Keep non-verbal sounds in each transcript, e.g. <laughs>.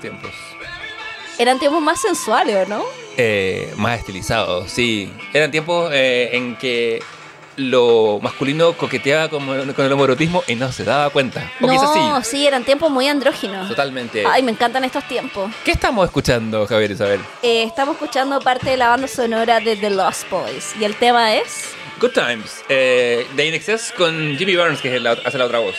Tiempos. Eran tiempos más sensuales, ¿o no? Eh, más estilizados, sí. Eran tiempos eh, en que lo masculino coqueteaba con, con el homoerotismo y no se daba cuenta. O quizás No, sí. sí, eran tiempos muy andróginos. Totalmente. Ay, me encantan estos tiempos. ¿Qué estamos escuchando, Javier Isabel? Eh, estamos escuchando parte de la banda sonora de The Lost Boys. Y el tema es. Good Times, eh, de In Excess con Jimmy Burns, que es hace la otra voz.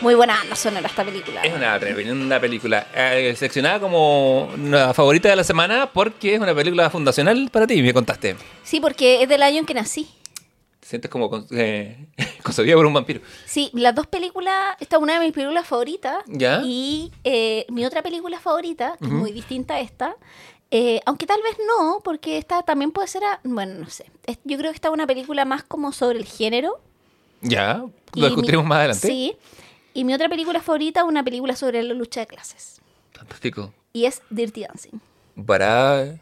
Muy buena banda sonora esta película. Es una tremenda película. Eh, seleccionada como la favorita de la semana porque es una película fundacional para ti, me contaste. Sí, porque es del año en que nací. Te sientes como eh, <laughs> concebida por un vampiro. Sí, las dos películas, esta es una de mis películas favoritas. ¿Ya? Y eh, mi otra película favorita, que es muy distinta a esta, eh, aunque tal vez no, porque esta también puede ser, a- bueno, no sé. Es- yo creo que esta es una película más como sobre el género. Ya, lo discutiremos más adelante. Sí. Y mi otra película favorita es una película sobre la lucha de clases. Fantástico. Y es Dirty Dancing. But I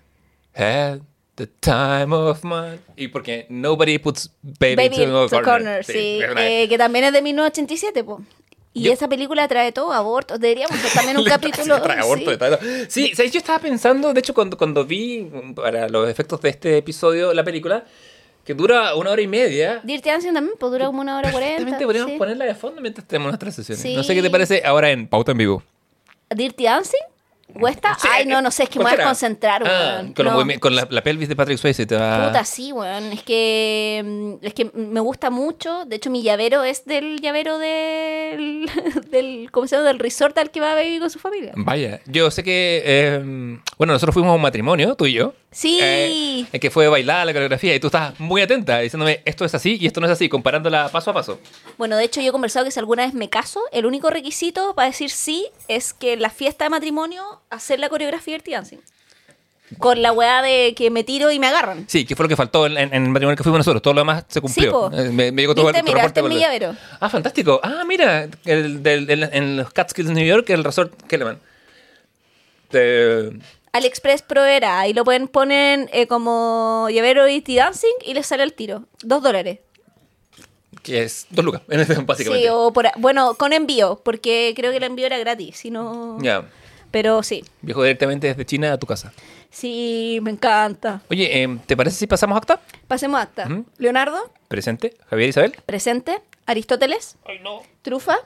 had the time of my... Y porque nobody puts baby, Baby to, to a Corner, sí. una- Eh, que también es de 1987, po. Y Yo- esa película trae todo, abortos. Deberíamos hacer también un <laughs> capítulo. trae aborto sí. de todo. Sí, ¿sabes? yo estaba pensando, de hecho, cuando, cuando vi para los efectos de este episodio la película, que dura una hora y media. Dirty Dancing también, pues dura como una hora cuarenta. Perfectamente podríamos sí. ponerla de fondo mientras tenemos nuestras sesiones. Sí. No sé qué te parece ahora en Pauta en Vivo. ¿Dirty Dancing? ¿O esta? Sí, Ay, no, no sé, es que me voy a concentrar, Ah, weón. con, No. la, la pelvis de Patrick Swayze te va... Puta, sí, weón. Es que, mm, es que me gusta mucho. De hecho, mi llavero es del llavero del, <laughs> del, ¿cómo se llama? Del resort al que va a vivir con su familia. Vaya, yo sé que... eh, bueno, nosotros fuimos a un matrimonio, tú y yo. Sí. eh, en que fue bailada la coreografía y tú estabas muy atenta diciéndome esto es así y esto no es así, comparándola paso a paso. Bueno, de hecho, yo he conversado que si alguna vez me caso, el único requisito para decir sí es que la fiesta de matrimonio hacer la coreografía de Dirty Dancing. Con la weá de que me tiro y me agarran. Sí, que fue lo que faltó en, el matrimonio que fuimos nosotros. Todo lo demás se cumplió. Eh, me, me llegó todo el Mira, este mi llavero. Ah, fantástico. Ah, mira, el, del- el- en los Catskills de New York, el resort Kellerman. Te- AliExpress proveerá. Ahí lo pueden poner eh, como llavero Dirty Dancing y les sale el tiro. Dos dólares. que es dos lucas, en <laughs> básicamente. Sí, o por, bueno, con envío, porque creo que el envío era gratis, si no... Ya, Pero sí, viajo directamente desde China a tu casa. sí, me encanta. Oye, eh, ¿te parece si pasamos acta? Pasemos a acta. Leonardo, Presente, Javier Isabel. presente. Aristóteles, Ay, no. trufa,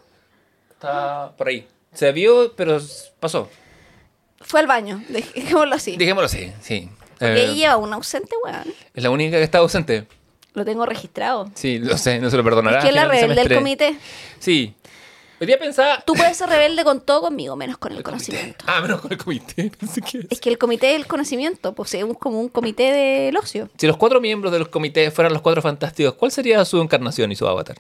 Está por ahí. Se vio, pero pasó. fue al baño, dejémoslo así. Dejémoslo así, sí. Porque Eh, lleva un ausente, weón. es la única que está ausente. Lo tengo registrado. Sí, lo sé, no se lo perdonará. Es que es la rebelde del comité. Sí. Hoy día pensaba... Tú puedes ser rebelde con todo conmigo, menos con el, El comité. conocimiento. Ah, menos con el comité. <laughs> Pensé que- Es que el comité del conocimiento, pues es como un comité del ocio. Si los cuatro miembros de los comités fueran los cuatro fantásticos, ¿cuál sería su encarnación y su avatar?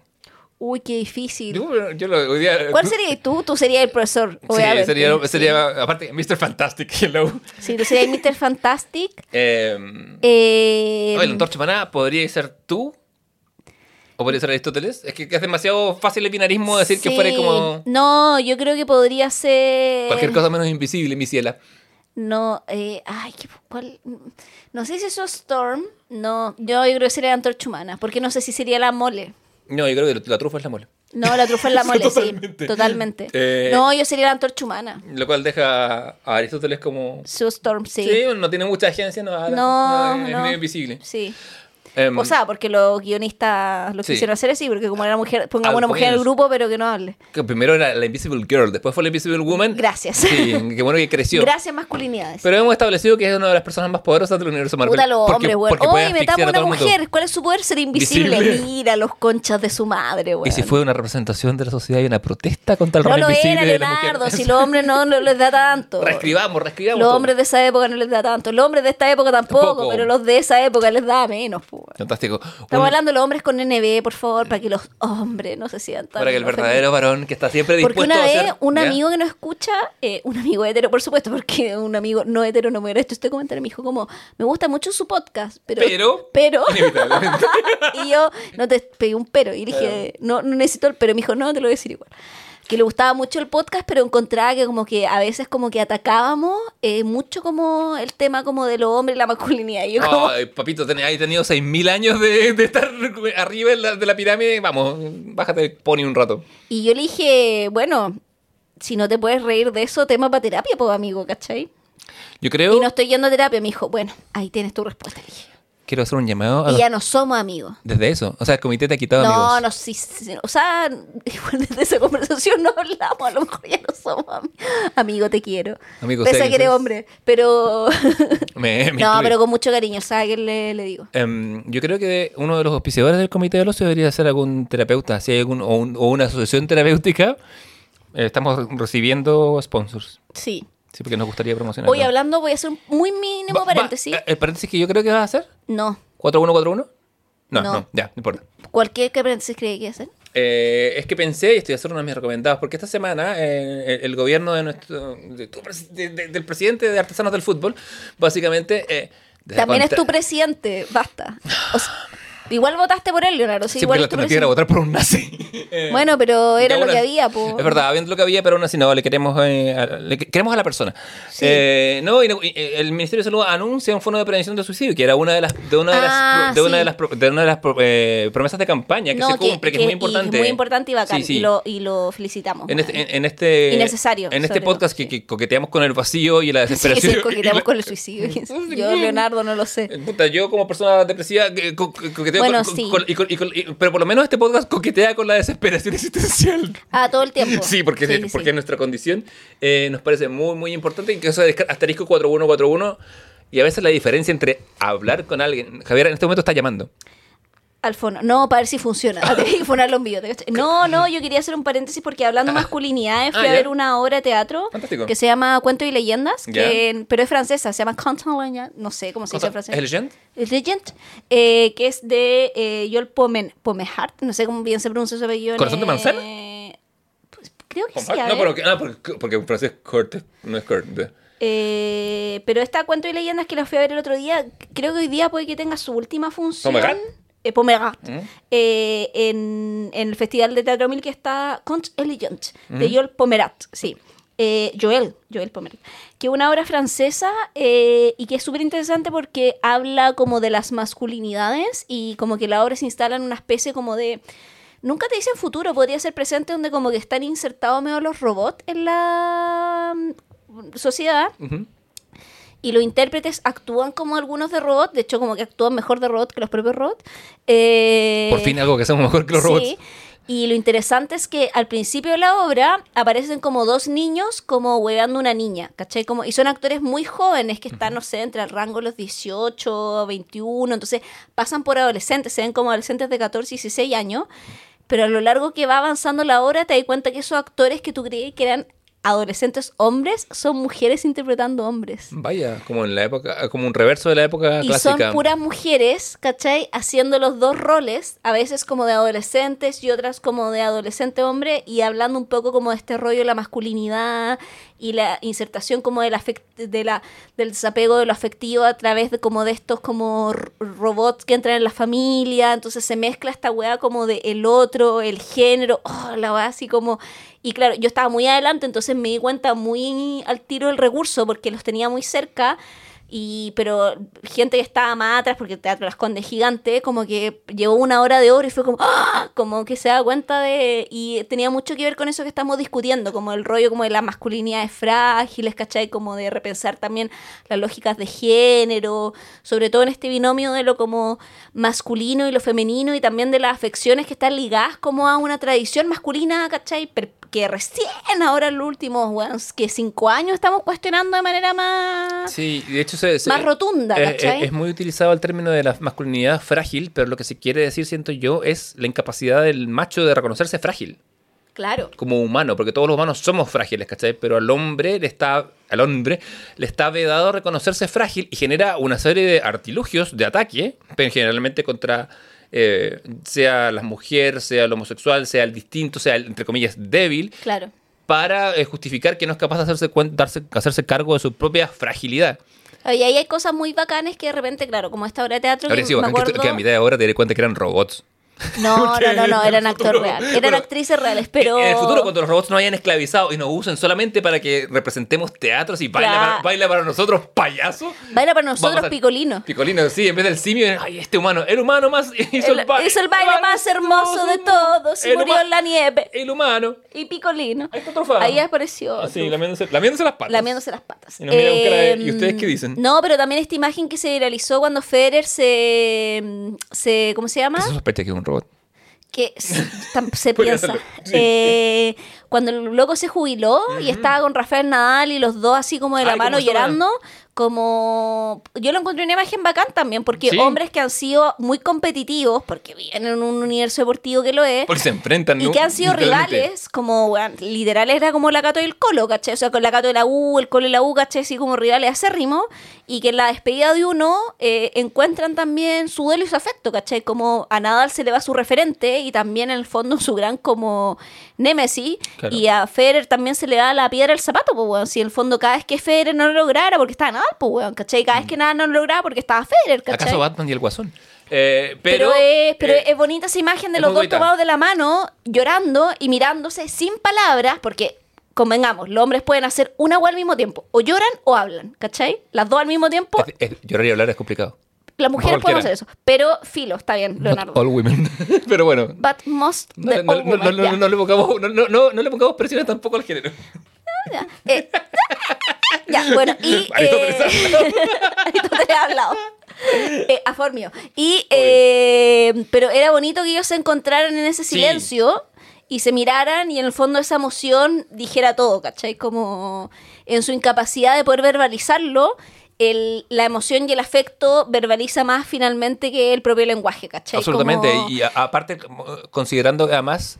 Uy, qué difícil. Yo, yo lo, hoy día, ¿Cuál serías tú? Tú serías el profesor, Sí, sería, Sí. sería, aparte, Mr. Fantastic, hello. Sí, tú serías Mr. Fantastic. Eh, <laughs> Eh, oye, la antorcha maná, ¿podría ser tú? ¿O podría ser Aristóteles? Es que es demasiado fácil el binarismo decir que fuera como No, yo creo que podría ser... cualquier cosa menos invisible, mi ciela. No, eh, ay, ¿qué- ¿cuál? No sé si eso es Storm. No, yo, yo creo que sería Antorcha Humana, porque no sé si sería la mole. No, yo creo que la trufa es la mole. No, la trufa es la <laughs> mole, totalmente. sí, totalmente. Eh, No, yo sería la Antorcha Humana. Lo cual deja a Aristóteles como... Su Storm, sí. Sí, no tiene mucha agencia, no, No, es no. medio invisible. Sí. Em, O sea, porque los guionistas lo Sí. quisieron hacer así, porque como era mujer, pongamos Al una mujer en el grupo, pero que no hable. que primero era la Invisible Girl, después fue la Invisible Woman. Gracias. Sí, qué bueno que creció. Gracias, masculinidades. Pero hemos establecido que es una de las personas más poderosas del universo Marvel. Puta los hombres, weón. Oye, metamos a una mujer. ¿Cuál es su poder? Ser invisible. Visible. Mira los conchas de su madre, weón. Y si fue una representación de la sociedad y una protesta contra el No rol lo invisible era, de la Leonardo. mujer. Si <laughs> los hombres no, no les da tanto. Reescribamos, reescribamos. Los todo. hombres de esa época no les da tanto. Los hombres de esta época tampoco, Tampoco. pero los de esa época les da menos. po, Fantástico. Estamos hablando de los hombres con NB, por favor, para que los hombres no se sientan. para que el verdadero varón que está siempre dispuesto Porque una a vez hacer... un ¿Ya? amigo que nos escucha, eh, un amigo hetero, por supuesto, porque un amigo no hetero no me hubiera hecho este comentario, me dijo como, me gusta mucho su podcast, pero... Pero- Pero... <laughs> Y yo no te pegué un pero y dije, no, no necesito el pero. Me dijo, no, te lo voy a decir igual. Que le gustaba mucho el podcast, pero encontraba que como que a veces como que atacábamos eh, mucho como el tema como de los hombres y la masculinidad. Yo como, papito, ten- hay tenido 6.000 años de, de estar arriba la- de la pirámide. Vamos, bájate pony un rato. Y yo le dije, bueno, si no te puedes reír de eso, tema para terapia, pues amigo, ¿cachai? Yo creo. Y no estoy yendo a terapia, me dijo, bueno, ahí tienes tu respuesta. Le dije. Quiero hacer un llamado a Y los- ya no somos amigos. Desde eso. O sea, el comité te ha quitado No, amigos. no, sí, sí, O sea, <laughs> igual desde esa conversación no hablamos. A lo mejor ya no somos ami- Amigo, te quiero. Amigo, Pese a que eres hombre. Pero. <laughs> Me- me no, incluye. pero con mucho cariño. ¿Sabes qué le, le digo? Em, yo creo que uno de los auspiciadores del comité del ocio debería ser algún terapeuta, si hay algún, o, un- o una asociación terapéutica. eh, estamos recibiendo sponsors. Sí. Sí, porque nos gustaría promocionar. Hoy hablando, voy a hacer un muy mínimo paréntesis. ¿El paréntesis que yo creo que vas a hacer? No. ¿4141? No, no, No. ya, no importa. ¿Cualquier paréntesis cree que hacer? Eh, es que pensé, y estoy haciendo uno de mis recomendados, porque esta semana eh, el, el gobierno de nuestro, de tu pres- de- de- del presidente de Artesanos del Fútbol, básicamente... eh, También es tu presidente. Basta. <laughs> O sea, igual votaste por él, Leonardo. Sí, Sí, igual porque la alternativa era votar por un nazi. <laughs> <laughs> Bueno, pero era de lo que había, po. Es verdad, viendo lo que había, pero aún así no, le queremos, eh, a, le queremos a la persona. Sí. Eh, no, y, y, eh, el Ministerio de Salud anuncia un fondo de prevención del suicidio, que era una de las, de una de las, Ah, de una sí. de las, pro- de una de las pro- eh, promesas de campaña que No, se cumple, que, es muy y importante. muy importante y bacán. Sí, sí. Y, lo, y lo felicitamos. En este, en, en este, Y necesario, En este sobre todo, podcast que, coqueteamos con el vacío y la <laughs> desesperación. sí, y coqueteamos la- con el suicidio. Yo, Leonardo, no lo sé. Puta, yo como persona depresiva que co- co- coqueteo Bueno, con, sí. con- y con- y con- y- pero por lo menos este podcast coquetea con la desesperación existencial. Ah, todo el tiempo. Sí, porque, Sí, porque sí. nuestra condición eh, nos parece muy, muy importante. Y que eso de asterisco 4141 y a veces la diferencia entre hablar con alguien. Javier en este momento está llamando. Al fono. No, para ver si funciona. <laughs> Vivo. ¿te cachai? No, no, yo quería hacer un paréntesis porque hablando de <laughs> masculinidades fui Ah, a ver una obra de teatro Fantástico. que se llama Cuento y Leyendas, que, pero es francesa, se llama Leyendas, no sé cómo se dice en francés. ¿Es Legend? Es Legend, eh, que es de eh, Joel Pomen, Pomehart, no sé cómo bien se pronuncia su apellido. ¿Corazón de manzana? eh, pues, creo que sí, a no, ah, porque, porque en francés Kurt no es Kurt. de- Eh, pero esta cuento y leyendas que la fui a ver el otro día, creo que hoy día puede que tenga su última función. ¿Pomerat? Pomerat. ¿Mm? Eh, en, en el Festival de Teatro Mil que está Contes et Legendes, de Joel Pomerat, sí. Eh, Joel, Joel Pomerat. Que es una obra francesa eh, y que es súper interesante porque habla como de las masculinidades y como que la obra se instala en una especie como de... Nunca te dicen futuro, podría ser presente donde como que están insertados medio los robots en la mm, sociedad Ujú. Y los intérpretes actúan como algunos de robot, de hecho como que actúan mejor de robot que los propios robots. Eh, Por fin algo que hacemos mejor que los robots. Sí. Y lo interesante es que al principio de la obra aparecen como dos niños como hueveando una niña, ¿cachai? Como, y son actores muy jóvenes que están, no sé, entre el rango de los 18, 21, entonces pasan por adolescentes, se ven como adolescentes de 14, 16 años, pero a lo largo que va avanzando la obra te das cuenta que esos actores que tú creías que eran adolescentes hombres son mujeres interpretando hombres. Vaya, como en la época, como un reverso de la época Y clásica. son puras mujeres, ¿cachai? Haciendo los dos roles, a veces como de adolescentes y otras como de adolescente hombre, y hablando un poco como de este rollo de la masculinidad y la insertación como del, de la, del desapego de lo afectivo a través de como de estos como robots que entran en la familia, entonces se mezcla esta weá como de el otro, el género, oh, la weá así como... Y claro, yo estaba muy adelante, entonces me di cuenta muy al tiro del recurso porque los tenía muy cerca. Y, pero gente que estaba más atrás, porque el Teatro Las Condes es gigante, como que llevó una hora de obra y fue como, ¡ah! como que se da cuenta de... Y tenía mucho que ver con eso que estamos discutiendo, como el rollo como de las masculinidades frágiles, ¿cachai? Como de repensar también las lógicas de género, sobre todo en este binomio de lo como masculino y lo femenino y también de las afecciones que están ligadas como a una tradición masculina, ¿cachai? Per- que recién ahora en los últimos, bueno, que cinco años estamos cuestionando de manera más... Sí, de hecho se, se- Más rotunda, es- ¿cachai? Es, es muy utilizado el término de la masculinidad frágil, pero lo que se quiere decir, siento yo, es la incapacidad del macho de reconocerse frágil Claro. como humano, porque todos los humanos somos frágiles, ¿cachai? Pero al hombre le está, al hombre le está vedado reconocerse frágil y genera una serie de artilugios de ataque, pero generalmente contra eh, sea la mujer, sea el homosexual, sea el distinto, sea el, entre comillas, débil, Claro. para eh, justificar que no es capaz de hacerse, darse- hacerse cargo de su propia fragilidad. Y ahí hay cosas muy bacanes que de repente, claro, como esta obra de teatro, que me acuerdo... que a mitad de hora te di cuenta que eran robots. <laughs> No, no, no, no, eran actores reales. Eran bueno, actrices reales, pero. En el futuro, cuando los robots nos hayan esclavizado y nos usen solamente para que representemos teatros y baila, Claro. para, baila para nosotros payaso. Baila para nosotros a- picolino. Picolino, sí, en vez del simio, ay, este humano, el humano más <laughs> hizo el, El- baile. hizo el baile más hermoso de todos y murió en la nieve. El humano. Y picolino. Ahí está. Ahí apareció. Así, otro. lamiéndose, lamiéndose las patas. lamiéndose las patas. Y nos cara de, Eh, ¿y ustedes qué dicen? No, pero también esta imagen que se viralizó cuando Federer se, se ¿cómo se llama? Eso sospecha que es un robot. que <laughs> se piensa. sí. Eh, cuando el loco se jubiló y estaba con Rafael Nadal y los dos así como de la Ay, mano llorando, como yo lo encontré una imagen bacán también, porque Sí. hombres que han sido muy competitivos, porque viven en un universo deportivo que lo es, Porque se enfrentan. y ¿no? que han sido rivales, como weón, literal era como la Cato y el Colo, ¿cachai? O sea, con la Cato de la U, el Colo y la U, ¿cachai? Así como rivales acérrimos, y que en la despedida de uno eh, encuentran también su duelo y su afecto, ¿cachai? Como a Nadal se le va su referente y también en el fondo su gran como némesis, Claro. y a Federer también se le da la piedra al zapato, pues weón, si en el fondo cada vez que Federer no lo lograra porque estaba Nadal, pues weón, ¿cachai? Cada vez que Nadal no lo lograba porque estaba Federer, ¿cachai? ¿Acaso Batman y el Guasón? Eh, Pero, pero es, pero eh, es bonita esa imagen de es los dos bonita. tomados de la mano, llorando y mirándose sin palabras, porque convengamos, los hombres pueden hacer una o al mismo tiempo, o lloran o hablan, ¿cachai? Las dos al mismo tiempo, es- es- llorar y hablar es complicado. las mujeres podemos hacer eso, pero filo, está bien, Leonardo. Not all women. <laughs> pero bueno. But most No, women, le pongamos, no, no- no- no le pongamos presiones tampoco al género. Eh, <laughs> ya, bueno, y... <laughs> Aristóteles eh, ha hablado. <laughs> Eh. Y, eh, pero era bonito que ellos se encontraran en ese Sí. silencio y se miraran y en el fondo esa emoción dijera todo, ¿cachai? Como en su incapacidad de poder verbalizarlo, el- la emoción y el afecto verbaliza más finalmente que el propio lenguaje, ¿cachai? Absolutamente. Como- Y a- aparte, considerando además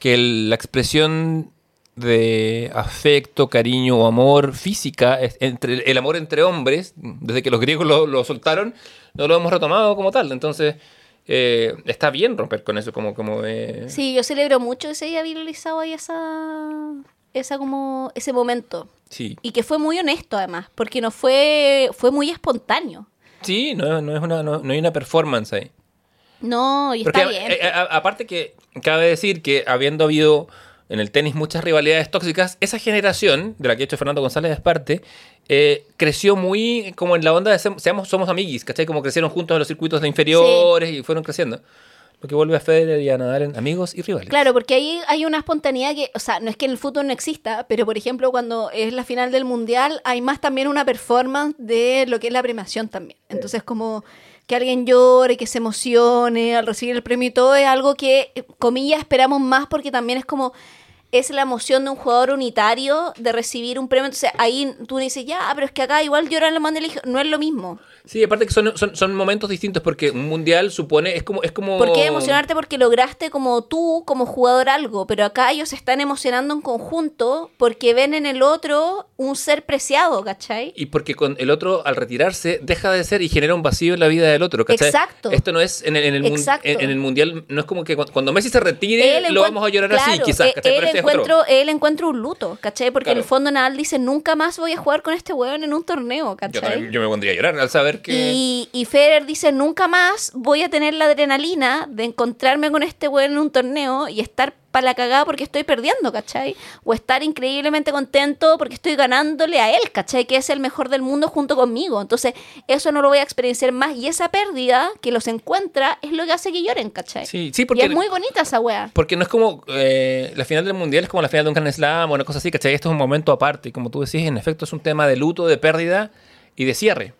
que el- la expresión de afecto, cariño o amor física, entre, el amor entre hombres, desde que los griegos lo, lo soltaron, no lo hemos retomado como tal. Entonces, eh, está bien romper con eso, como... como eh, Sí, yo celebro mucho que se haya viralizado ahí esa, esa como, ese momento. sí. Y que fue muy honesto además, porque no fue, fue muy espontáneo. Sí, no, no es una, no, no hay una performance ahí. No, y Porque está bien. a- aparte que cabe decir que habiendo habido en el tenis muchas rivalidades tóxicas, esa generación, de la que de hecho Fernando González es parte, eh, creció muy como en la onda de seamos, somos amiguis, ¿cachai? Como crecieron juntos en los circuitos de inferiores y fueron creciendo. Lo que vuelve a Federer y a Nadal en amigos y rivales. Claro, porque ahí hay una espontaneidad que, o sea, no es que en el fútbol no exista, pero por ejemplo cuando es la final del mundial hay más también una performance de lo que es la premiación también. Entonces como que alguien llore, que se emocione al recibir el premio y todo es algo que, eh, comillas, esperamos más porque también es como es la emoción de un jugador unitario de recibir un premio. Entonces ahí tú dices, ya, pero es que acá igual lloran los mandos no es lo mismo. Sí, aparte que son, son, son momentos distintos porque un mundial supone, es como... Es como ¿Por qué emocionarte? Porque lograste como tú, como jugador, algo, pero acá ellos se están emocionando en conjunto porque ven en el otro un ser preciado, ¿cachai? Y porque con el otro, al retirarse, deja de ser y genera un vacío en la vida del otro, ¿cachai? Exacto. Esto no es en el, en el, en, en el mundial, no es como que cu- cuando Messi se retire, lo vamos a llorar así, quizás, eh, ¿cachai? Pero este es. Encuentro, él encuentra un luto, ¿cachai? Porque en el fondo Nadal dice, nunca más voy a jugar con este weón en un torneo, Yo, ¿cachai? también- yo me pondría a llorar al saber que... Y, y Federer dice, nunca más voy a tener la adrenalina de encontrarme con este weón en un torneo y estar para la cagada porque estoy perdiendo, ¿cachai? O estar increíblemente contento porque estoy ganándole a él, ¿cachai? Que es el mejor del mundo junto conmigo. Entonces, eso no lo voy a experienciar más. Y esa pérdida que los encuentra es lo que hace que lloren, ¿cachai? Sí, sí, Y porque... es muy bonita esa wea. Porque no es como eh, la final del mundial, es como la final de un Grand Slam o una cosa así, ¿cachai? Esto es un momento aparte. Y como tú decís, en efecto es un tema de luto, de pérdida y de cierre.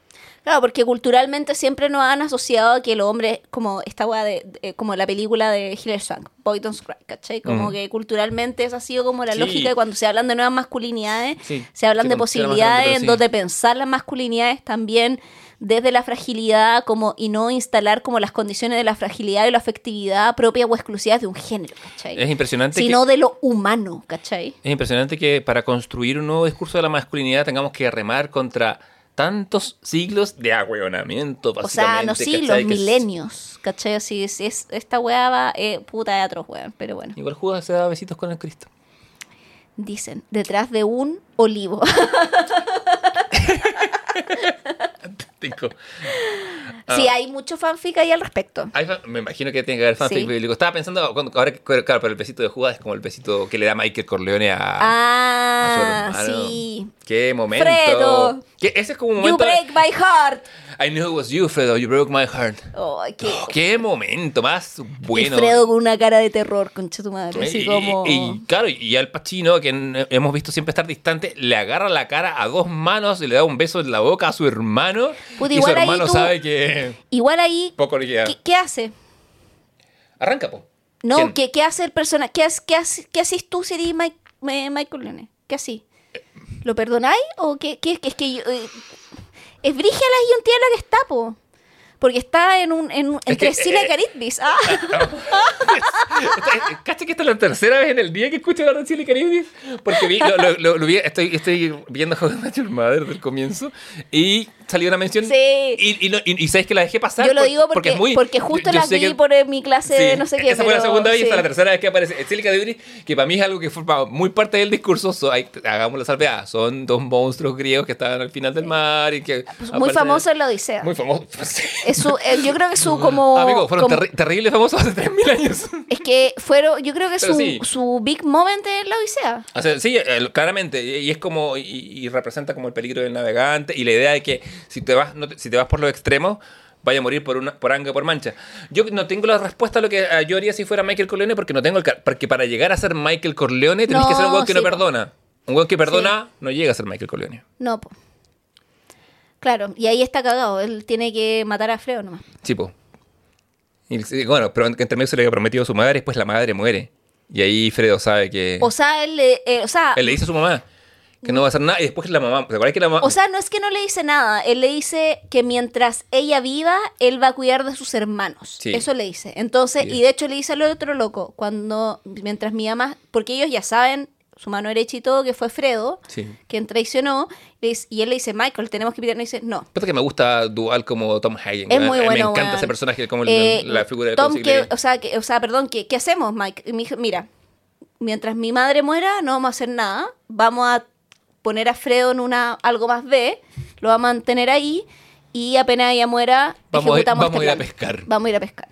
Claro, porque culturalmente siempre nos han asociado a que los hombres, como esta weá de, de- como la película de Hilary Swank, Boy Don't Cry, ¿cachai? Como Mm. que culturalmente esa ha sido como la Sí. lógica de cuando se hablan de nuevas masculinidades, Sí, se hablan de posibilidades grande, en donde pensar las masculinidades también desde la fragilidad como y no instalar como las condiciones de la fragilidad y la afectividad propia o exclusivas de un género, ¿cachai? Es impresionante que... Sino de lo humano, ¿cachai? Es impresionante que para construir un nuevo discurso de la masculinidad tengamos que remar contra tantos siglos de agüeonamiento, O sea, básicamente. no sí, los ¿cachai? Que es- milenios, ¿cachai? Así es, es- esta weá va, eh, puta de otros weón, pero bueno. Igual Judas se da besitos con el Cristo. Dicen, detrás de un olivo. <laughs> Sí, Ah. hay mucho fanfic ahí al respecto. Hay me imagino que tiene que haber fanfic Sí. bíblico. Estaba pensando, cuando, ahora claro, pero el besito de Judas es como el besito que le da Michael Corleone a, a Ah, su hermano. sí. Qué momento. Fredo. Que ese es como un You momento. break my heart. I knew it was you, Fredo. You broke my heart. Qué... Oh, qué momento más bueno. Y Fredo con una cara de terror, concha tu madre. Así Y- como... y, claro, y Al Pacino, que hemos visto siempre estar distante, le agarra la cara a dos manos y le da un beso en la boca a su hermano. Puta, y su hermano tú- sabe que Igual ahí... poco le queda. ¿Qué, qué hace? Arranca, po. No. ¿qué, qué hace el personaje? ¿Qué, qué, qué hacís tú si eres Mike- eh, Michael Leone? ¿Qué así? ¿Lo perdonáis? ¿O qué- es que yo, eh, es Brigia la guiontea la que está, po? Porque está en un, en un- entre que, Sila eh, y Caritbis. Ah, <laughs> ¿Cacha que esta es la tercera vez en el día que escucho hablar de Chile Caribbean? Porque vi, lo, lo- lo- vi- estoy, estoy viendo How I Met Your Mother desde el comienzo y salió una mención. Sí. Y, y, y- y sabes que la dejé pasar. yo lo por- digo porque, es muy. porque justo yo- la vi que- por eh, mi clase de Sí, no sé qué. Esa fue la pero segunda vez y sí. esta es la tercera vez que aparece Celia Cadibri, que para mí es algo que forma muy parte del discurso. So, hay- hagamos la salvedad. Son dos monstruos griegos que estaban al final del mar y que. Pues muy famoso en la Odisea. Muy famoso. <laughs> Es su, eh, yo creo que su como... <laughs> Fueron como- terri- terribles famosos hace 3.000 años. <laughs> es que fueron, yo creo que Pero su, sí. su big moment en la Odisea. O sea, sí, el- claramente, y y es como, y, y representa como el peligro del navegante, y la idea de que si te vas, no te- si te vas por los extremos, vaya a morir por una, por anga por mancha. Yo no tengo la respuesta a lo que yo haría si fuera Michael Corleone, porque no tengo el porque para llegar a ser Michael Corleone tenés No, que ser un weón que sí, no po. perdona. Un weón que perdona no llega a ser Michael Corleone. No, po. Claro, y ahí está cagado. Él tiene que matar a Fredo nomás. Sí, po. Y, bueno, pero entre medio se le había prometido a su madre, después la madre muere. Y ahí Fredo sabe que... O sea, él, le- eh, o sea, él le dice a su mamá que no va a hacer nada, y después la mamá... ¿Te acuerdas que la mamá... o sea, no es que no le dice nada. Él le dice que mientras ella viva, él va a cuidar de sus hermanos. Sí. Eso le dice. Entonces, Sí. y de hecho le dice al otro loco, cuando, mientras mi mamá, porque ellos ya saben, su mano derecha y todo, que fue Fredo, Sí. quien traicionó, y él le dice, Michael, tenemos que pitar. Y dice, no. Pasa que me gusta Dual como Tom Hagen. Es muy Me bueno, encanta weón. ese personaje, como Eh, la figura de Tom, Tom que, o sea, que, o sea, perdón, ¿qué, qué hacemos, Mike? Y me dijo, mira, mientras mi madre muera, no vamos a hacer nada. Vamos a poner a Fredo en una algo más B, lo vamos a mantener ahí y apenas ella muera, Vamos a vamos a este ir a pescar. Vamos a ir a pescar.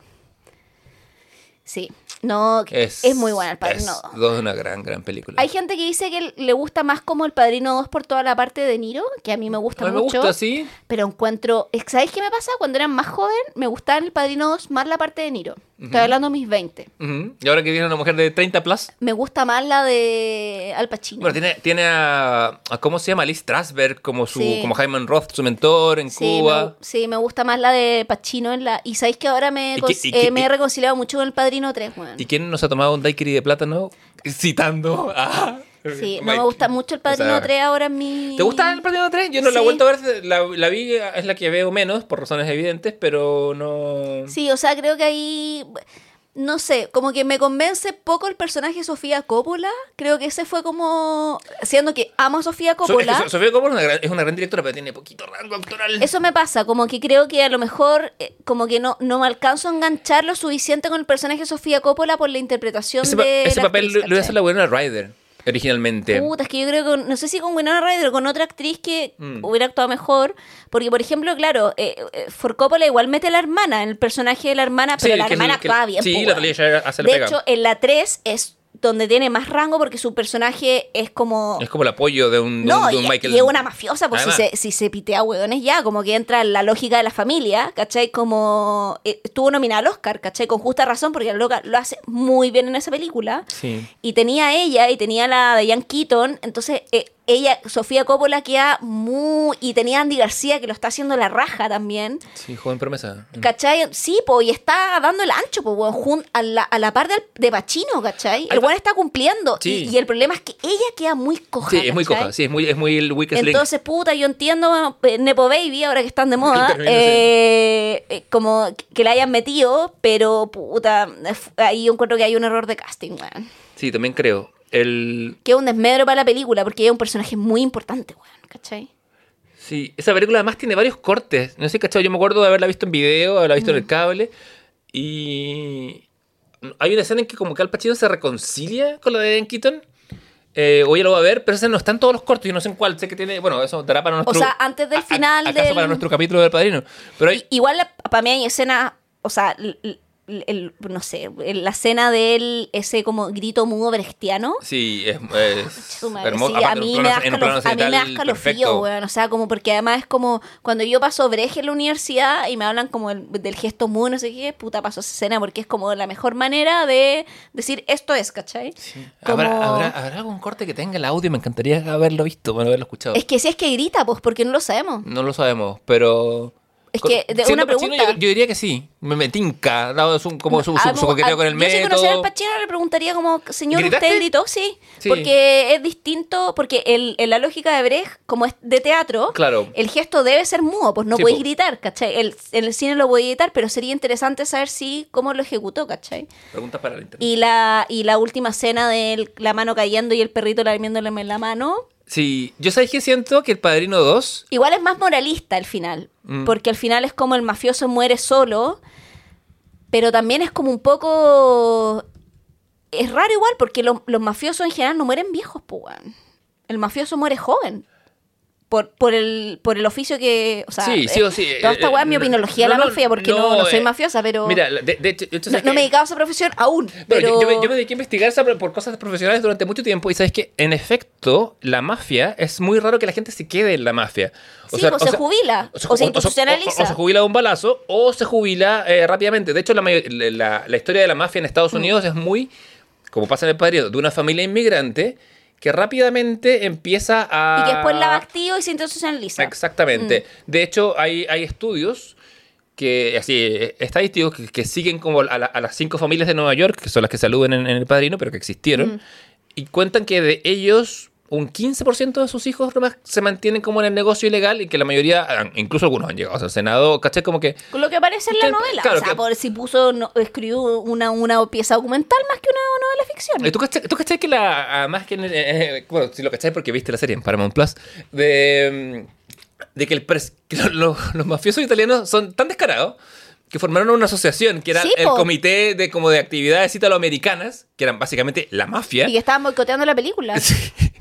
Sí, no, es, muy buena el Padrino es 2. dos, una gran, gran película. Hay gente que dice que le gusta más como el Padrino 2 por toda la parte de Niro, que a mí me gusta a mí me mucho. gusta, sí. Pero encuentro. ¿Sabéis qué me pasa? Cuando era más joven, me gustaba en el Padrino 2 más la parte de Niro. Estoy hablando de mis 20. Ujú. Y ahora que viene una mujer de 30 plus. Me gusta más la de Al Pacino. Bueno, tiene, tiene a, a- ¿Cómo se llama? Liz Strasberg como, su, Sí. como Hyman Roth, su mentor en sí, me, Cuba. gu- sí, me gusta más la de Pacino en la. Y sabéis que ahora me, ¿Y cons- qué- y qué- eh, me he reconciliado mucho con el Padrino 3, weón. ¿Y quién nos ha tomado un daiquiri de plátano? Citando a... Sí, no me gusta mucho el Padrino O sea, 3 ahora mi. ¿Te gusta el Padrino 3? Yo no la he Sí. vuelto a ver, la, la vi, es la que veo menos, por razones evidentes, pero no... Sí, o sea, creo que ahí. No sé, como que me convence poco el personaje de Sofía Coppola. Creo que ese fue como. Siendo que amo a Sofía So- es que Coppola. So- Sofía Coppola es una, gran, es una gran directora, pero tiene poquito rango actoral. Eso me pasa, como que creo que a lo mejor, eh, como que no, no me alcanzo a enganchar lo suficiente con el personaje de Sofía Coppola por la interpretación ese pa- de. ese la papel actriz, lo, lo iba a hacer la buena Ryder, originalmente. Puta, es que yo creo que, no sé si con Winona Ryder o con otra actriz que Mm. hubiera actuado mejor, porque por ejemplo, claro, eh, eh, For Coppola igual mete a la hermana, en el personaje de la hermana, pero Sí, la hermana actúa bien. Sí, la weón. Talia Shire hace la De pega. hecho, en la 3 es donde tiene más rango porque su personaje es como... es como el apoyo de un, de No, un- de un y, Michael. y es una mafiosa, pues si Además. se, si se pitea hueones ya, como que entra en la lógica de la familia, ¿cachai? Como eh, estuvo nominada al Oscar, ¿cachai? Con justa razón, porque la loca lo hace muy bien en esa película. Sí. Y tenía a ella y tenía la de Jan Keaton, entonces eh, ella, Sofía Coppola, queda muy... Y tenía Andy García, que lo está haciendo la raja también. Sí, joven promesa. ¿Cachai? Sí, po, y está dando el ancho, po, weón, a, la, a la par del- de Pacino, ¿cachai? El weón está cumpliendo. Sí. Y, y el problema es que ella queda muy coja. Sí, es muy coja. Sí, es muy, es muy el link. Entonces, puta, yo entiendo eh, Nepo Baby, ahora que están de <laughs> moda, eh, eh, como que la hayan metido, pero puta, ahí yo encuentro que hay un error de casting, weón. Sí, también creo. El... Que es un desmedro para la película, porque es un personaje muy importante, weón, ¿cachai? Sí, esa película además tiene varios cortes. No sé, ¿cachai? Yo me acuerdo de haberla visto en video, haberla visto en el cable. Y hay una escena en que como que Al Pacino se reconcilia con la de Diane Keaton. Eh, hoy ya lo va a ver, pero ese no está en todos los cortos. Yo no sé en cuál. Sé que tiene. Bueno, eso dará para nuestro. sea, antes del a- a- final acaso del- para nuestro capítulo del padrino. Pero hay. Igual para mí hay escena, o sea, el- no sé, la escena del ese como grito mudo brechtiano. Sí, es, es hermoso. sí, a mí me da escalofrío, weón. O sea, como porque además es como cuando yo paso breje en la universidad y me hablan como el- del gesto mudo, no sé qué, puta paso esa escena porque es como la mejor manera de decir esto es, ¿cachai? Como- ¿Habrá, habrá, habrá algún corte que tenga el audio? Me encantaría haberlo visto, bueno, haberlo escuchado. Es que si es que grita, pues porque no lo sabemos. No lo sabemos, pero. Es que, de- una pregunta. yo, yo diría que sí. Me, me tinca, dado su, como su, su, coqueteo con el Yo si conociera al método. Pacino le preguntaría como, señor, ¿Gritaste? ¿usted gritó? Sí, Sí. porque es distinto, porque el, en la lógica de Brecht, como es de teatro, Claro. el gesto debe ser mudo, pues no Sí, podéis po. gritar, ¿cachai? El, en el cine lo podéis gritar, pero sería interesante saber si cómo lo ejecutó, ¿cachai? Preguntas para el internet. Y la, y la última escena de la mano cayendo y el perrito lamiéndole en la mano, Sí, yo sabéis que siento que el Padrino 2. igual es más moralista al final, Mm. porque al final es como el mafioso muere solo, pero también es como un poco... Es raro igual, porque lo- los mafiosos en general no mueren viejos, pues. El mafioso muere joven. Por, por, el, por el oficio que... O sea, sí, sí eh, o sí. Toda eh, esta weá es mi no, opinología no, de la no, mafia, porque no, no soy eh, mafiosa, pero... Mira, de, de hecho, no, me he dedicado a esa profesión aún, pero... yo, yo me, yo me dediqué a investigar esa por cosas profesionales durante mucho tiempo y sabes que en efecto la mafia es muy raro que la gente se quede en la mafia. Sí, pues se jubila, o se o institucionaliza. O, se jubila de un balazo o se jubila eh, rápidamente. De hecho, la, la, la- historia de la mafia en Mm. Estados Unidos es muy, como pasa en el padrino, de una familia inmigrante que rápidamente empieza a... Y que después la activo y se institucionaliza. Exactamente. Mm. De hecho, hay, hay estudios que, así, estadísticos que, que siguen como a, la- a las cinco familias de Nueva York, que son las que saluden en, en El Padrino, pero que existieron, Mm. y cuentan que de ellos un 15% de sus hijos nomás se mantienen como en el negocio ilegal y que la mayoría, ah, incluso algunos han llegado al Senado, ¿cachai? Como que... Con lo que aparece en la Que- novela. claro, o sea, que- por si puso, no- escribió una, una pieza documental más que una novela ficción. ¿Y ¿Tú cachai, tú cachai que la. Además que. en el- eh, bueno, si lo cachai porque viste la serie en Paramount Plus. De. mm, De que, el pres- que lo- lo- los mafiosos italianos son tan descarados que formaron una asociación que era Sí, el po. comité de como de actividades italoamericanas, que eran básicamente la mafia. Y que estaban boicoteando la película. <laughs>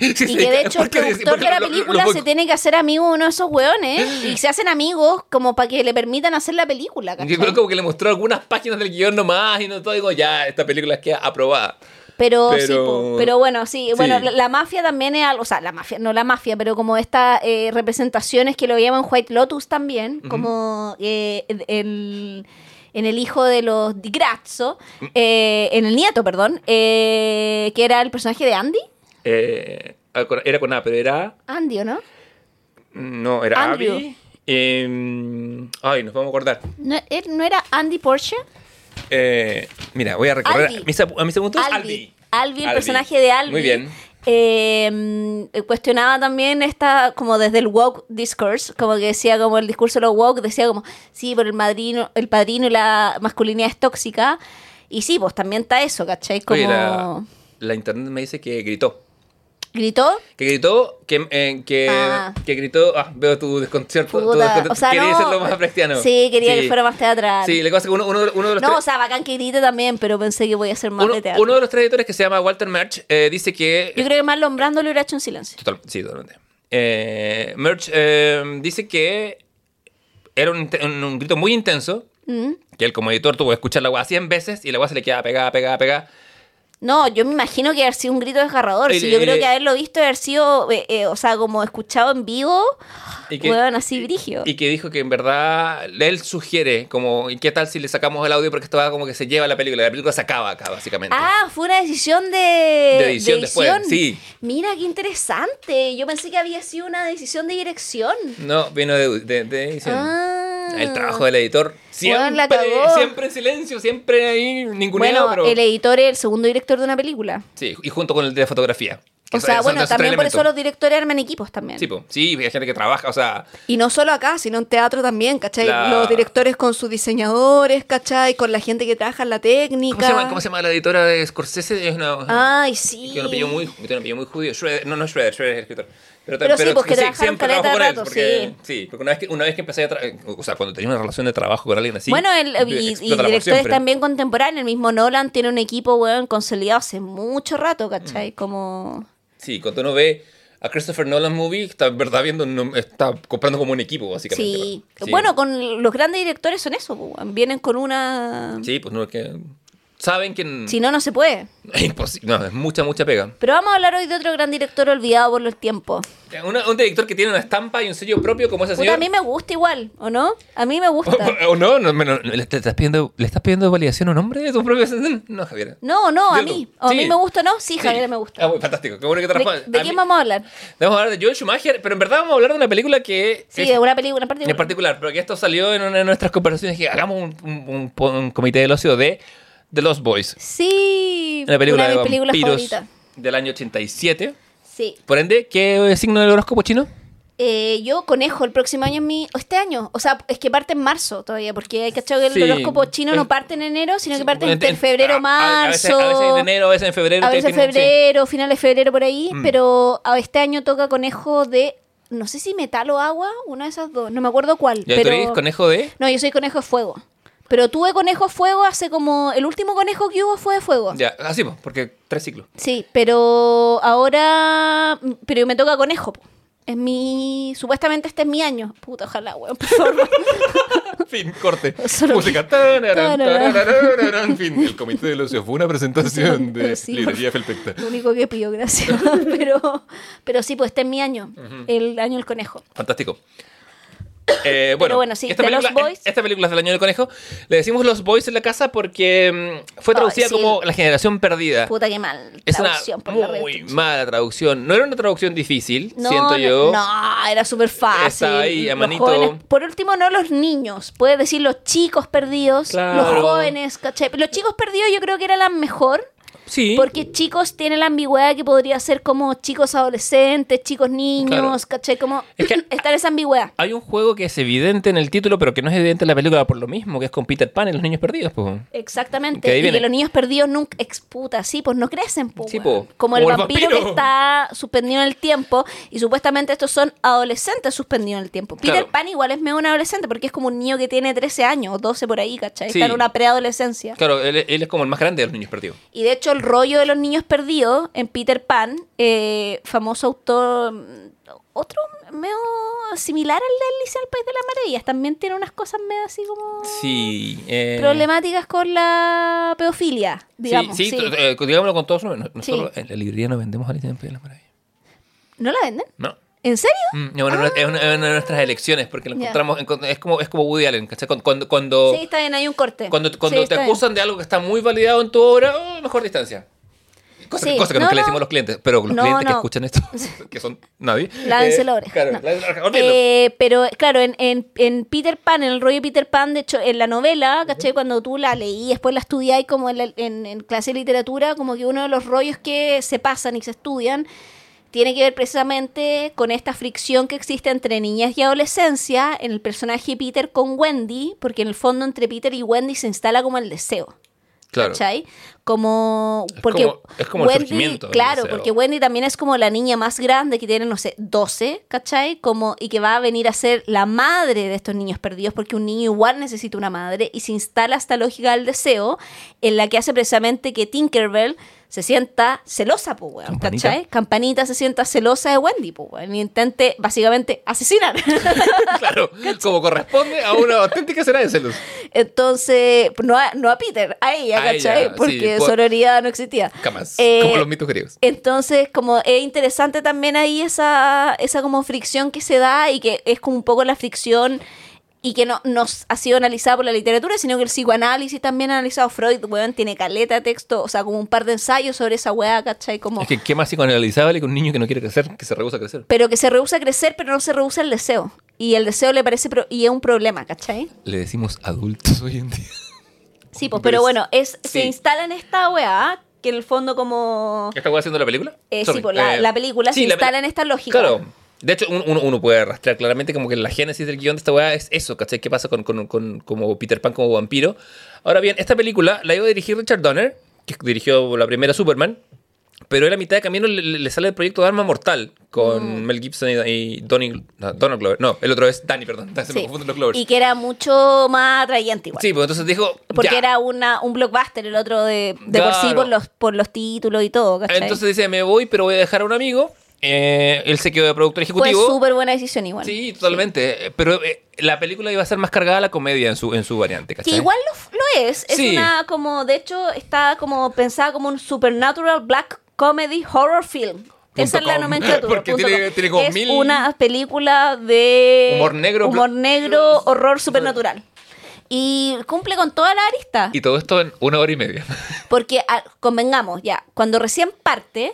Sí, sí, Y que de hecho el productor de la lo- película lo- se tiene que hacer amigo de uno de esos hueones y se hacen amigos como para que le permitan hacer la película. Yo ¿cachai? creo como que le mostró algunas páginas del guion nomás y no todo, digo, ya, esta película queda aprobada. Pero, sí, Pero- po. pero bueno, sí, Sí. bueno, la, la mafia también es algo, o sea, la mafia, no la mafia, pero como estas eh, representaciones que lo llaman White Lotus también, como eh, el, en el hijo de los Di Grazzo, Mm. eh, en el nieto, perdón, eh, que era el personaje de Andy, Eh, era con A, pero era. Andy, ¿o no? No, era Andrew. Abby. eh, ay, nos vamos a acordar. ¿No, él no era Andy Porsche? Eh, mira, voy a recorrer Albi. a mis, ap- a mis apuntes. Albi. Albi. Albi, el Albi. personaje de Albi. Muy bien. eh, mm, cuestionaba también esta, como desde el woke discourse, como que decía como el discurso de los woke, decía como, sí, pero el madrino, el padrino y la masculinidad es tóxica. Y sí, pues también está eso, ¿cachai? Como Oye, la, la internet me dice que gritó. Gritó. Que gritó, que, eh, que, Ah. que gritó. Ah, veo tu desconcierto. tu desconcierto. o sea, Quería no, hacerlo más brechtiano. Sí, quería que fuera más teatral. Sí, lo que pasa es que uno, uno, uno de los no, o sea, bacán que grite también, pero pensé que voy a hacer más uno, de teatro. uno de los tres editores que se llama Walter Merch eh, dice que. Yo creo que Marlon Brando lo hubiera hecho en silencio. Total- sí, totalmente. Eh, Merch eh, dice que era un, un- un grito muy intenso. Mm. Que él como editor tuvo que escuchar la weá 100 veces y la weá se le quedaba pegada, pegada, pegada. No, yo me imagino que haber sido un grito desgarrador. Sí, yo creo que haberlo visto haber sido, eh, eh, o sea, como escuchado en vivo, Y que, así brigio. y que dijo que en verdad él sugiere como, ¿y qué tal si le sacamos el audio? Porque esto va como que se lleva la película. La película se acaba acá, básicamente. Ah, fue una decisión de, De edición después, sí. Mira, qué interesante. Yo pensé que había sido una decisión de dirección. No, vino de, de- de edición. Ah. El trabajo del editor. Siempre, la cagó. siempre en silencio, siempre ahí, ninguneado, Bueno, pero... el editor es el segundo director de una película. Sí, y junto con el de fotografía. O sea, bueno, también por eso los directores arman equipos también. Sí, po. sí, hay gente que trabaja, o sea, Y no solo acá, sino en teatro también, ¿cachai? La- Los directores con sus diseñadores, ¿cachai? Con la gente que trabaja en la técnica. ¿cómo se, llama, cómo se llama la editora de Scorsese? Es una... Ay, sí. Que un apellido muy, tiene un apellido muy judío. Schroeder- no, no es Schroeder, Schroeder es el escritor. Pero, Pero sí, pues, que trabajaron caleta con él, rato, porque, sí. porque una vez que, una vez que empecé a o sea, cuando tenía una relación de trabajo con alguien así, bueno, el, y, y directores también contemporáneos. El mismo Nolan tiene un equipo, weón, consolidado hace mucho rato, ¿cachai? Mm. Como... Sí, cuando uno ve a Christopher Nolan movie, está verdad viendo, está comprando como un equipo, básicamente. Sí. ¿no? Sí. Bueno, con los grandes directores son eso, po, vienen con una... Sí, pues no es que. Saben que. Si no, no se puede. <laughs> Es imposible. No, es mucha, mucha pega. Pero vamos a hablar hoy de otro gran director olvidado por los tiempos. Una- un director que tiene una estampa y un sello propio como ese Puta, señor. a mí me gusta igual, ¿o no? A mí me gusta. <laughs> ¿O no? no, no, ¿le, te estás pidiendo, ¿Le estás pidiendo validación a un hombre de tu propio <laughs> No, Javier. No, no, a mí. ¿O ¿A mí Sí. me gusta o no? Sí. Javier, me gusta. Ah, fantástico. Qué bueno que te ¿De, respondes. de A quién mí- vamos a hablar? Vamos a hablar de Joel Schumacher, pero en verdad vamos a hablar de una película que. Sí, es- de una película en particular. En particular, pero que esto salió en una de nuestras conversaciones que hagamos un, un- un- un comité del ocio de The Lost Boys. Sí, Una película de de mis películas vampiros favoritas. del año 87. Sí. Por ende, ¿qué signo del horóscopo chino? Eh, yo conejo el próximo año en mi. o este año. O sea, es que parte en marzo todavía, porque hay cachado que el Sí. horóscopo chino no parte en enero, sino que parte En- entre en- febrero, a- a- A veces, marzo. a veces en enero, a veces en febrero. A veces sí. febrero, finales de febrero por ahí, Mm. pero a este año toca conejo de, no sé si metal o agua, una de esas dos, no me acuerdo cuál. ¿Ya pero... tú eres conejo de? No, yo soy conejo de fuego. Pero tuve conejo de fuego hace como, el último conejo que hubo fue de fuego. Ya, así, pues, porque tres ciclos. Sí, pero ahora, pero me toca conejo. po. Es mi, supuestamente este es mi año. Puta, ojalá, weón, por favor. <laughs> Fin, corte. <laughs> Solo- Música. Tararán, Tararán. tararán, Fin. El comité del ocio fue una presentación <laughs> de Sí, librería Felpecta. Lo único que pido, gracias. pero, pero sí, pues este es mi año, el año del conejo. Fantástico. <coughs> Eh, bueno, bueno, sí, esta película, Lost Boys. esta película es del año del conejo. Le decimos Los Boys en la casa porque mm, fue traducida sí. como La generación perdida. Puta, qué mal. Es una muy mala traducción. No era una traducción difícil, No, siento yo. No, era súper fácil. Estaba ahí, a Los manito. jóvenes- por último, no los niños. Puedes decir los chicos perdidos, Claro. los jóvenes, ¿cachai? Los chicos perdidos yo creo que era la mejor. Sí. Porque chicos tiene la ambigüedad que podría ser como chicos adolescentes, chicos niños, Claro. ¿cachai? Como Es que- está en esa ambigüedad. Hay un juego que es evidente en el título, pero que no es evidente en la película por lo mismo, que es con Peter Pan y los niños perdidos. Pues. Exactamente. Que y viene. que los niños perdidos nunca exputa, sí, pues no crecen, Sí, po. Como el Como el vampiro, vampiro. que está suspendido en el tiempo. Y supuestamente estos son adolescentes suspendidos en el tiempo. Peter Claro. Pan igual es medio un adolescente porque es como un niño que tiene 13 años o 12 por ahí, ¿cachai? Sí. Está en una preadolescencia. Claro, él, él es como el más grande de los niños perdidos. Y de hecho el rollo de los niños perdidos en Peter Pan, eh, famoso autor, otro medio similar al de Alicia al País de las Maravillas, también tiene unas cosas medio así como Sí. eh, problemáticas con la pedofilia, digamos. sí, sí, sí. eh, digámoslo con todos. Nosotros en la librería no vendemos Alicia en el País de las Maravillas. ¿No la venden? No. ¿En serio? Mm, Es, una, es una de nuestras elecciones porque lo encontramos. encont- Es como, es como Woody Allen, ¿cachai? Cuando, cuando, Sí, está bien, hay un corte. cuando, cuando Sí, te bien. acusan de algo que está muy validado en tu obra, oh, mejor distancia. Cosa, Sí, cosa que no, nunca le decimos a los clientes, pero los No, clientes que escuchan esto, <laughs> <laughs> que son nadie. Lávense eh, la oreja. Claro. Eh, pero claro, en, en, en Peter Pan, en el rollo de Peter Pan, de hecho, en la novela, ¿cachai? Cuando tú la leí, después la estudiáis como en, la- en- en clase de literatura, como que uno de los rollos que se pasan y se estudian tiene que ver precisamente con esta fricción que existe entre niñez y adolescencia en el personaje Peter con Wendy, porque en el fondo entre Peter y Wendy se instala como el deseo. Claro. ¿Cachai? Como. Es Porque como- es como el Wendy, surgimiento Claro, porque Wendy también es como la niña más grande que tiene, no sé, 12, ¿cachai? Como, y que va a venir a ser la madre de estos niños perdidos, porque un niño igual necesita una madre, y se instala esta lógica del deseo, en la que hace precisamente que Tinkerbell se sienta celosa, pues, weón, Campanita. ¿cachai? Campanita se sienta celosa de Wendy, pues, weón, y intente, básicamente, asesinar. <laughs> claro, como corresponde a una auténtica escena de celos. Entonces, no a, no a Peter, a ella, A ¿cachai? ella, sí, porque por- sororidad no existía. Jamás. Eh, como los mitos griegos. Entonces, como es interesante también ahí esa, esa como fricción que se da y que es como un poco la fricción y que no nos ha sido analizada por la literatura, sino que el psicoanálisis también ha analizado Freud, weón, tiene caleta de texto, o sea, como un par de ensayos sobre esa weá, ¿cachai? Como, Es que qué más psicoanalizable que un niño que no quiere crecer, que se rehúsa a crecer. pero que se rehúsa a crecer, pero no se rehúsa el deseo. Y el deseo le parece, pro- y es un problema, ¿cachai? Le decimos adultos hoy en día. Sí, pues, pero bueno, es, Sí. se instala en esta weá, que en el fondo como... ¿Qué está haciendo la película? Eh, Sorry, sí, pues la, eh, la película sí, se la instala en esta lógica. Claro. De hecho, uno, uno- uno puede arrastrar claramente como que la génesis del guion de esta weá es eso, ¿cachai? ¿Qué pasa con, con- con- como Peter Pan como vampiro? Ahora bien, esta película la iba a dirigir Richard Donner, que dirigió la primera Superman, pero él a mitad de camino le, le sale el proyecto de Arma Mortal con Mm. Mel Gibson y, y Donnie, no, Donald Glover. No, el otro es Danny, perdón. <laughs> Se me confunden los Glovers. Y que era mucho más atrayente igual. Sí, pues entonces dijo. Porque ya. era una, un blockbuster, el otro de, de por sí por los, por los títulos y todo, ¿cachai? Entonces dice, me voy, pero voy a dejar a un amigo. Eh, él se quedó de productor Fue ejecutivo. súper buena decisión igual. Sí, totalmente. Eh, Pero eh, la película iba a ser más cargada a la comedia en su, en su variante, Que ¿cachai? igual lo, lo es. Es Sí. una como, de hecho, está como pensada como un supernatural black comedy horror film. Esa es la nomenclatura. <laughs> Porque tiene- com. tiene como es mil- una película de Humor negro, humor negro, <laughs> horror supernatural. Y cumple con toda la arista. Y todo esto en una hora y media. <laughs> Porque, convengamos, ya, cuando recién parte,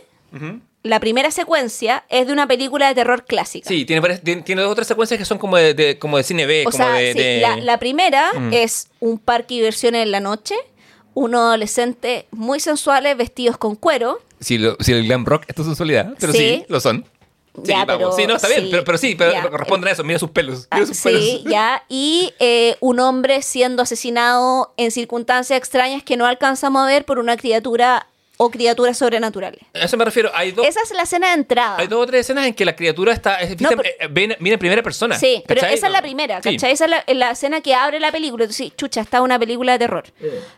la primera secuencia es de una película de terror clásica. Sí, tiene, varias- tiene, tiene dos otras secuencias que son como de, de- como de cine B, O como sea, de... sí, de- la, la primera Mm. es un parque de diversiones en la noche, unos adolescentes muy sensuales vestidos con cuero. Si, lo- si el glam rock es tu sensualidad, pero sí, Sí. lo son. Sí, Ya, vamos. pero sí, no, está bien, sí, pero, pero sí, pero ya. responden a eso, mira sus pelos. Ah, Mira sus sí, pelos. ya. Y eh, un hombre siendo asesinado en circunstancias extrañas que no alcanzamos a ver por una criatura o criaturas sobrenaturales. A eso me refiero. Hay dos, Esa es la escena de entrada. hay dos o tres escenas en que la criatura está. es- No, eh, viene, en primera persona. Sí, pero esa es la primera, Sí. ¿cachai? Esa es la, la escena que abre la película. Entonces, sí, chucha, está una película de terror.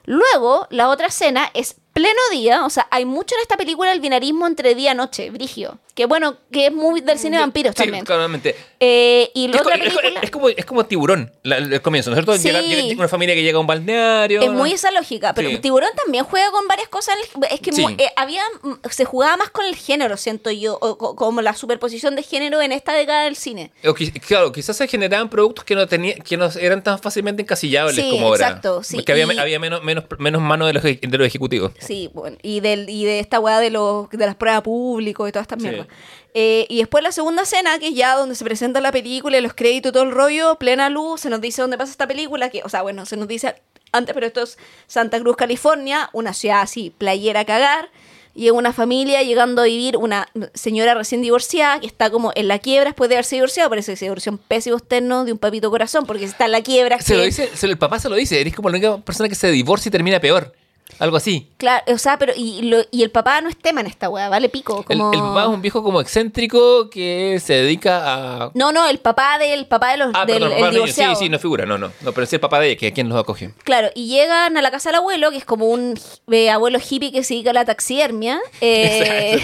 Luego, la otra escena es pleno día, o sea, hay mucho en esta película el binarismo entre día y noche, Brigio. Que bueno, que es muy del cine de vampiros Sí, también. claramente. Eh, y la Es, otra co- película es como, es como tiburón, la- el comienzo, ¿no es cierto? Sí. Llega, llega una familia que llega a un balneario. es muy esa lógica, pero Sí. Tiburón también juega con varias cosas. en el- es que eh, había mm, se jugaba más con el género, siento yo, o co- como la superposición de género en esta década del cine. O claro, quizás se generaban productos que no tenía, que no eran tan fácilmente encasillables como ahora. exacto, sí, Porque había, y- había menos, menos, menos mano de los, de los ejecutivos. Sí, bueno, y, del, y de esta weá de, los, de las pruebas públicas y todas estas Sí. mierdas. Eh, y después la segunda escena, que es ya donde se presenta la película y los créditos y todo el rollo, plena luz, se nos dice dónde pasa esta película, que, o sea, bueno, se nos dice antes, pero esto es Santa Cruz, California, una ciudad así, playera a cagar, y es una familia llegando a vivir una señora recién divorciada que está como en la quiebra después de haberse divorciado, parece que se divorció en pésimos ternos de un papito corazón, porque si está en la quiebra... Se lo dice, se el papá se lo dice, eres como la única persona que se divorcia y termina peor. Algo así. Claro, o sea, pero y, lo- y el papá no es tema en esta weá, vale pico. El, Como... el papá es un viejo como excéntrico que se dedica a... No, no, el papá del papá de los Ah, del perdón, el el divorciado. Sí, sí, no figura, no, no. No, pero sí el papá de ella, que a quien los acoge. Claro, y llegan a la casa del abuelo, que es como un eh, abuelo hippie que se dedica a la taxidermia. <laughs> Eh.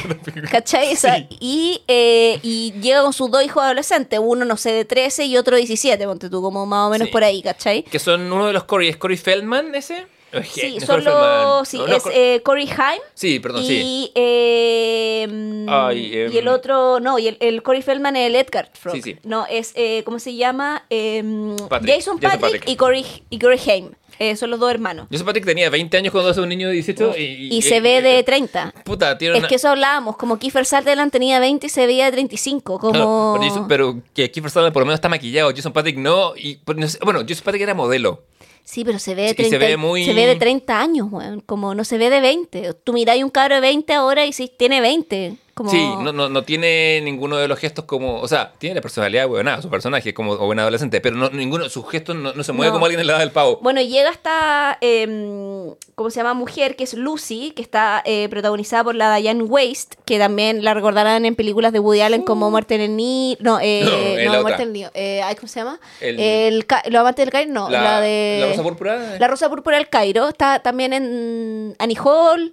¿Cachai? Esa- Sí. y, eh, y llega con sus dos hijos adolescentes, uno, no sé, de 13 y otro 17, ponte tú, como más o menos Sí. por ahí, ¿cachai? Que son uno de los Corey. ¿Es Corey Feldman ese? Es que- Sí, es los. Sí, No, no, es eh, Corey Haim. Sí, perdón, y, sí. eh, Ay, em, y el otro, no, y el, el Corey Feldman es el Edgar Frog. Sí, sí. No, es, eh, ¿cómo se llama? Em, Patrick, Jason Jason Patrick, y Corey, y Corey Haim. Eh, son los dos hermanos. Sé Patrick tenía 20 años cuando hace un niño de 18 y... Y se ve de 30. Puta, tiene Es una... que eso hablábamos, como Kiefer Sutherland tenía 20 y se veía de 35, como... Claro, pero, Jason- pero que Kiefer Sutherland por lo menos está maquillado, Jason Patrick no. Y, pues, no sé- bueno, Jason Patrick era modelo. Sí, pero se ve de Sí, y se 30, ve muy- se ve de 30 años, weón, como no se ve de 20. Tú miráis un cabro de 20 ahora y sí, tiene 20. Como... Sí, no, no, no tiene ninguno de los gestos como. O sea, tiene la personalidad, nada, su personaje como o buen adolescente, pero no, ninguno, sus gestos no, no se mueve No. como alguien en la edad del pavo. Bueno, llega esta, em, ¿cómo se llama? Mujer, que es Lucy, que está eh, protagonizada por la Diane Waste, que también la recordarán en películas de Woody Allen como Muerte en el Nido. No, eh, No, Muerte en el Nido. Eh, ¿Cómo se llama? El- El, ca- Los amantes del Cairo, no, la, de... la Rosa Púrpura. La Rosa Púrpura del Cairo. Está también en Annie Hall.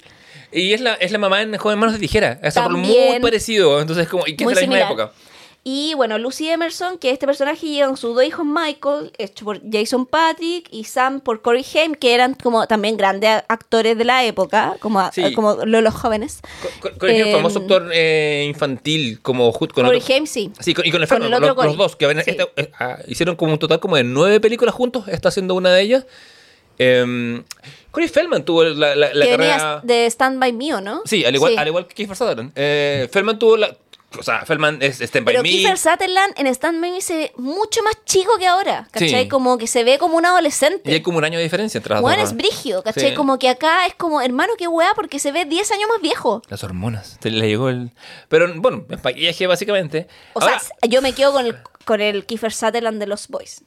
Y es la, es la mamá en Joven Manos de Tijera. Es muy parecido. Entonces, como. Y que es de la misma época. Y bueno, Lucy Emerson, que este personaje llega con sus dos hijos Michael, hecho por Jason Patrick, y Sam por Corey Haim, que eran como también grandes actores de la época, como, Sí. como lo- los jóvenes. Con el Em, famoso actor eh, infantil, como Hood con Corey Haim, sí. Sí, con- y con el Con Fernando, el otro los, los Corey. dos, que Sí. esta- eh, ah, hicieron como un total como de nueve películas juntos, está haciendo una de ellas. Eh, Corey Feldman tuvo la, la, la que carrera... de Stand By Me, ¿o no? Sí, al igual, Sí. al igual que Kiefer Sutherland. Eh, Feldman tuvo la... O sea, Feldman es Stand By Pero Me. Kiefer Sutherland en Stand By Me se ve mucho más chico que ahora, ¿cachai? Sí. Como que se ve como un Y hay adolescente. como un año de diferencia entre las Bueno, dos. es brigio, ¿cachai? Sí. Como que acá es como, hermano, qué weá, porque se ve 10 años más viejo. Las hormonas. Se le llegó el... Pero bueno, maquillaje básicamente. O Ahora, sea, yo me quedo con el, con el Kiefer Sutherland de los Boys.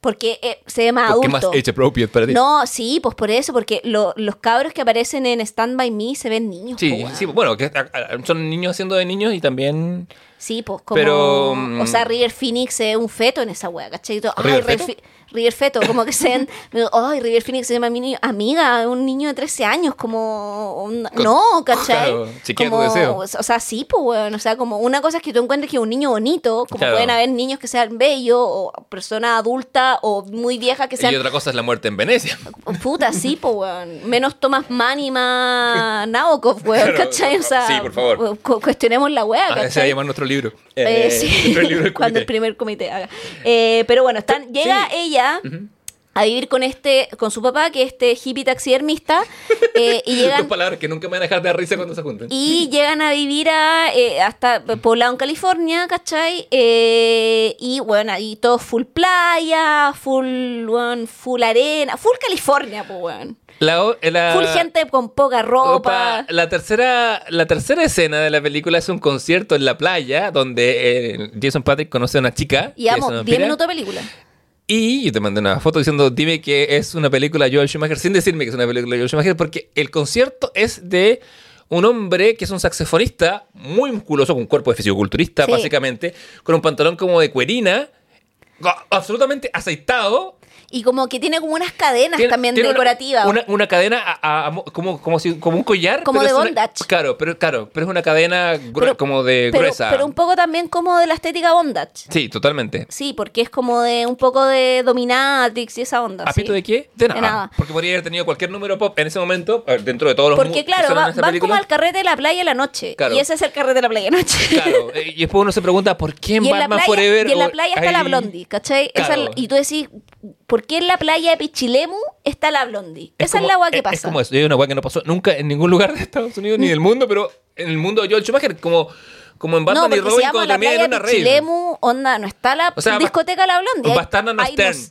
Porque eh, se ve más ¿Por qué más adulto. age appropriate para ti? No, sí, pues por eso, porque lo- los cabros que aparecen en Stand By Me se ven niños. po, Sí, weón. sí, bueno, que a- a- son niños haciendo de niños y también. Sí, pues como. Pero, mm, o sea, River Phoenix es un feto en esa wea, ¿cachai? Ay, ¿River River, feto? Fi- River Feto, como que sean. <laughs> Ay, River Phoenix se llama mi niño. Amiga, un niño de 13 años, como. un- Con- no, ¿cachai? claro, tu como, deseo. O sea, sí, pues, weón. O sea, como una cosa es que tú encuentres que un niño bonito, como Claro. pueden haber niños que sean bellos, o personas adultas, o muy viejas que sean Y otra cosa es la muerte en Venecia. <laughs> Puta, sí, po, weón. Menos Thomas Mann y más <laughs> Nabokov, weón, ¿cachai? O sea, sí, por favor. cu- cuestionemos la weá, Ah, ese ¿cachai? llamar nuestro libro. Eh, Eh, sí, <laughs> nuestro libro <laughs> cuando el primer comité haga. Eh, pero bueno, están, llega sí. ella a vivir con este, con su papá, que es este hippie taxidermista, eh, y <laughs> Dos llegan palabras que nunca me van a dejar de risa cuando se junten. y llegan a vivir a, eh, hasta Poblado, en California, ¿cachai? Eh, y bueno, ahí todo full playa, full, weón, full arena, full California, pues, weón. La, o- la- Full gente con poca ropa. Opa, la tercera, la tercera escena de la película es un concierto en la playa donde eh, Jason Patrick conoce a una chica. Y una 10 vampira, minutos de película. Y yo te mandé una foto diciendo, dime que es una película de Joel Schumacher, sin decirme que es una película de Joel Schumacher, porque el concierto es de un hombre que es un saxofonista muy musculoso, con un cuerpo de fisicoculturista, Sí. básicamente, con un pantalón como de cuerina, absolutamente aceitado. Y como que tiene como unas cadenas Tiene- también tiene decorativas. Una, una cadena a- a- a- como, como, si, como un collar. Como de una- bondage. claro, pero, claro, pero es una cadena Pero- como de pero, gruesa. pero un poco también como de la estética bondage. Sí, totalmente. Sí, porque es como de un poco de dominatrix y esa onda. ¿A sí. pito de qué? De nada. nada. Porque podría haber tenido cualquier número pop en ese momento, dentro de todos los Porque claro, va- van como al carrete de la playa en la noche. Claro. Y ese es el carrete de la playa en la noche. Claro, <laughs> eh, y después uno se pregunta, ¿por qué en Batman playa, Forever? y en la playa está la Blondie, ¿cachai? Claro. y tú decís, ¿por qué en la playa de Pichilemu está la Blondie? Es Esa como- es la agua que es- pasa. Es como eso, es una agua que no pasó nunca en ningún lugar de Estados Unidos ni del mundo, pero en el mundo de Joel Schumacher, como, como en no, Batman y porque se Robin cuando playa en una rave. Pichilemu, onda, no está la O sea, discoteca La Blondie.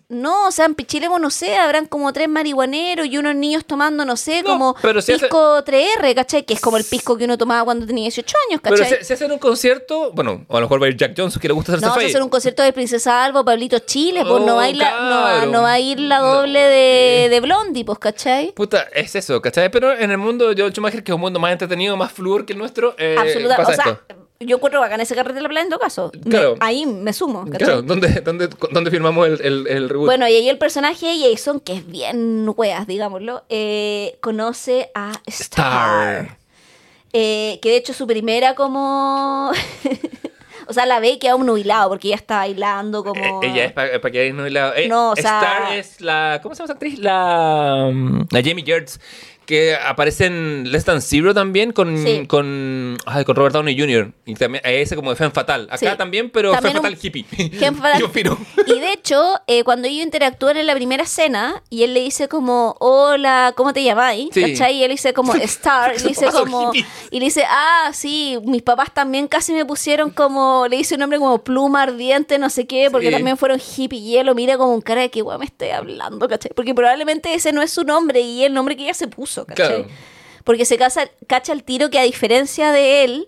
no, o sea, en Pichilemu, no sé, habrán como tres marihuaneros y unos niños tomando, no sé, No, como pero si hace- pisco 3R, ¿cachai? Que es como el pisco que uno tomaba cuando tenía 18 años, Pero ¿cachai? se, se hacen un concierto, bueno, o a lo mejor va a ir Jack Johnson, que le gusta hacerse No, fade. hacer un concierto de Princesa Alba, Pablito Chile, pues no Oh, va a ir la, no, claro. no va a ir la No. doble de, de Blondie, pues, ¿cachai? Puta, es eso, ¿cachai? Pero en el mundo de Joel Schumacher, que es un mundo más entretenido, más fluor que el nuestro, eh, Absolutamente. pasa O sea, esto. Yo encuentro bacán ese carrete de la playa en todo caso. Me- Claro. ahí me sumo, ¿cachai? Claro, ¿dónde, dónde, dónde firmamos el, el, el reboot? Bueno, y ahí el personaje de Jason, que es bien weas, digámoslo, eh, conoce a Star. Star. Eh, que de hecho su primera como... <laughs> o sea, la ve y queda un nubilado porque ella está bailando como... Eh, ella es para que hayáis no la. eh, No, o sea- Star es la. ¿Cómo se llama esa actriz? La. mm, La Jamie Gertz. Que aparece en Less Than Zero también con. Sí. Con, ay, con Robert Downey Jr. Y también ese como de Femme Fatal. Acá Sí. también, pero También un- Fatal hippie. <laughs> <laughs> Fatal. Y de hecho, eh, cuando ellos interactúan en la primera escena, y él le dice como, hola, ¿cómo te llamáis? Sí. ¿Cachai? Y él dice como, <laughs> Star, y le dice como, y le dice, ah, sí, mis papás también casi me pusieron como, le dice un nombre como pluma ardiente, no sé qué, porque también fueron hippie, y él lo mira como un cara de que, guau, me estoy hablando, ¿cachai? Porque probablemente ese no es su nombre, y el nombre que ella se puso, ¿cachai? Claro. Porque se casa, cacha el tiro que a diferencia de él,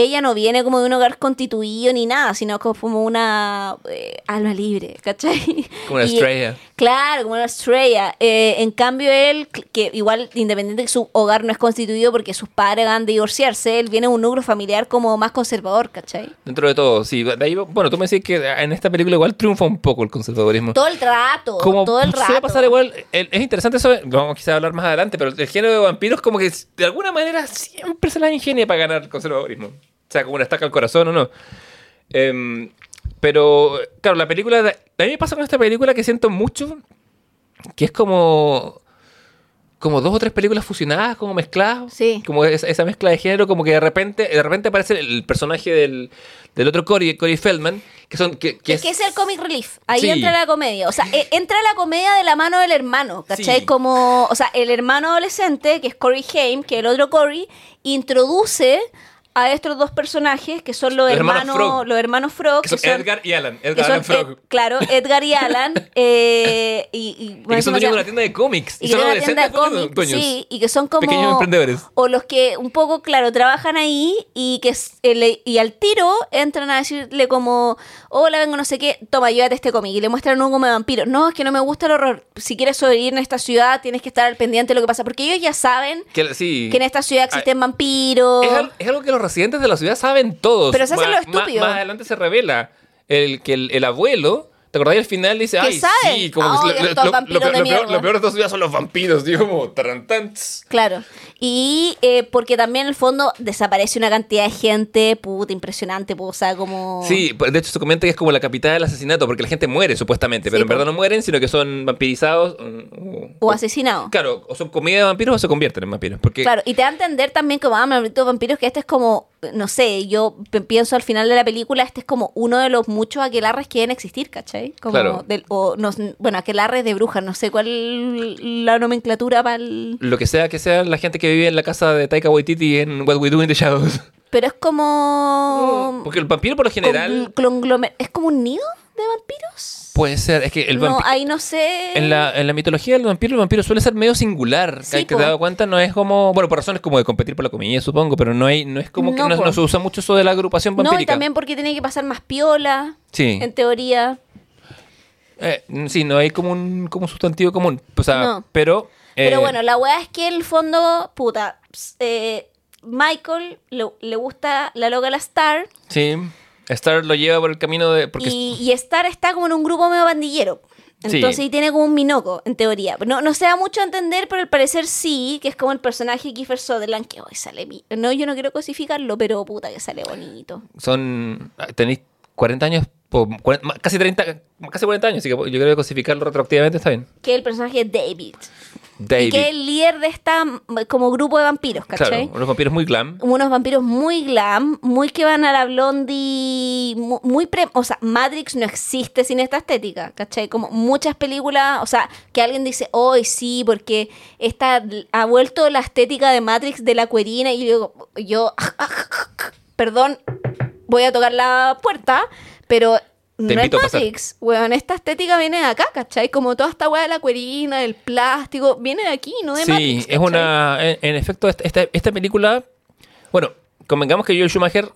ella no viene como de un hogar constituido ni nada, sino como una eh, alma libre, ¿cachai? Como una <laughs> Y, estrella. Claro, como una estrella. Eh, en cambio, él, que igual, independiente que su hogar no es constituido porque sus padres van de divorciarse, él viene de un núcleo familiar como más conservador, ¿cachai? Dentro de todo, sí. De ahí, bueno, tú me decís que en esta película igual triunfa un poco el conservadurismo. Todo el rato, como todo el rato. pasar igual, el- es interesante eso, lo vamos quizás a hablar más adelante, pero el género de vampiros como que de alguna manera siempre se la ingenia para ganar el conservadurismo. O sea, como una estaca al corazón o no. Em, pero, claro, la película, a mí me pasa con esta película que siento mucho, que es como... Como dos o tres películas fusionadas, como mezcladas. Sí. Como esa, esa mezcla de género, como que de repente, de repente aparece el, personaje del, del otro Corey, Corey Feldman, que son... Que, que es que es el comic relief. Ahí Sí. entra la comedia. O sea, e- entra la comedia de la mano del hermano, ¿cachai? Sí. Como, o sea, el hermano adolescente, que es Corey Haim, que el otro Corey, introduce a estos dos personajes que son los, Los hermanos hermanos, los hermanos Frog, Que son Edgar y Alan. Edgar son Allan Frog. Ed- claro, Edgar y Alan, <laughs> eh, y, y, Y bueno, que son dueños de una tienda de cómics. y Y son adolescentes cómics, dueños. sí, y que son como Pequeños emprendedores. o los que un poco, claro, trabajan ahí y que eh, le- y al tiro entran a decirle como, hola, vengo no sé qué, toma, llévate este cómic y le muestran un como de vampiro. No, es que no me gusta el horror. Si quieres sobrevivir en esta ciudad, tienes que estar al pendiente de lo que pasa, porque ellos ya saben Que, sí. que en esta ciudad existen vampiros. Es algo que los residentes de la ciudad saben todos. Pero se hace Ma- lo estúpido. Más, adelante se revela el, que el, el abuelo. ¿Te acordás? Y al final dice, ay, sí, como que lo, peor, mierda. lo peor de esta ciudad son los vampiros, digo, como tarantants. Claro. Y eh, porque también en el fondo desaparece una cantidad de gente, puta, impresionante, pues, o sea, como... Sí, pues, de hecho se comenta que es como la capital del asesinato, porque la gente muere supuestamente, pero Sí, en verdad no mueren, sino que son vampirizados. mm, O asesinado. Claro, o son comida de vampiros o se convierten en vampiros. Porque Claro, y te da a entender también como, ah, malditos vampiros, que este es como, no sé, yo pienso al final de la película, este es como uno de los muchos aquelarres que deben existir, ¿cachai? Como Claro. del- o, no, bueno, aquelarres de brujas, no sé cuál la nomenclatura para el... lo que sea que sea la gente que vive en la casa de Taika Waititi en What We Do in the Shadows. Pero es como... Porque el vampiro por lo general con- ¿Es como un nido de vampiros? Puede ser, es que el no, vampiro... ahí no sé... En la, en la mitología del vampiro, el vampiro suele ser medio singular. Sí, que te has dado cuenta, no es como. Bueno, por razones como de competir por la comida, supongo, pero no hay, no es como que No, no, no se usa mucho eso de la agrupación No, vampírica. y también porque tiene que pasar más piola, Sí. en teoría. Eh, sí, no hay como un, como sustantivo común. O sea, No. pero. eh, Pero bueno, la weá es que en el fondo, puta, eh, Michael le, le gusta la loca la Star Sí. Star lo lleva por el camino de. Porque y, y Star está como en un grupo medio bandillero. Sí. Entonces y tiene como un minoco, en teoría. No, no se da mucho a entender, pero al parecer sí, que es como el personaje Kiefer Sutherland, que hoy sale mi... No, yo no quiero cosificarlo, pero puta que sale bonito. son. ah, Tenéis 40 años. po- 40 ma- casi 30. Casi 40 años, así que yo creo que cosificarlo retroactivamente está bien. Que es el personaje de David. Y que es el líder de esta mm, como grupo de vampiros, ¿cachai? Claro, unos vampiros muy glam. unos vampiros muy glam, muy que van a la blondie, mu- muy pre... O sea, Matrix no existe sin esta estética, ¿cachai? Como muchas películas, o sea, que alguien dice, hoy sí, porque esta ha vuelto la estética de Matrix de la cuerina y yo, yo <laughs> perdón, voy a tocar la puerta, pero... No es invito. Matrix, weón, esta estética viene de acá, ¿cachai? Como toda esta weá de la cuerina, del plástico, viene de aquí, no de Sí, Matrix. es ¿cachai? una. En, en efecto, esta, esta, esta película. Bueno, convengamos que Joel Schumacher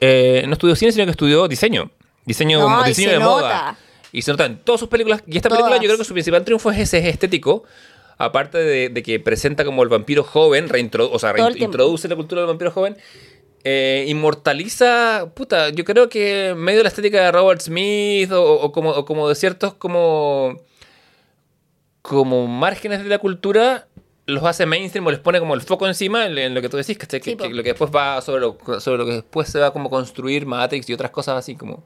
eh, no estudió cine, sino que estudió diseño. Diseño, No, diseño se de nota. moda. Y se nota en todas sus películas. Y esta película, Todas. yo creo que su principal triunfo es ese estético. Aparte de, de que presenta como el vampiro joven, reintrodu- o sea, reintroduce la cultura del vampiro joven. Eh, inmortaliza, puta, yo creo que en medio de la estética de Robert Smith o, o como, o como de ciertos como como márgenes de la cultura los hace mainstream o les pone como el foco encima en, lo que tú decís, ¿cachai? Que, Sí, que lo que después va sobre lo, sobre lo que después se va como construir Matrix y otras cosas así como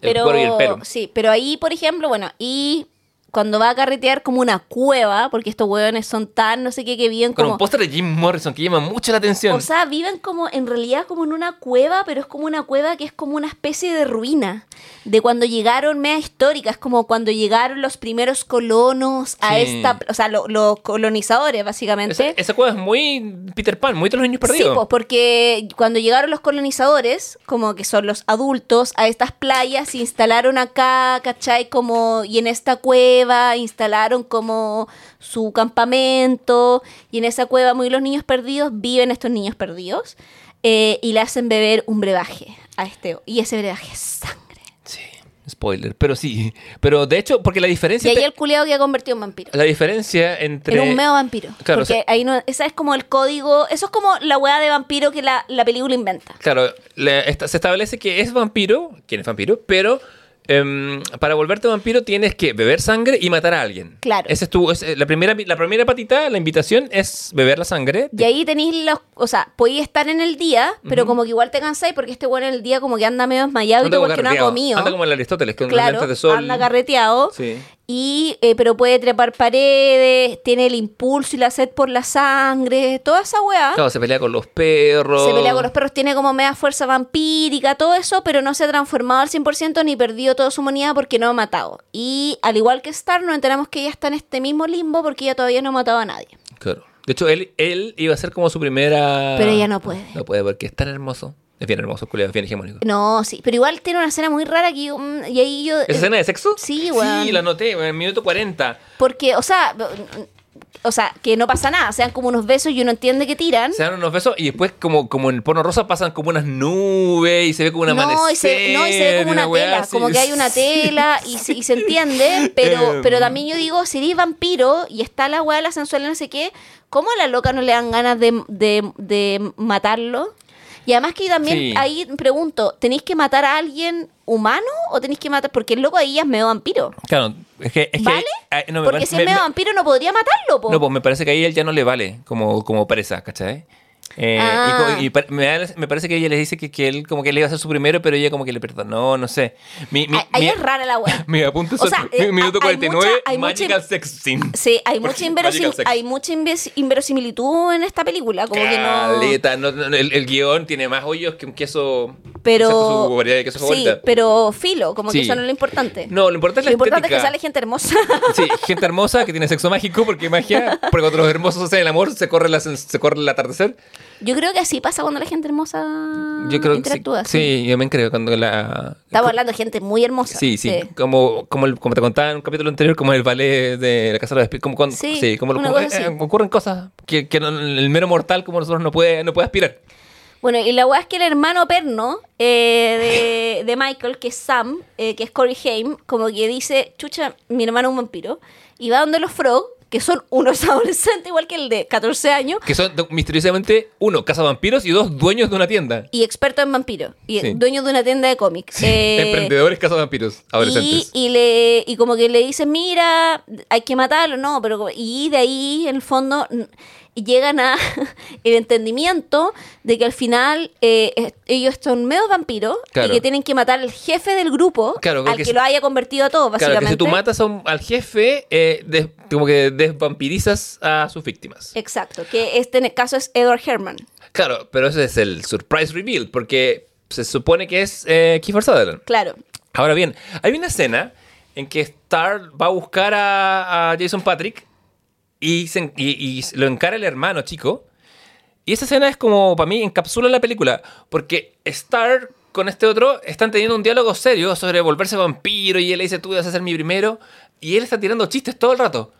el pero, cuero y el pelo. Sí, pero ahí, por ejemplo, bueno, y cuando va a carretear como una cueva, porque estos hueones son tan no sé qué que viven Con como... un póster de Jim Morrison que llama mucho la atención. O sea, viven como, en realidad como en una cueva, pero es como una cueva que es como una especie de ruina. De cuando llegaron, mea histórica, es como cuando llegaron los primeros colonos a Sí. esta, o sea, lo- los colonizadores, básicamente. esa, esa cueva es muy Peter Pan, muy de los niños Sí, perdidos. pues porque cuando llegaron los colonizadores, como que son los adultos, a estas playas se instalaron acá, ¿cachai? Como, y en esta cueva instalaron como su campamento, y en esa cueva muy los niños perdidos viven estos niños perdidos, eh, y le hacen beber un brebaje a este, y ese brebaje es sangre. Sí, spoiler, pero sí. Pero de hecho, porque la Y diferencia ahí el culiado que ha convertido en vampiro. la diferencia entre En un medio vampiro. Claro, porque o sea- ahí no, esa es como el código, eso es como la weá de vampiro que la, la película inventa. Claro, esta- se establece que es vampiro, quien es vampiro, pero em, para volverte vampiro tienes que beber sangre y matar a alguien. Claro. Ese es tu, es, la, primera, la primera patita, la invitación es beber la sangre. Y ahí tenéis los, o sea, podéis estar en el día, pero como que igual te cansáis porque este bueno en el día como que anda medio desmayado y Anda todo como porque no ha comido. Anda como el Aristóteles, con claro, lentes de sol. anda carreteado. Sí. Y, eh, pero puede trepar paredes, tiene el impulso y la sed por la sangre, toda esa weá. Claro, se pelea con los perros. Se pelea con los perros, tiene como media fuerza vampírica, todo eso, pero no se ha transformado al 100% ni perdido toda su humanidad porque no ha matado. Y al igual que Star, nos enteramos que ella está en este mismo limbo porque ella todavía no ha matado a nadie. Claro. De hecho, él, él iba a ser como su primera. Pero ella no puede. No puede porque es tan hermoso. Es bien hermoso, culiao, es bien hegemónico. No, sí, pero igual tiene una escena muy rara que yo, mm, y ahí yo... ¿Esa escena de sexo? Sí, weón. Sí, la noté, en el minuto 40. Porque, o sea, o sea, que no pasa nada, sean como unos besos y uno entiende que tiran. Se dan unos besos y después, como, como en el porno rosa, pasan como unas nubes y se ve como una no, y se, no, y se ve como una, tela, como que hay una tela y se, y se entiende, <laughs> pero, Em. pero también yo digo, si eres vampiro y está la weá de la sensual no sé qué, ¿cómo a la loca no le dan ganas de, de, de matarlo? Y además que yo también Sí. ahí pregunto, ¿tenéis que matar a alguien humano o tenéis que matar? Porque el loco ahí es medio vampiro. Claro, es que. Es que- ¿Vale? no, me Porque parece- si es me- medio me- vampiro no podría matarlo, po. No, pues me parece que ahí él ya no le vale como, como presa, ¿cachai? Eh, Ah. y y, me, me parece que ella le dice que, que él como que le iba a ser su primero, pero ella como que le perdonó, no sé. Mi, mi, mi- es rara la weá. <laughs> mi apunte O sea, eh, minuto hay 49, mucha- hay mucha- Magical Sex Scene. Sí, hay mucha, hay mucha inverosimilitud en esta película, como que no... Caleta, no, no, el, el guion tiene más hoyos que un queso. Pero... su de queso sí, favorita. pero filo, como que Sí. eso no es lo importante. No, lo importante es la lo importante es que estética. sale gente hermosa. Sí, gente hermosa que tiene sexo mágico porque magia, porque cuando los hermosos hacen el amor se corre, la, se corre el atardecer. Yo creo que así pasa cuando la gente hermosa Yo creo que interactúa. sí, sí, yo me creo cuando la Estamos hablando de gente muy hermosa. Sí, sí, Como, como, el- como te contaba en un capítulo anterior, como el ballet de la Casa de los. Como cuando, Sí, sí, como, como- cosa eh, ocurren cosas que, que el mero mortal como nosotros no puede, no puede aspirar. Bueno, y la weá es que el hermano perno eh, de, <laughs> de Michael, que es Sam, eh, que es Corey Haim, como que dice, chucha, mi hermano es un vampiro, y va donde los Frog, que son unos <laughs> adolescentes igual que el de 14 años, Que son misteriosamente, uno, cazavampiros y dos, dueños de una tienda. y expertos en vampiros, y Sí. dueños de una tienda de cómics. Eh, Emprendedores cazavampiros, y, adolescentes. y, le, y como que le dicen, mira, hay que matarlo, no, pero y de ahí, en el fondo, llegan a <laughs> el entendimiento de que al final eh, ellos son medio vampiros Claro. y que tienen que matar al jefe del grupo, Claro, al que si- lo haya convertido a todos, Claro, básicamente. que si tú matas a un- al jefe, eh, des- como que desvampirizas a sus víctimas. Exacto, que este en el caso es Edward Herman. Claro, pero ese es el surprise reveal, porque se supone que es eh, Kiefer Sutherland. Claro. Ahora bien, hay una escena en que Star va a buscar a, a Jason Patrick y, lo encara el hermano chico. Y esa escena es como, para mí, encapsula la película. Porque Star con este otro están teniendo un diálogo serio sobre volverse vampiro y él le dice, tú vas a ser mi primero. Y él está tirando chistes todo el rato.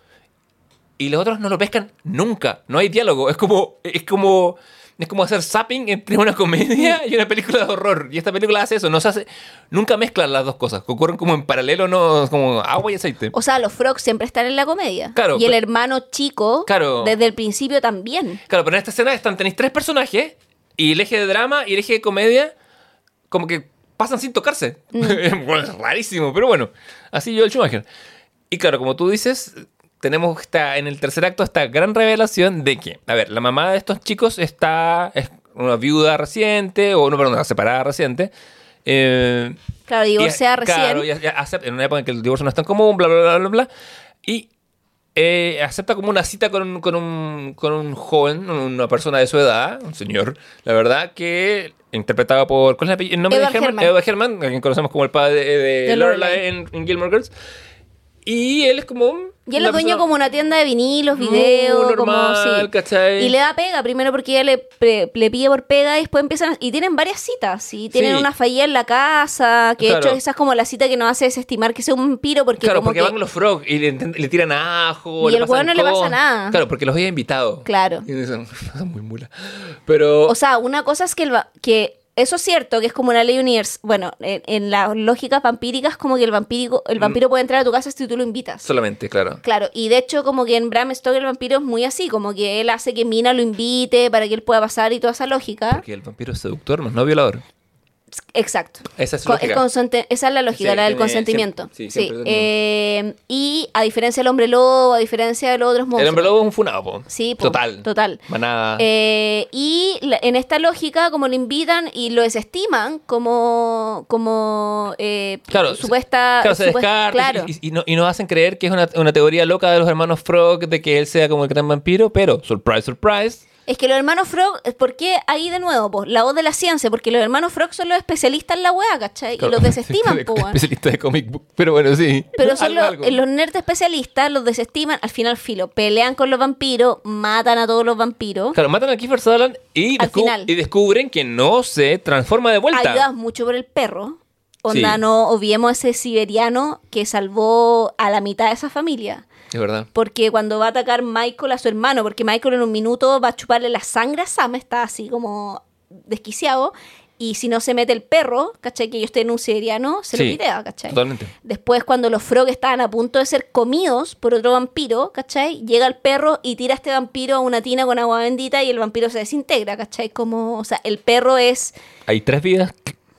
Y los otros no lo pescan nunca. No hay diálogo. Es como, es como, es como hacer zapping entre una comedia <laughs> y una película de horror. Y esta película hace eso. No se hace, nunca mezclan las dos cosas. Ocurren como en paralelo, no como agua y aceite. O sea, los Frogs siempre están en la comedia. Claro, y el hermano chico, Claro. desde el principio también. Claro, pero en esta escena están, tenéis tres personajes y el eje de drama y el eje de comedia como que pasan sin tocarse. Bueno, <laughs> es rarísimo, pero bueno, así yo el Schumacher. Y claro, como tú dices, tenemos esta, en el tercer acto esta gran revelación de que, a ver, la mamá de estos chicos está, es una viuda reciente, o no, perdón, una separada reciente. eh, Claro, y- divorciada recién. Claro, ya acepta- en una época en que el divorcio no es tan común, bla, bla, bla, bla, bla. Y eh, acepta como una cita con un, con, un, con un joven, una persona de su edad, un señor, la verdad, que interpretado por. ¿Cuál es el apellido? el nombre Edward de Herman? Herman. Edward Herman, a quien conocemos como el padre de, de De Lorelai. en, en Gilmore Girls. Y él es como. Y él es dueño persona como una tienda de vinilos, muy videos, como sí. ¿cachai? Y le da pega, primero porque ella le, pre- le pide por pega y después empiezan a- y tienen varias citas, y tienen Sí. una falla en la casa, que de hecho esa es como la cita que nos hace desestimar que sea un vampiro porque Claro, como porque que van los frogs y le, le tiran ajo. Y le el weón no le pasa nada. Claro, porque los había invitado. Claro. Y dicen, <laughs> son muy mula. Pero. O sea, una cosa es que, el va- que eso es cierto, que es como una ley universal. Bueno, en, en las lógicas vampíricas, como que el, vampírico, Mm. el vampiro puede entrar a tu casa si tú lo invitas. solamente, claro. Claro, y de hecho como que en Bram Stoker el vampiro es muy así, como que él hace que Mina lo invite para que él pueda pasar y toda esa lógica. Porque el vampiro es seductor, más no violador. Exacto. Esa es lógica. el esa es la lógica, Sí, la del tiene- consentimiento. siempre- sí, sí. siempre eh, y a diferencia del hombre lobo, a diferencia de los otros monstruos. El hombre lobo es un funado, po. Sí, po, total. total. Manada. Eh, y la- en esta lógica, como lo invitan y lo desestiman como, como eh, Claro, supuesta... Claro, se descarta claro. y, y- y no- y nos hacen creer que es una, una teoría loca de los hermanos Frog de que él sea como el gran vampiro, pero, surprise, surprise, Es que los hermanos Frog, ¿por qué ahí de nuevo? Pues, la voz de la ciencia, porque los hermanos Frog son los especialistas en la weá, ¿cachai? Y los <laughs> desestiman, De- <laughs> po, weón. Especialista de comic book. Pero bueno, sí. Pero <laughs> son Algo, los, algo. los nerds especialistas, los desestiman, al final filo, pelean con los vampiros, matan a todos los vampiros. Claro, matan a Kiefer Sutherland y, Al descu- final. y descubren que no se transforma de vuelta. Ayudas mucho por el perro. Onda, Sí. no obviemos ese siberiano que salvó a la mitad de esa familia. Es verdad. Porque cuando va a atacar Michael a su hermano, porque Michael en un minuto va a chuparle la sangre a Sam, está así como desquiciado. Y si no se mete el perro, ¿cachai? Que ellos tienen un siberiano, se Sí, lo pitea, ¿cachai? Totalmente. Después, cuando los Frog estaban a punto de ser comidos por otro vampiro, ¿cachai? Llega el perro y tira a este vampiro a una tina con agua bendita y el vampiro se desintegra, ¿cachai? Como, o sea, el perro es... Hay tres vidas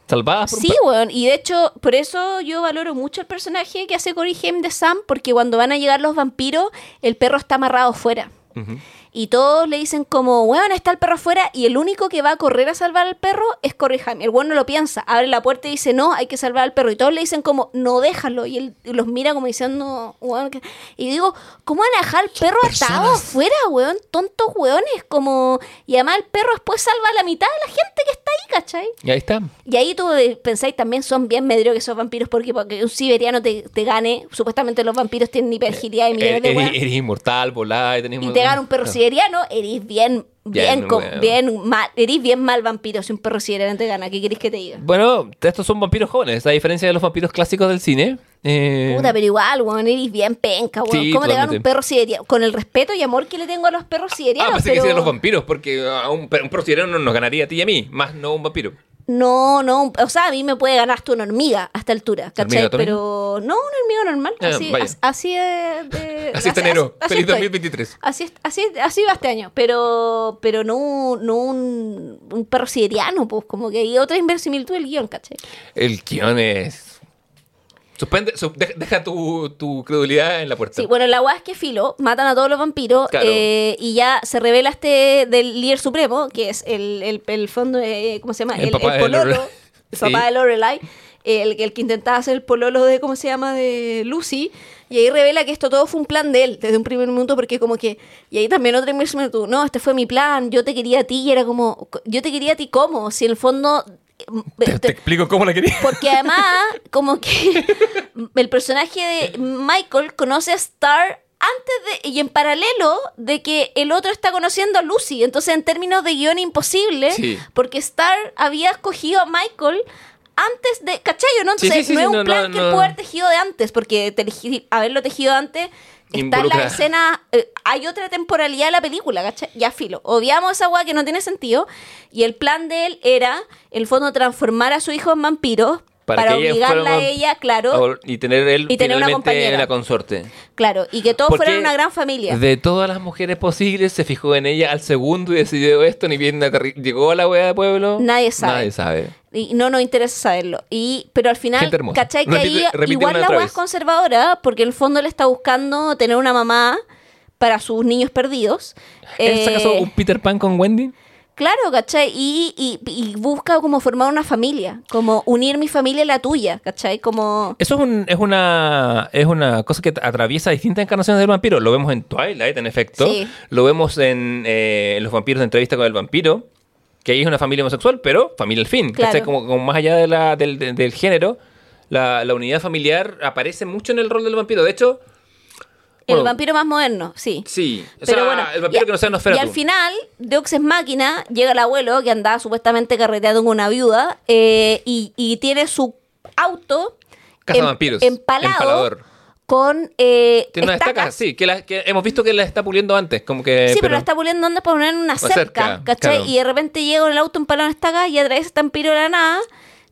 salvadas por Sí, weón. Y de hecho, por eso yo valoro mucho el personaje que hace Corey Haim de Sam, porque cuando van a llegar los vampiros, el perro está amarrado fuera. Ujú. Y todos le dicen como, weón, está el perro afuera. Y el único que va a correr a salvar al perro es Corey Haim. El weón no lo piensa. Abre la puerta y dice, no, hay que salvar al perro. Y todos le dicen como, no, déjalo. Y él los mira como diciendo, weón. que-". Y digo, ¿cómo van a dejar al perro atado afuera, weón? Tontos weones. Como... Y además el perro después salva a la mitad de la gente que está ahí, ¿cachai? Y ahí está. Y ahí tú eh, pensáis también son bien medrio que esos vampiros porque, porque un siberiano te, te gane. Supuestamente los vampiros tienen hiperagilidad y millones de weas. eres inmortal, volás, tenés Y te gana un perro. Siberiano, eres bien, bien, Bien, mal, eres bien mal vampiro si un perro siberiano te gana. ¿Qué querés que te diga? Bueno, estos son vampiros jóvenes, a diferencia de los vampiros clásicos del cine. Eh, Puta, pero igual, weón, eres bien penca, weón. Sí, ¿Cómo te gana un perro siberiano? Con el respeto y amor que le tengo a los perros ah, siberianos, pensé que pero... decían los vampiros, porque a un, un perro siberiano no nos ganaría a ti y a mí, más no un vampiro. No, no, o sea, a mí me puede ganar hasta una hormiga a esta altura, ¿cachai? Pero no, una hormiga normal, Ah, así, as- así de, de- <laughs> Así está enero. así Feliz estoy. 2023. Así, es- así, así va este año, pero, pero no, un- no un, un perro siberiano, pues como que hay otra inversimilitud del guion, ¿cachai? El guion es... Suspende, su- de- deja tu, tu credulidad en la puerta. Sí, bueno, la weá es que filo, matan a todos los vampiros Claro. eh, y ya se revela este del líder supremo, que es el, el, el fondo, de, ¿cómo se llama? El El, papá el de pololo, el Sí. papá de Lorelai, el, el que intentaba hacer el pololo de, ¿cómo se llama? De Lucy. Y ahí revela que esto todo fue un plan de él desde un primer minuto, porque como que. Y ahí también otra inversión, no, este fue mi plan, yo te quería a ti, y era como, yo te quería a ti, ¿cómo? Si en el fondo. <laughs> Te, te explico cómo la quería. porque además, <laughs> como que <laughs> el personaje de Michael conoce a Star antes de y en paralelo de que el otro está conociendo a Lucy. Entonces, en términos de guion, imposible, Sí. porque Star había escogido a Michael antes de. ¿Cachayo? ¿no? Entonces, sí, sí, no es un no, plan no, que él pudo haber tejido de antes, porque te- haberlo tejido antes. Está en la escena, eh, hay otra temporalidad de la película, ¿cachai? Ya filo. Obviamos esa weá que no tiene sentido. Y el plan de él era, en el fondo, transformar a su hijo en vampiro Para para, que obligarla a ella, claro, Y tener él Y tener una finalmente compañera. la consorte. claro, y que todos Porque fueran una gran familia. De todas las mujeres posibles, se fijó en ella al segundo y decidió esto, ni bien llegó a la wea de pueblo. Nadie sabe. Nadie sabe. Y no nos interesa saberlo. Y, pero al final. ¿cachai? Que ahí Repite- igual una la vez. es conservadora, porque en el fondo le está buscando tener una mamá para sus niños perdidos. ¿Es acaso Eh, un Peter Pan con Wendy? Claro, ¿cachai? Y, y, y busca como formar una familia, como unir mi familia a la tuya, ¿cachai? Como... Eso es, un- es una es una cosa que atraviesa distintas encarnaciones del vampiro. Lo vemos en Twilight, en efecto. Sí. Lo vemos en, eh, en Los vampiros de entrevista con el vampiro. Que ahí es una familia homosexual, pero familia al fin. Claro. ¿cachai? Como, como más allá de la- del, del- del género, la, la unidad familiar aparece mucho en el rol del vampiro. De hecho, El vampiro más moderno, sí. Sí, o Pero sea, bueno, el vampiro y- que no sea Y Nosferatu. al final, Deux es máquina, llega el abuelo que andaba supuestamente carreteando con una viuda eh, y, y tiene su auto Cazavampiros, empalado empalador. con eh, Tiene una estaca, estacas. sí, que, la- que hemos visto que la está puliendo antes, como que... Sí, pero, la está puliendo donde para poner en una cerca, cerca, ¿cachai? claro. Y de repente llega con el auto empalado en estaca y atraviesa esta empiro de la nada,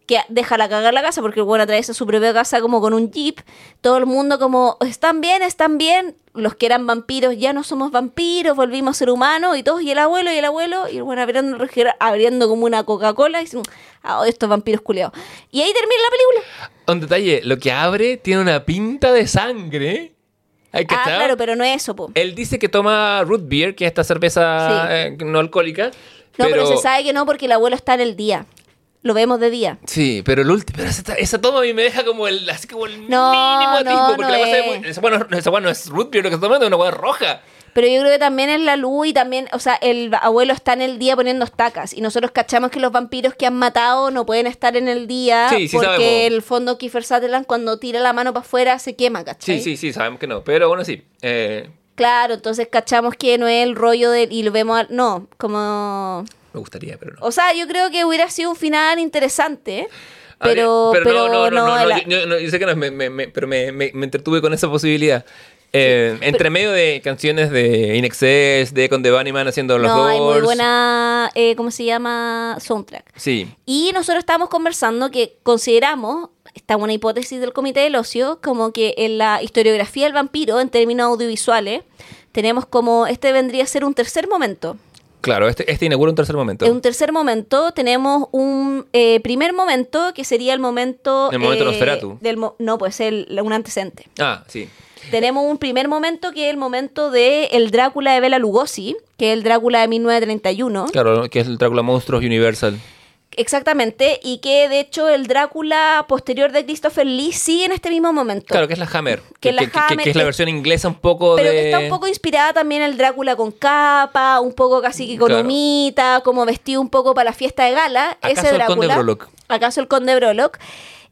que deja la cagar la casa, porque el bueno atraviesa su propia casa como con un jeep. Todo el mundo como, están bien, están bien. Los que eran vampiros, ya no somos vampiros, volvimos a ser humanos, y todos, y el abuelo, y el abuelo, y el bueno abriendo, abriendo como una Coca-Cola, y dicen, ah, estos vampiros culeados. Y ahí termina la película. Un detalle, lo que abre tiene una pinta de sangre. Hay que Ah, estar- claro, pero no es eso, po. Él dice que toma root beer, que es esta cerveza Sí. eh, no alcohólica. No, pero... se sabe que no porque el abuelo está en el día. Lo vemos de día. Sí, pero el último, pero esa, esa toma a mí me deja como el, así como el No, mínimo no, atisbo, porque no la cosa es. esa, bueno, esa bueno no es root beer, lo que está tomando es una hueá roja. Pero yo creo que también es la luz y también, o sea, el abuelo está en el día poniendo estacas y nosotros cachamos que los vampiros que han matado no pueden estar en el día Sí, sí porque sabemos. el fondo Kiefer Sutherland cuando tira la mano para afuera se quema, ¿cachai? Sí, sí, sí, sabemos que no. Pero bueno, sí. Eh, Claro, entonces cachamos que no es el rollo de... y lo vemos... al- no, como... me gustaría, pero no. O sea, yo creo que hubiera sido un final interesante, A ver, pero... pero, no, no, no, no, la- yo, yo- no, yo sé que no, me, me- me- pero me, me- me entretuve con esa posibilidad. Eh, entre medio de canciones de In Excess, de Con The Bunnyman haciendo los no, hay muy buena, eh, ¿cómo se llama? Soundtrack. Sí, Y nosotros estábamos conversando que consideramos, esta una hipótesis del Comité del Ocio, como que en la historiografía del vampiro, en términos audiovisuales, tenemos como, este vendría a ser un tercer momento. Claro, este, este inaugura un tercer momento. En un tercer momento tenemos un eh, primer momento que sería el momento... El momento eh, Nosferatu. del mo- no, pues el, un antecedente. Ah, sí. Tenemos un primer momento que es el momento de el Drácula de Bela Lugosi, que es el Drácula de 1931. Claro, que es el Drácula Monstruos Universal. Exactamente, y que de hecho el Drácula posterior de Christopher Lee sigue en este mismo momento. Claro, que es la Hammer. Que la que, que- Hammer que es la versión inglesa un poco pero de... que está un poco inspirada también el Drácula con capa, un poco casi que con Claro. como vestido un poco para la fiesta de gala. ¿Acaso ese el Drácula. Conde Brolock? ¿Acaso el Conde Brolock?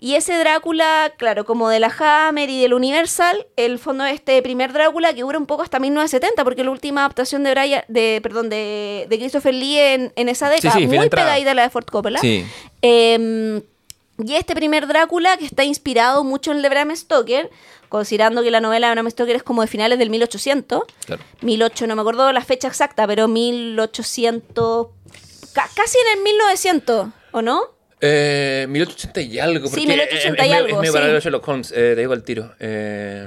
Y ese Drácula, claro, como de la Hammer y del Universal, el fondo de este primer Drácula que dura un poco hasta 1970, porque la última adaptación de Brian, de, perdón, de, de Christopher Lee en, en esa década, sí, muy pegadita a la de Ford Coppola. Sí. Eh, y este primer Drácula, que está inspirado mucho en el de Bram Stoker, considerando que la novela de Bram Stoker es como de finales del 1800, Claro. 1800, no me acuerdo la fecha exacta, pero 1800, ca- casi en el 1900, ¿o no? Eh, 1880 y algo. Sí, porque 1880 y es, es, algo, Es sí. paralelo a Sherlock Holmes, eh, te digo al tiro. Eh,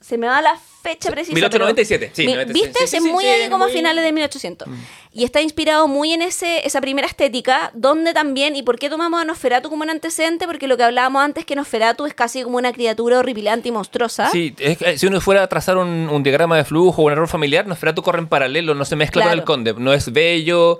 Se me va la fecha precisa. 1897, pero- sí, Mi- 97, ¿Viste? sí, sí, es sí, muy sí, ahí como a muy- Mm. finales de 1800. Y está inspirado muy en ese, esa primera estética, donde también, ¿y por qué tomamos a Nosferatu como un antecedente? Porque lo que hablábamos antes, que Nosferatu es casi como una criatura horripilante y monstruosa. Sí, es que si uno fuera a trazar un, un diagrama de flujo o un error familiar, Nosferatu corre en paralelo, no se mezcla con Claro. el conde. No es bello,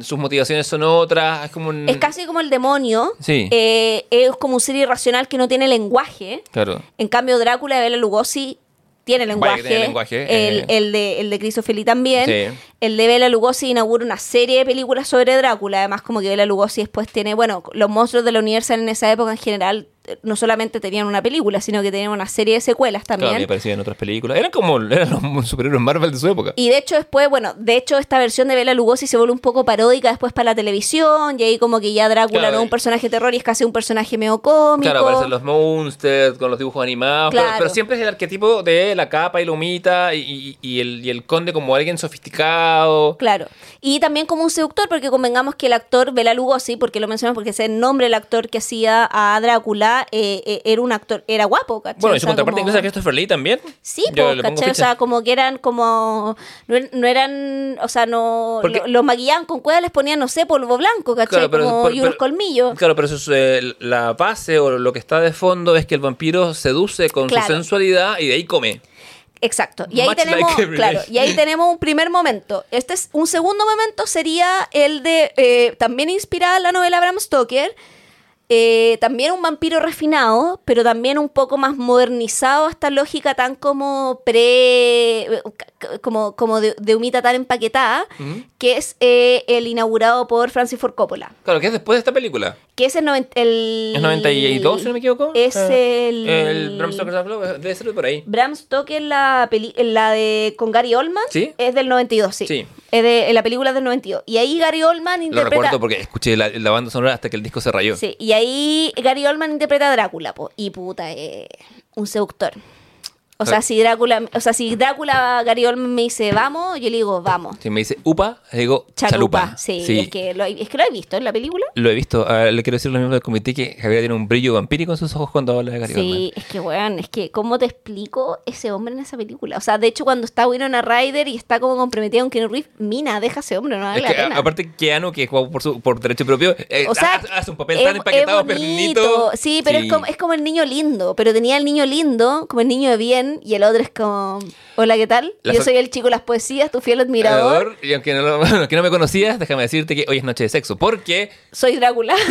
sus motivaciones son otras, es como un... Es casi como el demonio. Sí. Eh, es como un ser irracional que no tiene lenguaje. Claro. En cambio, Drácula de Bela Lugosi tiene lenguaje. tiene eh. el de, el de Lee también. Sí. El de Bela Lugosi inaugura una serie de películas sobre Drácula. Además, como que Bela Lugosi después tiene. Bueno, los monstruos de la Universal en esa época en general no solamente tenían una película, sino que tenían una serie de secuelas también. Claro, me parecía en otras películas. Eran como eran los <laughs> superhéroes Marvel de su época. Y de hecho después, bueno, de hecho esta versión de Bela Lugosi se vuelve un poco paródica después para la televisión y ahí como que ya Drácula Claro, no es un personaje terror y es casi un personaje medio cómico. Claro, aparecen los monsters con los dibujos animados, pero- siempre es el arquetipo de la capa y la humita y, y- y el, y el conde como alguien sofisticado. Claro. Y también como un seductor, porque convengamos que el actor Bela Lugosi, porque lo mencionamos porque es el nombre del actor que hacía a Drácula, eh, eh, era un actor, era guapo, ¿cachai? Bueno, O y su sea, contraparte como- inglesa Christopher Lee también. Sí, Yo pongo ¿cachai? O sea, como que eran como. No, er- no eran. O sea, no. Porque- lo- los maquillaban con cuevas, les ponían, no sé, polvo blanco, ¿cachai? Claro, pero- como, pero- y unos pero- colmillos. Claro, pero eso es, eh, la base o lo que está de fondo es que el vampiro seduce con Claro. su sensualidad y de ahí come. Exacto. Y ahí Much tenemos, like claro, y ahí tenemos un primer momento. Este es un segundo momento sería el de eh, también inspirada en la novela Bram Stoker. Eh, también un vampiro refinado, pero también un poco más modernizado a esta lógica tan como pre. como, como de, de humita tan empaquetada, que es eh, el inaugurado por Francis Ford Coppola. Claro, que es después de esta película. Que es el, el ¿Es 92, si no me equivoco? Es Eh, el. El Bram Stoker's Club debe ser por ahí. Bram Stoker, la, peli- la de con Gary Oldman, ¿Sí? es del 92, sí. Sí. Es de, la película es del 92. Y ahí Gary Oldman Lo interpreta... recuerdo porque escuché la, la banda sonora hasta que el disco se rayó. Sí, y ahí Gary Oldman interpreta a Drácula, po. Y puta, eh, un seductor. O sea, si Drácula, o sea, si Drácula, Gary Oldman me dice vamos, yo le digo vamos. Si me dice upa, le digo Chalupa. chalupa. Sí, Es, que lo, es que lo he visto en la película. Lo he visto. Ah, le quiero decir a los miembros del comité que Javier tiene un brillo vampírico en sus ojos cuando habla de Gary Oldman. Sí, es que, weón, es que, ¿cómo te explico ese hombre en esa película? O sea, de hecho, cuando está Winona Ryder y está como comprometida con Keanu Reeves, Mina, deja a ese hombre, no vale Es la que, pena. aparte, Keanu, que juega por, su, por derecho propio, eh, O sea, hace, hace un papel es- tan empaquetado, pernito. Sí, pero Es, como, es como el niño lindo. Pero tenía el niño lindo, como el niño de bien, y el otro es como, hola, ¿qué tal? La Yo so- soy el chico de las poesías, tu fiel admirador. Admirador, Y aunque no, lo- <laughs> aunque no me conocías, déjame decirte que hoy es noche de sexo. Porque, Soy Drácula. <laughs>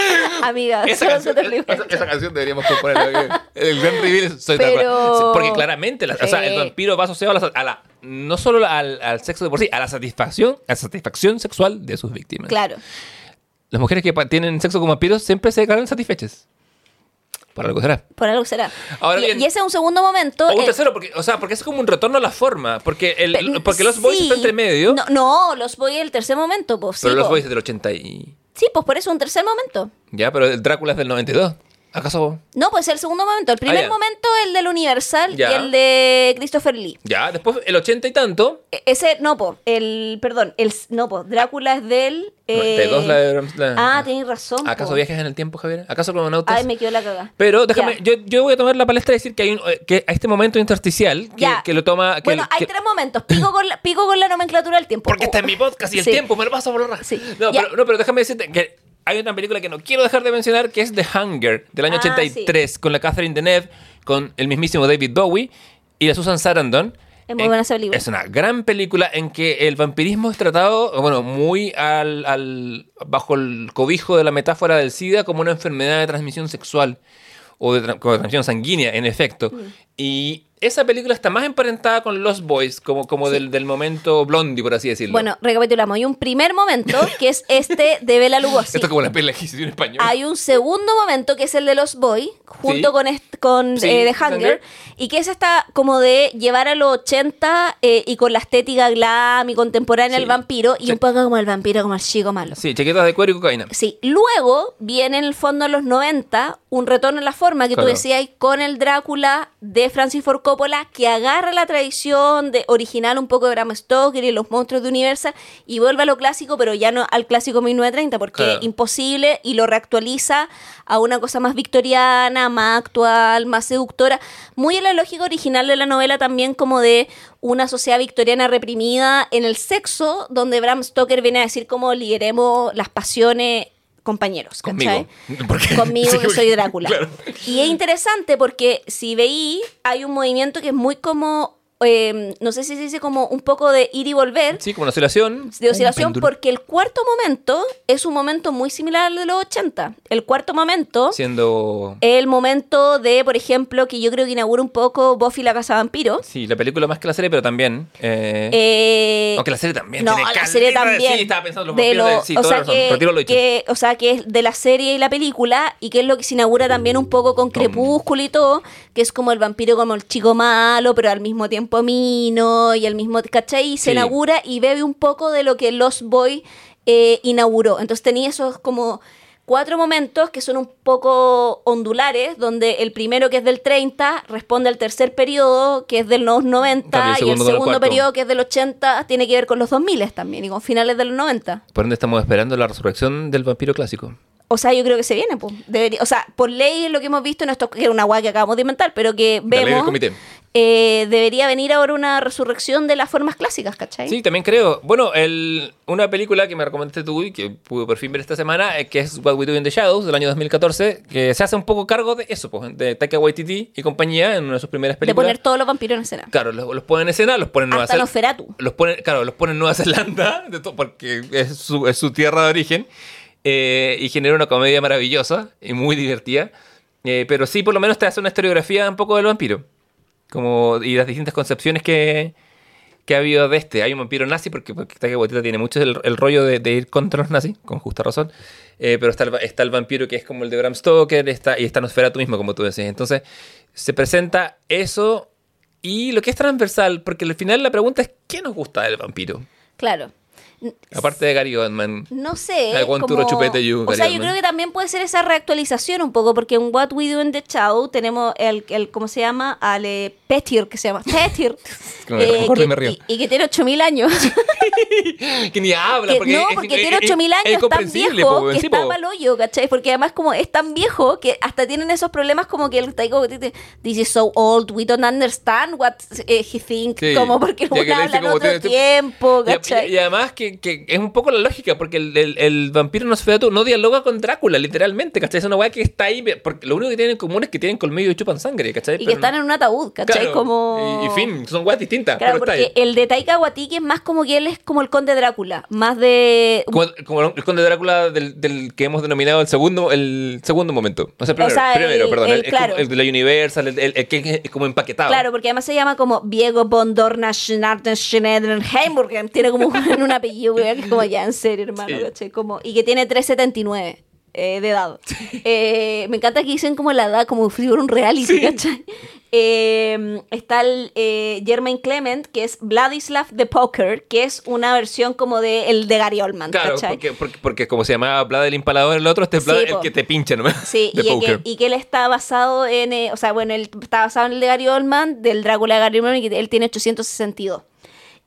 <laughs> Amiga, esa, canción, esa, esa deberíamos componerla. El gran reveal es soy Pero- Drácula. Porque claramente, la- o sea, el vampiro va asociado a la, a la- no solo al, al sexo de por sí, a la satisfacción, a la satisfacción sexual de sus víctimas. Claro. Las mujeres que tienen sexo con vampiros siempre se declaran satisfechas. Por algo será. Por algo será. Ahora y, bien- y ese es un segundo momento. O un eh, tercero, porque, o sea, porque es como un retorno a la forma. Porque, el, pe- porque los boys sí. está entre medio. No, no, los boys el tercer momento, pues. pero sí, los po. boys es del 80 y. Sí, pues por eso un tercer momento. Ya, pero el Drácula es del 92. ¿Acaso? No, pues el segundo momento. El primer Ah, momento, el del Universal y el de Christopher Lee. Ya, después el 80 y tanto. E- Ese, no, po, el, perdón, el, no, po, Drácula es del... eh, 92 la de Bram- la- Ah, tenéis razón. ¿Acaso po. viajes en el tiempo, Javier? ¿Acaso crononautas? Ay, me quedó la caga. Pero déjame, yo, yo voy a tomar la palestra y decir que hay un, eh, que a este momento intersticial que, lo toma. Que, bueno, hay tres momentos. Pico con la, pico con la nomenclatura del tiempo. Porque Oh, está en mi podcast y el sí. tiempo me lo vas a borrar. Sí. No, pero, no, pero déjame decirte que hay una película que no quiero dejar de mencionar que es The Hunger del año Ah, 83 con la Catherine Deneuve, con el mismísimo David Bowie y la Susan Sarandon. Es muy En- buena esa película. Es una gran película en que el vampirismo es tratado, bueno, muy al, al- bajo el cobijo de la metáfora del SIDA como una enfermedad de transmisión sexual o de, tra- como de transmisión sanguínea, en efecto. Mm. Y esa película está más emparentada con Los Boys, como, como del, del momento Blondie, por así decirlo. Bueno, recapitulamos. Hay un primer momento, <laughs> que es este de Bela Lugosi. Esto es como la película que en español. Hay un segundo momento que es el de los Boy, junto Sí. con, con Sí, eh, The Hunger, Hunger. y que es esta como de llevar a los 80 eh, y con la estética glam y contemporánea Sí. el vampiro, y Sí. un poco como el vampiro, como el chico malo. Sí, chaquetas de cuero y cocaína. Sí, luego viene en el fondo en los 90 un retorno en la forma que Claro. tú decías con el Drácula de Francis Ford Coppola que agarra la tradición de original un poco de Bram Stoker y los monstruos de Universal y vuelve a lo clásico, pero ya no al clásico 1930 porque Claro. es imposible y lo reactualiza a una cosa más victoriana, más actual, más seductora, muy en la lógica original de la novela también como de una sociedad victoriana reprimida en el sexo, donde Bram Stoker viene a decir como liberemos las pasiones compañeros, ¿cachai? Conmigo. <laughs> Porque- Conmigo sí, que soy Drácula. <laughs> claro. Y es interesante porque si veí, hay un movimiento que es muy como, eh, no sé si se dice como un poco de ir y volver, Sí, como una oscilación. de oscilación, porque el cuarto momento es un momento muy similar al de los 80. El cuarto momento Siendo. el momento de, por ejemplo, que yo creo que inaugura un poco Buffy la Casa Vampiro. Sí, la película más que la serie, pero también. eh, Eh, aunque la serie también. no, tiene la serie de- también. Sí, estaba pensando en los de lo- de- sí, o toda sea razón. que, Retiro lo dicho. que- o sea que es de la serie y la película y que es lo que se inaugura también un poco con Crepúsculo y todo, que es como el vampiro como el chico malo, pero al mismo tiempo mino y al mismo, ¿cachai? Y se Sí. inaugura y bebe un poco de lo que Lost Boy eh, inauguró. Entonces tenía esos como cuatro momentos que son un poco ondulares, donde el primero que es del 30 responde al tercer periodo que es de los 90 Cambio, el y el segundo el periodo que es del 80 tiene que ver con los 2000 también y con finales de los 90. Por ende, estamos esperando la resurrección del vampiro clásico. O sea, yo creo que se viene, pues. Debería, o sea, por ley lo que hemos visto en esto, que era una guay que acabamos de inventar, pero que del vemos. Eh, debería venir ahora una resurrección de las formas clásicas, ¿cachai? Sí, también creo. Bueno, el, una película que me recomendaste tú y que pude por fin ver esta semana, eh, que es What We Do in the Shadows, del año 2014, que se hace un poco cargo de eso, pues, de Taika Waititi y compañía en una de sus primeras de películas. poner todos los vampiros en escena. Claro, los, los ponen en escena, los ponen en Nueva Zelanda. Los ponen, claro, los ponen en Nueva Zelanda, de porque es su, es su tierra de origen, eh, y genera una comedia maravillosa y muy divertida. Eh, pero sí, por lo menos te hace una historiografía un poco del vampiro. Como, y las distintas concepciones que, que ha habido de este. Hay un vampiro nazi, porque, porque Taika Waititi tiene mucho el, rollo de, de ir contra los nazis, con justa razón. Eh, pero está el, está el vampiro que es como el de Bram Stoker, está, y está Nosferatu mismo, como tú decías. Entonces, se presenta eso y lo que es transversal, porque al final la pregunta es: ¿qué nos gusta del vampiro? Claro. Aparte de Gary Oldman. No sé. Como- chupete you, o sea, yo creo que también puede ser esa reactualización un poco, porque en What We Do in the Chow tenemos el, el ¿cómo se llama? Al eh, Petir, que se llama Petir. <laughs> Que me río. y, y que tiene 8000 años. <laughs> que ni habla. Que- no, es- porque es- tiene es- 8000 es años, tan incomprensible, viejo, po, que sí, está mal hoyo, ¿cachai? Porque además como es tan viejo que hasta tienen esos problemas como que el Waititi, this is so old, we don't understand what eh, he thinks, Sí. como porque uno habla en otro tiempo, Y- ¿cachai? Y, y además que que, que es un poco la lógica, porque el, el, el vampiro Nosferatu no dialoga con Drácula, literalmente, ¿cachai? Es una weá que está ahí, porque lo único que tienen en común es que tienen colmillo y chupan sangre, ¿cachai? Y que están en un ataúd, ¿cachai? Claro, como... Y, y fin, son weas distintas, Claro, pero está ahí. porque el de Taika Waititi es más como que él es como el conde Drácula, más de... Como, como el conde Drácula del, del que hemos denominado el segundo, el segundo momento. O sea, primero, sea, el- primero, perdón. el- El, el- claro. el de la Universal, el, que es como empaquetado. Claro, porque además se llama como Diego Bondorna Schneider. Tiene como un, <laughs> un apellido, güey, que es como ya en serio, hermano, Sí. ¿cachai? Como, y que tiene 379 eh, de edad. Eh, me encanta que dicen como la edad, como si fuera un reality, ¿cachai? Eh, está el eh, Jermaine Clement, que es Vladislav the Poker, que es una versión como de el de Gary Oldman, Claro, ¿cachai? porque, porque, porque como se llamaba Vlad el Impalador, el otro, este es Vlad Sí, el po. que te pincha nomás. Sí, <laughs> y que, y que él está basado en, eh, o sea, bueno, él está basado en el de Gary Oldman, del Drácula de Gary Oldman, y que él tiene 862.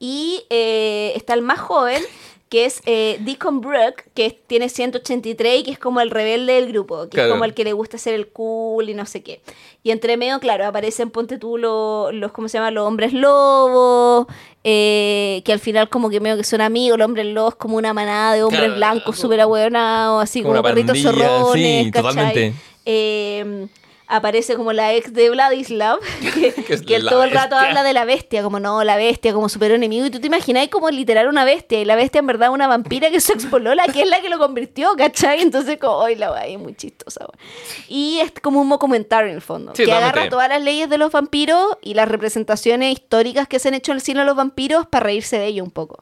Y eh, está el más joven, que es eh, Deacon Brooke, que tiene 183 y que es como el rebelde del grupo, que Claro. es como el que le gusta ser el cool y no sé qué. Y entre medio, claro, aparecen, ponte tú, lo- los, ¿cómo se llama? Los hombres lobos, eh, que al final como que medio que son amigos, los hombres lobos como una manada de hombres Claro, blancos súper ahueonados, así como como, perritos zorrones, sí, ¿cachai? totalmente. Eh, aparece como la ex de Vladislav, <laughs> que, Que él la todo el rato habla de la bestia, como no, la bestia, como super enemigo, y tú te imaginas como literal una bestia, y la bestia en verdad una vampira que es su expolola, que es la que lo convirtió, ¿cachai? Entonces, como, ¡ay, la wey, es muy chistosa! wey". Y es como un documentario en el fondo, Sí, que agarra todas las leyes de los vampiros y las representaciones históricas que se han hecho en el cine de los vampiros para reírse de ello un poco.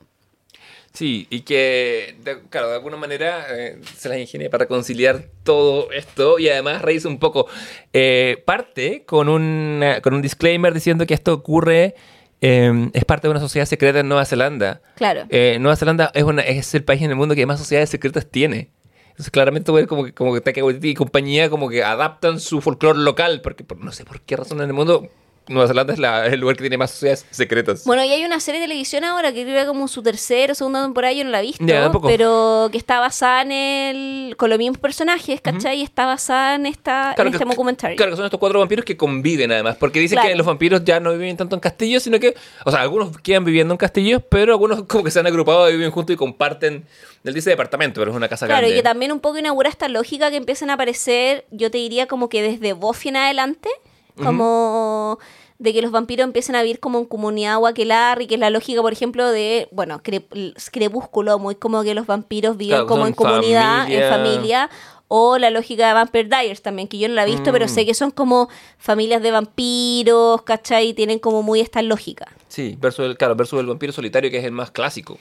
Sí, y que, de- claro, de alguna manera eh, se las ingenia para conciliar todo esto y además reírse un poco. Eh, parte con un, con un disclaimer diciendo que esto ocurre, eh, es parte de una sociedad secreta en Nueva Zelanda. Claro. Eh, Nueva Zelanda es, una, es el país en el mundo que más sociedades secretas tiene. Entonces, claramente, güey, como que, como que y compañía como que adaptan su folclore local, porque por, no sé por qué razón en el mundo Nueva Zelanda es, la- el lugar que tiene más sociedades secretas. Bueno, y hay una serie de televisión ahora que creo como su tercera o segunda temporada, yo no la he visto, Ya, pero que está basada en el. con los mismos personajes, ¿cachai? Y está basada en, esta, en este documentario. claro, que son estos cuatro vampiros que conviven además, porque dicen Claro. que los vampiros ya no viven tanto en castillos, sino que, o sea, algunos quedan viviendo en castillos, pero algunos <laughs> como que se han agrupado y viven juntos y comparten, él dice departamento, pero es una casa Claro, y grande. que también un poco inaugura esta lógica que empiezan a aparecer, yo te diría como que desde Buffy en adelante, como de que los vampiros empiecen a vivir como en comunidad y que es la lógica, por ejemplo, de, bueno, cre- crepúsculo, muy como que los vampiros viven Claro, como en comunidad, familia. en familia, o la lógica de Vampire Diaries también, que yo no la he visto, Mm. pero sé que son como familias de vampiros, ¿cachai? Y tienen como muy esta lógica. Sí, versus el, claro, versus el vampiro solitario, que es el más clásico.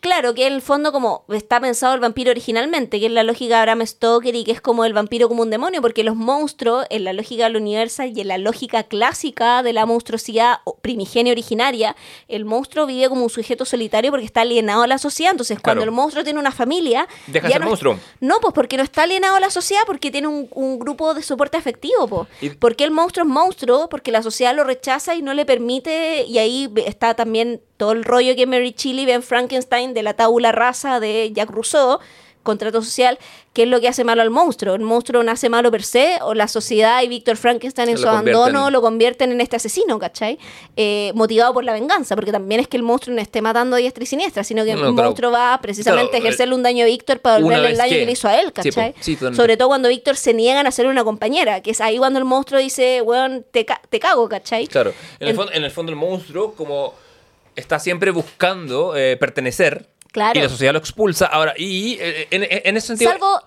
Claro, que en el fondo como está pensado el vampiro originalmente, que es la lógica de Bram Stoker y que es como el vampiro como un demonio, porque los monstruos, en la lógica del universal y en la lógica clásica de la monstruosidad primigenia originaria, el monstruo vive como un sujeto solitario porque está alienado a la sociedad. Entonces, cuando el monstruo tiene una familia... Deja ser no es- monstruo. No, pues porque no está alienado a la sociedad, porque tiene un, un grupo de soporte afectivo, pues. Y- ¿Por qué el monstruo es monstruo? Porque la sociedad lo rechaza y no le permite, y ahí está también todo el rollo que Mary Shelley ve en Frankenstein de la tabula rasa de Jacques Rousseau, contrato social, que es lo que hace malo al monstruo. ¿El monstruo nace malo per se o la sociedad y Víctor Frankenstein en su abandono lo convierten en este asesino, ¿cachai? Eh, motivado por la venganza, porque también es que el monstruo no esté matando a diestra y siniestra, sino que No, el claro. monstruo va precisamente Claro, a ejercerle un daño a Víctor para una devolverle el daño que... que- le hizo a él, Sí. ¿cachai? Sí, totalmente. Sobre todo cuando Víctor se niegan a ser una compañera, que es ahí cuando el monstruo dice, weón, te, ca- te cago, ¿cachai? Claro, en el, fondo, en el fondo el monstruo como está siempre buscando eh, pertenecer Claro. y la sociedad lo expulsa. Ahora, y eh, en, en- ese sentido... Salvo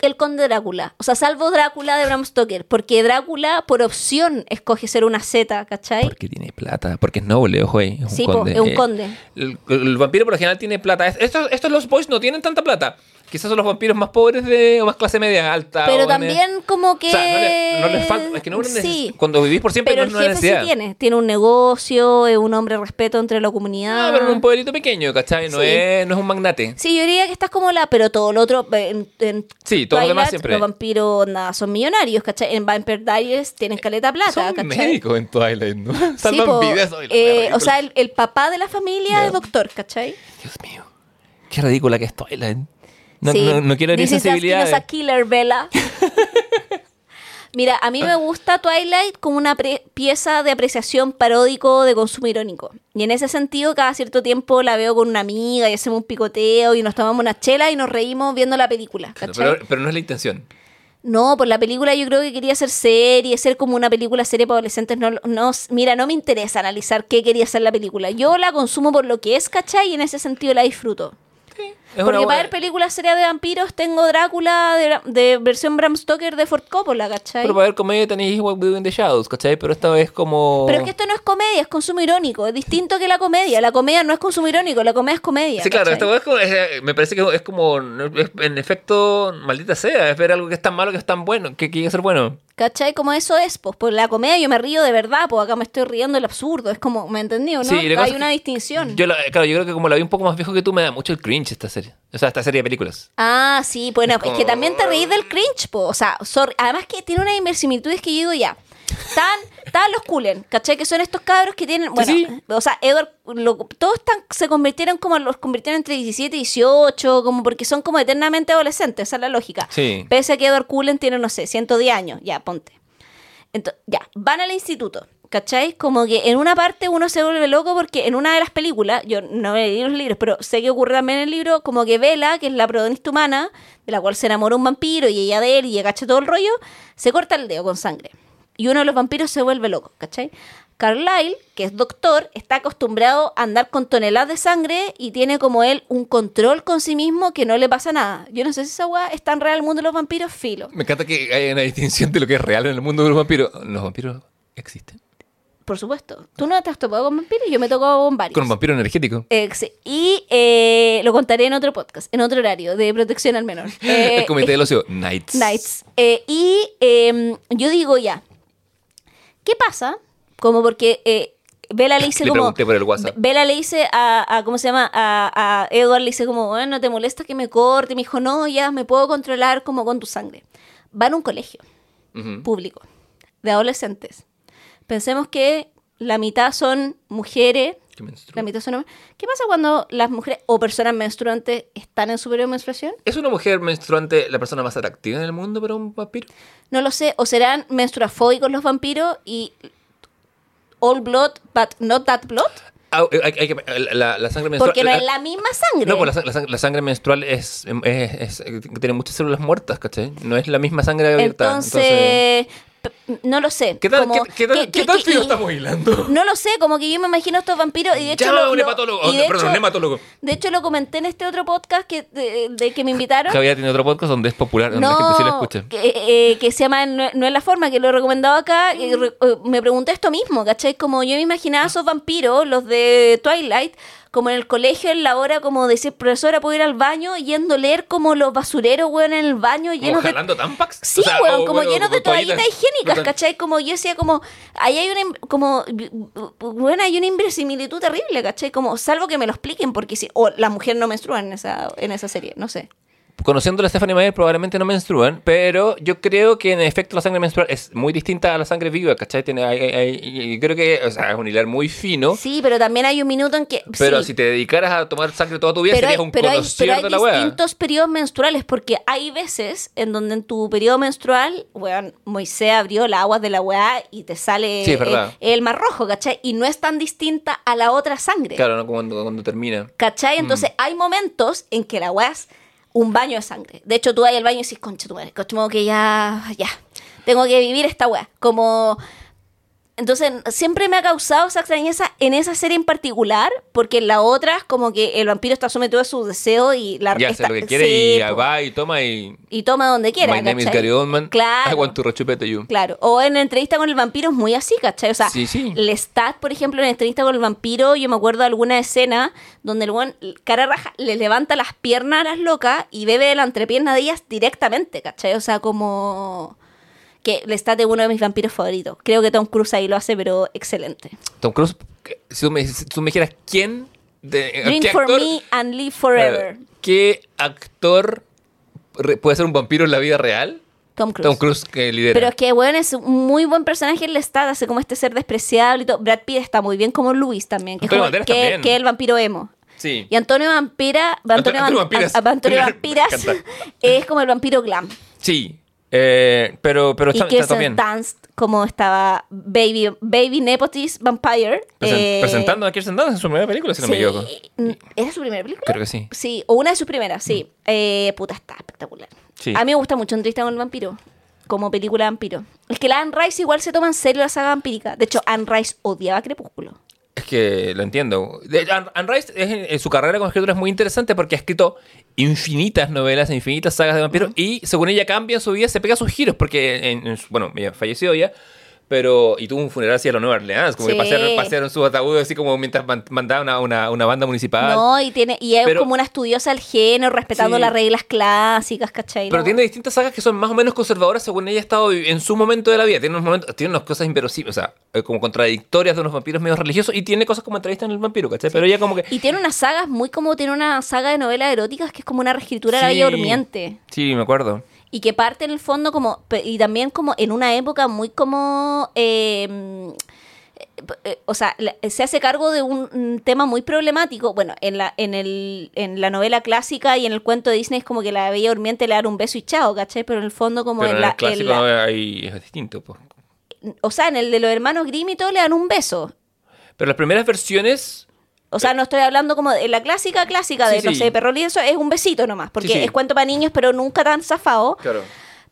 el conde Drácula, o sea, salvo Drácula de Bram Stoker, porque Drácula por opción escoge ser una Z, ¿cachai? Porque tiene plata, porque es noble, ojo ahí. Es un Sí, po, conde. es un eh. conde. El, el vampiro por lo general tiene plata. Es- Estos, estos los boys no tienen tanta plata. Quizás son los vampiros más pobres de, o más clase media alta. Pero también como que... O sea, no, le- no les falta. Es que no Sí. Cuando vivís por siempre Pero no el es una sí tiene, tiene un negocio, es un hombre de respeto entre la No, comunidad. pero en un pueblito pequeño, ¿cachai? No, Sí. es, no es un magnate. Sí, yo diría que estás como la, pero todo lo otro, en, en Sí, todos los demás siempre. Los vampiros nada, son millonarios, ¿cachai? En Vampire Diaries tienen caleta plata, Son ¿cachai? médicos en Twilight, ¿no? Salvan po, vidas. Eh, o sea, el, el papá de la familia es doctor, ¿cachai? Dios mío. Qué ridícula que es Twilight. No, Sí. no, no quiero herir sensibilidades. a killer, Bella. <laughs> Mira, a mí me gusta Twilight como una pre- pieza de apreciación paródico de consumo irónico. Y en ese sentido, cada cierto tiempo la veo con una amiga y hacemos un picoteo y nos tomamos una chela y nos reímos viendo la película. Pero, pero no es la intención. No, por la película yo creo que quería ser serie, ser como una película serie para adolescentes. No, no, mira, no me interesa analizar qué quería ser la película. Yo la consumo por lo que es, ¿cachai? Y en ese sentido la disfruto. Es Porque para ver películas serias de vampiros tengo Drácula de, de versión Bram Stoker de Ford Coppola, ¿cachai? Pero para ver comedia tenéis What We Do in the Shadows, ¿cachai? Pero esta vez como... Pero es que esto no es comedia, es consumo irónico. Es distinto que la comedia. La comedia no es consumo irónico, la comedia es comedia. Sí, claro, esta vez es- me parece que es como, es- en efecto, maldita sea, es ver algo que es tan malo que es tan bueno, que quiere ser bueno. ¿Cachai? Como eso es, pues por la comedia yo me río de verdad, pues acá me estoy riendo del absurdo. Es como, ¿me entendió, no? Sí, Hay una distinción. Yo la- claro, yo creo que como la vi un poco más viejo que tú, me da mucho el cringe esta serie. O sea, esta serie de películas. Ah, sí, bueno, es, como- que también te reís del cringe, po. O sea, sorry. además que tiene una inversimilitudes que yo digo ya. Están, están los Cullen, ¿cachai? Que son estos cabros que tienen, bueno, sí. o sea, Edward, lo- todos están, se convirtieron como, los convirtieron entre 17 y 18, como porque son como eternamente adolescentes, esa es la lógica. Sí. Pese a que Edward Cullen tiene, no sé, 110 años, ya, ponte. Entonces, ya, van al instituto, ¿cachai? Como que en una parte uno se vuelve loco porque en una de las películas, yo no he leído los libros, pero sé que ocurre también en el libro, como que Bella, que es la protagonista humana, de la cual se enamora un vampiro y ella de él y agacha todo el rollo, se corta el dedo con sangre. Y uno de los vampiros se vuelve loco, ¿cachai? Carlyle, que es doctor, está acostumbrado a andar con toneladas de sangre y tiene como él un control con sí mismo que no le pasa nada. Yo no sé si esa weá es tan real el mundo de los vampiros, filo. Me encanta que haya una distinción de lo que es real en el mundo de los vampiros. ¿Los vampiros existen? Por supuesto. Tú no te has topado con vampiros, yo me toco con varios. Con un vampiro energético. Eh, sí. Y eh, lo contaré en otro podcast, en otro horario de protección al menor. <laughs> Eh, el comité del ocio, Nights. Nights. Eh, y eh, yo digo ya, ¿qué pasa? Como porque eh, Bella le dice Le como... por el WhatsApp. Bella le dice a, a- ¿cómo se llama? A, a Edward le dice como, bueno, ¿te molesta que me corte? Y me dijo, no, ya me puedo controlar como con tu sangre. Van a un colegio Ujú. público de adolescentes. Pensemos que la mitad son mujeres, Que la mitad son hombres. ¿Qué pasa cuando las mujeres o personas menstruantes están en su periodo de menstruación? ¿Es una mujer menstruante la persona más atractiva en el mundo para un vampiro? No lo sé. O serán menstruafóbicos los vampiros y all blood, but not that blood. Ah, eh, hay- hay que- la, la sangre menstrual. Porque no es la misma sangre. No, pues la, sang- la sang- la sangre menstrual es, es- es- tiene muchas células muertas, ¿cachai? No es la misma sangre abierta. Entonces, p- no lo sé. ¿qué tal, Como qué, qué qué tal y- estamos hilando? No lo sé, como que yo me imagino estos vampiros y de hecho Llama lo, a un lo- hepatólogo, y de perdón, hecho- un hematólogo. De hecho lo comenté en este otro podcast que de, de que me invitaron. Javier tiene otro podcast donde es popular, donde la gente sí lo escucha. Que, eh, que se llama no, No es la forma, que lo he recomendado acá. y re- eh, me pregunté esto mismo, ¿cachai? Como yo me imaginaba esos vampiros, los de Twilight, como en el colegio, en la hora como decir, profesora, puedo ir al baño, yendo a leer como los basureros, weón, en el baño, ¿Como llenos de tampax? Sí, O sea, weón, como bueno, llenos de toallitas. toallitas higiénicas, ¿cachai? Como yo decía, como, ahí hay una, como, bueno, hay una inverosimilitud terrible, ¿cachai? Como, salvo que me lo expliquen, porque si, o la mujer no menstrua en esa, en esa serie, no sé. Conociendo a Stephanie Meyer probablemente no menstruan, pero yo creo que en efecto la sangre menstrual es muy distinta a la sangre viva, ¿cachai? Tiene, hay- creo que o sea, es un hilar muy fino, Sí, pero también hay un minuto en que... pero sí, si te dedicaras a tomar sangre toda tu vida pero serías hay, un pero hay, pero hay de la wea. distintos periodos menstruales, porque hay veces en donde en tu periodo menstrual, weón, Moisés abrió las aguas de la weá y te sale Sí, el, el mar rojo, ¿cachai? Y no es tan distinta a la otra sangre. Claro, ¿no? cuando, cuando termina. ¿Cachai? Entonces Mm. hay momentos en que la weá es un baño de sangre. De hecho, tú vas al baño y dices, concha tu madre, como que ya, ya, tengo que vivir esta weá. Como. Entonces, siempre me ha causado esa extrañeza en esa serie en particular, porque en la otra es como que el vampiro está sometido a su deseo y la Ya hace lo que quiere sí, y po. va y toma y... Y toma donde quiera. My name is. Gary Oldman. Claro. I want to you. Claro, o en la entrevista con el vampiro es muy así, ¿cachai? O sea, Sí, sí. Lestat, por ejemplo, en la entrevista con el vampiro, yo me acuerdo de alguna escena donde el buen cara raja le levanta las piernas a las locas y bebe de la entrepierna de ellas directamente, ¿cachai? O sea, como que Lestat es uno de mis vampiros favoritos. Creo que Tom Cruise ahí lo hace, pero excelente. Tom Cruise, si tú me, si tú me dijeras quién... De, Drink ¿qué for actor- me and live forever. ¿Qué actor puede ser un vampiro en la vida real? Tom Cruise. Tom Cruise que lidera. Pero es que, bueno, es un muy buen personaje en Lestat, hace como este ser despreciable y todo. Brad Pitt está muy bien como Luis también, que es, como- que, también. que el vampiro emo. Sí. Y Antonio Vampira, Antonio, Antonio Van- Vampiras. a- a- Antonio <laughs> Vampiras es como el vampiro glam. Sí. Eh, pero pero Y está, está Kirsten bien. Dunst, como estaba Baby, Baby Nepotist Vampire. Presen- eh, presentando a Kirsten Dunst en su primera película, si no me equivoco. ¿Era su primera película? Creo que sí. Sí, o una de sus primeras, sí. Eh, puta, está espectacular. Sí. A mí me gusta mucho Entrevista con el vampiro, como película de vampiro. Es que la Anne Rice igual se toma en serio la saga vampírica. De hecho, Anne Rice odiaba Crepúsculo. Es que lo entiendo. Anne Rice, es- en su carrera como escritora es muy interesante porque ha escrito infinitas novelas, infinitas sagas de vampiros y según ella cambia en su vida, se pega sus giros porque, en- en bueno, ella falleció ya, pero y tuvo un funeral así a la Nueva Orleans, como Sí. que pasearon, pasearon sus ataúdes así como mientras man- mandaba una, una, banda municipal. No, y tiene y es Pero- como una estudiosa del género, respetando Sí. las reglas clásicas, ¿cachai? Pero tiene distintas sagas que son más o menos conservadoras según ella ha estado en su momento de la vida. Tiene unos momentos, tiene unas cosas inverosímiles, o sea, eh, como contradictorias de unos vampiros medio religiosos y tiene cosas como entrevista en el vampiro, ¿cachai? Pero ella como que... Y tiene unas sagas muy como tiene una saga de novelas eróticas que es como una reescritura de la. Bella Durmiente. Sí, me acuerdo. Y que parte en el fondo como, y también como en una época muy como, eh, eh, o sea, la- se hace cargo de un, tema muy problemático. Bueno, en la, en, el, en la novela clásica y en el cuento de Disney es como que la Bella Durmiente le da un beso y chao, ¿cachai? Pero en el fondo como Pero en en la... el clásico en la- ahí es distinto, pues. o sea, en el de los hermanos Grimm y todo le dan un beso. Pero las primeras versiones... O sea, no estoy hablando como de la clásica clásica de, Sí, no sí. sé, Perrol y eso, es un besito nomás, porque Sí, es cuento para niños, pero nunca tan zafado. Claro.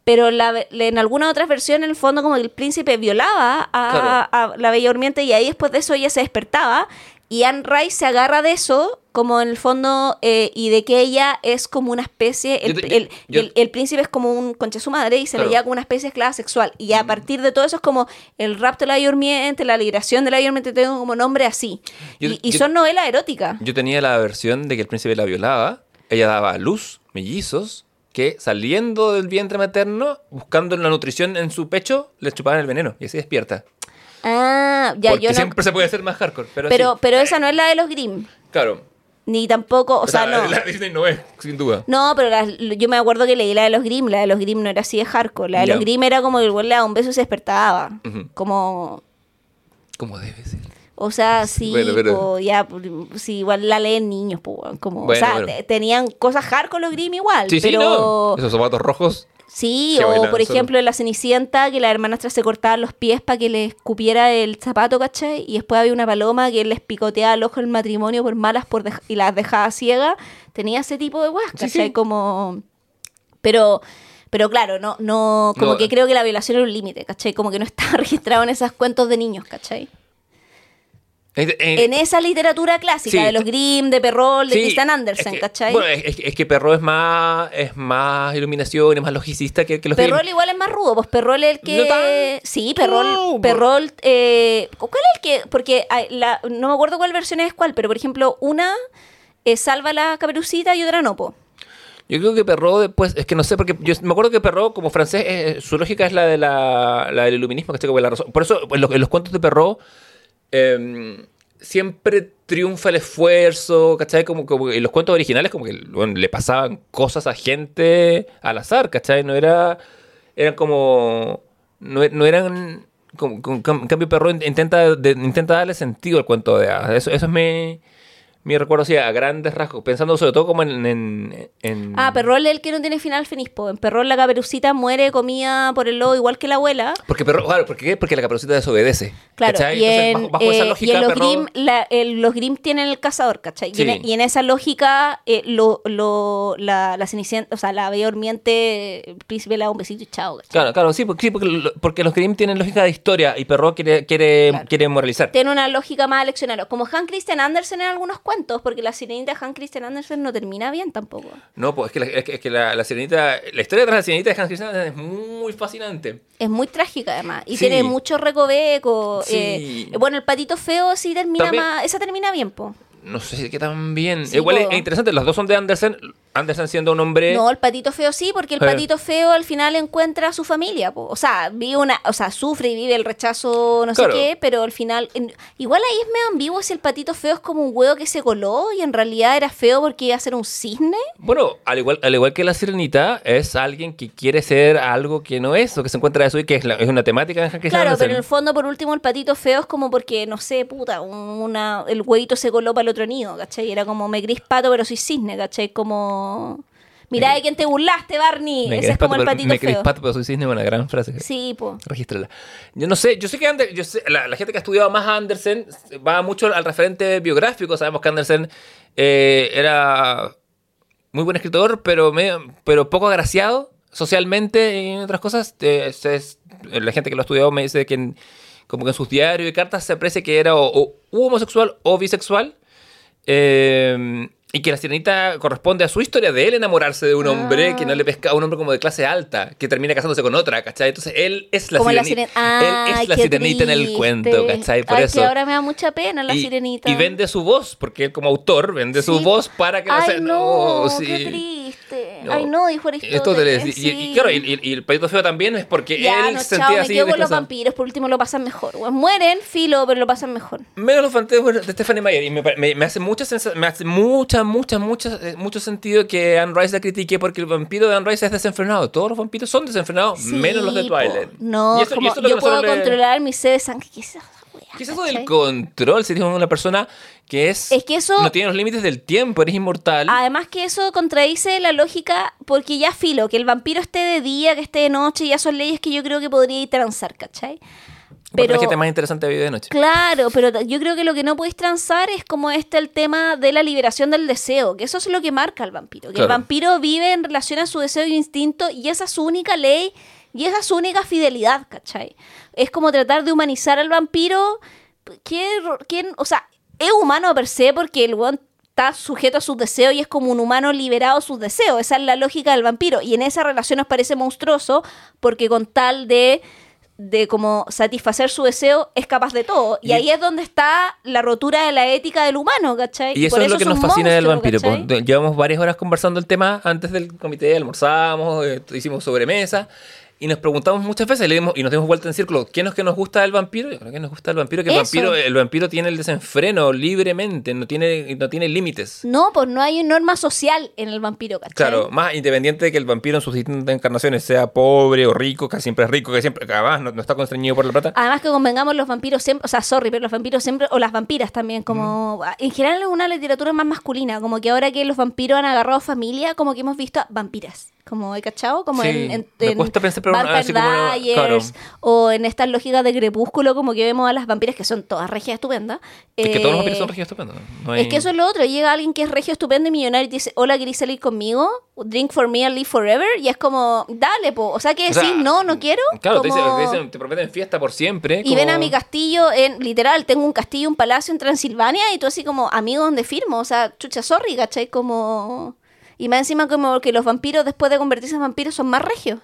Pero la, en algunas otras versiones, en el fondo, como el príncipe violaba a, a la Bella Durmiente y ahí después de eso ella se despertaba. Y Anne Rice se agarra de eso, como en el fondo, eh, y de que ella es como una especie. El, Yo el- yo- el- el príncipe es como un concha su madre y se Claro. le lleva como una especie de esclava sexual. Y a partir de todo eso es como el rapto de la Durmiente, la liberación de la Durmiente, tengo como nombre así. Y y son novelas eróticas. Yo tenía la versión de que el príncipe la violaba. Ella daba a luz mellizos que saliendo del vientre materno, buscando la nutrición en su pecho, le chupaban el veneno y así despierta. Ah, ya Porque yo no. siempre se puede hacer más hardcore. Pero, Pero, sí. pero esa no es la de los Grimm. Claro. Ni tampoco, o, sea, no. La Disney no es, sin duda. No, pero yo me acuerdo que leí la de los Grimm. La de los Grimm no era así de hardcore. La de los Grimm era como que el le daba un beso y se despertaba. Como. Como debe ser. O sea, sí, Bueno, pero- po, ya, sí, igual la leen niños, po, como, Bueno, o sea, bueno. tenían cosas hardcore los Grimm igual, Sí, sí, no. Esos zapatos rojos. Sí, o por ejemplo en la Cenicienta que la hermanastra se cortaban los pies para que les cupiera el zapato, ¿cachai? Y después había una paloma que les picoteaba el ojo el matrimonio por malas por y las dejaba ciegas, tenía ese tipo de weas, Sí, ¿cachai? sí. Como pero pero claro, no no como No. que creo que la violación era un límite, ¿cachai? Como que no estaba <laughs> registrado en esos cuentos de niños, ¿cachai? Eh, en esa literatura clásica sí, de los Grimm, de Perrol, de sí, Christian es Andersen, que- ¿cachai? Bueno, es, que Perro es más, es más iluminación, es más logicista que, que los Perrol Grimm. igual es más rudo, pues Perrol es el que... No tan- Sí, Perrol, No, por- Perrol, eh, ¿cuál es el que...? Porque la, no me acuerdo cuál versión es cuál, pero por ejemplo, una eh, salva la caperucita y otra no, po. Yo creo que Perro después, es que no sé, porque yo me acuerdo que Perro, como francés, eh, su lógica es la de la, la del iluminismo, que la razón. Por eso, en los, en los cuentos de Perro, eh, siempre triunfa el esfuerzo, ¿cachai? Como, en los cuentos originales, como que le pasaban cosas a gente al azar, ¿cachai? No era. Eran como. No, no eran. Como, como- cambio, Perro intenta, intenta darle sentido al cuento de hadas. Eso, eso es mi, mi recuerdo, así, a grandes rasgos. Pensando sobre todo como en. en, en- Ah, Perrol es el que no tiene final feliz, po. En Perrol la caperucita muere comida por el lobo igual que la abuela. Porque perro, claro, ¿por qué? Porque la caperucita desobedece. Claro, ¿cachai? y Entonces, en, bajo, bajo esa eh, lógica, y en los, perro- Grimm, la- el- los Grimm tienen el cazador, ¿cachai? Y, Sí. en, e, y en esa lógica, eh, lo, lo- la, la cenicienta, o sea, la bella durmiente, el príncipe le da un besito y chao, ¿cachai? Claro, claro, sí, porque, sí, porque, porque los Grimm tienen lógica de historia y Perro quiere, quiere, Claro. quiere moralizar. Tiene una lógica más leccionaria, como Hans Christian Andersen en algunos cuentos, porque la sirenita de Hans Christian Andersen no termina bien tampoco. No, pues es que, la, es que, es que la, la sirenita, la historia tras la sirenita de Hans Christian Andersen es muy fascinante. Es muy trágica además, y Sí. tiene mucho recoveco. Sí. eh, bueno, el patito feo sí termina También- más, esa termina bien, po. No sé si qué tan bien. Sí, Igual es, po. es interesante, los dos son de Andersen. Andersen siendo un hombre. No, el patito feo sí, porque el Eh. patito feo al final encuentra a su familia. po. O sea, vive una, o sea, sufre y vive el rechazo, no Claro. sé qué, pero al final. en- igual ahí es medio ambiguo si el patito feo es como un huevo que se coló y en realidad era feo porque iba a ser un cisne. Bueno, al igual, al igual que la sirenita, es alguien que quiere ser algo que no es, o que se encuentra eso y que es, la- es una temática Christian Claro, pero en el fondo, por último, el patito feo es como porque, no sé, puta, una, el huevito se coló para el otro nido, ¿cachai? Era como me gris pato, pero soy cisne, ¿cachai? Como. Mirá de quién te burlaste, Barney. Me Ese es como pato, el patito me feo. pato, pero soy cisne, una gran frase. Sí, po. Regístrala. Yo no sé, yo sé que Ander- yo sé- la, la gente que ha estudiado más a Andersen va mucho al referente biográfico. Sabemos que Andersen eh, era muy buen escritor, pero, medio- pero poco agraciado socialmente y en otras cosas. Eh, es- es- la gente que lo ha estudiado me dice que en, como que en sus diarios y cartas se aprecia que era o, o homosexual o bisexual. Eh, y que la sirenita corresponde a su historia de él enamorarse de un hombre Ah. que no le pesca a un hombre como de clase alta, que termina casándose con otra, ¿cachai? Entonces él es la como la sirenita. sirenita. él es la sirenita en el cuento, ¿cachai? Por Ay, eso. que ahora me da mucha pena la y, sirenita. y vende su voz, porque él como autor vende su Sí. voz para que Ay, sea- no, sí. qué triste. No. Ay, no, dijo Aristóteles. Aristóteles. Y, y- sí. y claro, y, y- el patito feo también es porque Ya, él no, se chao, sentía me así quedo con los vampiros, por último lo pasan mejor. weón. mueren, filo, pero lo pasan mejor. Menos los fantasmas de Stephanie Meyer. Y me, me- me hace mucha sensa- me hace mucha, mucha, mucha, eh, mucho sentido que Anne Rice la critique porque el vampiro de Anne Rice es desenfrenado. Todos los vampiros son desenfrenados, Sí, menos los de. Twilight. No, Y eso- y como eso es yo puedo le- controlar mi sed de sangre. ¿Qué es esa weá, ¿Qué es eso del control? Si eres una persona que es, Es que eso- no tiene los límites del tiempo, eres inmortal. Además que eso contradice la lógica, porque ya filo, que el vampiro esté de día, que esté de noche, ya son leyes que yo creo que podría ir transar, ¿cachai? Pero, más interesante vive de noche. claro, pero yo creo que lo que no podéis transar es como este el tema de la liberación del deseo, que eso es lo que marca al vampiro, que Claro. el vampiro vive en relación a su deseo y instinto y esa es su única ley y esa es su única fidelidad, ¿cachai? Es como tratar de humanizar al vampiro, ¿quién, quién, o sea, es humano per se porque el weón está sujeto a sus deseos y es como un humano liberado de sus deseos. Esa es la lógica del vampiro. Y en esa relación nos parece monstruoso porque con tal de, de como satisfacer su deseo es capaz de todo. Y, Y- ahí es donde está la rotura de la ética del humano, ¿cachai? Y eso por es lo que nos fascina del vampiro. Llevamos varias horas conversando el tema antes del comité, almorzamos, eh, hicimos sobremesa y nos preguntamos muchas veces le dimos- y nos dimos vuelta en círculo, ¿qué es lo que nos gusta del vampiro? Yo creo que nos gusta el vampiro, que el vampiro, el vampiro tiene el desenfreno libremente, no tiene, no tiene límites. No, pues no hay norma social en el vampiro, ¿cachai? Claro, más independiente de que el vampiro en sus distintas encarnaciones sea pobre o rico, que siempre es rico, que siempre, que además no, no está constreñido por la plata. Además que convengamos los vampiros siempre, o sea, sorry, pero los vampiros siempre, o las vampiras también, como en general es una literatura más masculina, como que ahora que los vampiros han agarrado familia, como que hemos visto a vampiras, como he cachado, como Sí, en, en, me cuesta pensar, pero Vampire así como una- Diaries, claro. o en estas lógicas de crepúsculo, como que vemos a las vampiras que son todas regias estupendas. Es que todos los Eh, vampiros son regios estupendos. No hay- Es que eso es lo otro. Llega alguien que es regio estupendo y millonario y te dice, hola, ¿querés salir conmigo? Drink for me and live forever. Y es como, dale, po. O sea, que O sea, decís, no, no quiero. Claro, te, Como- dicen, te, dicen- te prometen fiesta por siempre. y ven a mi castillo en, literal, tengo un castillo, un palacio en Transilvania y tú así como, amigo, ¿dónde firmo? O sea, chucha, sorry, ¿cachai? Como... Y más encima como que los vampiros, después de convertirse en vampiros, son más regios.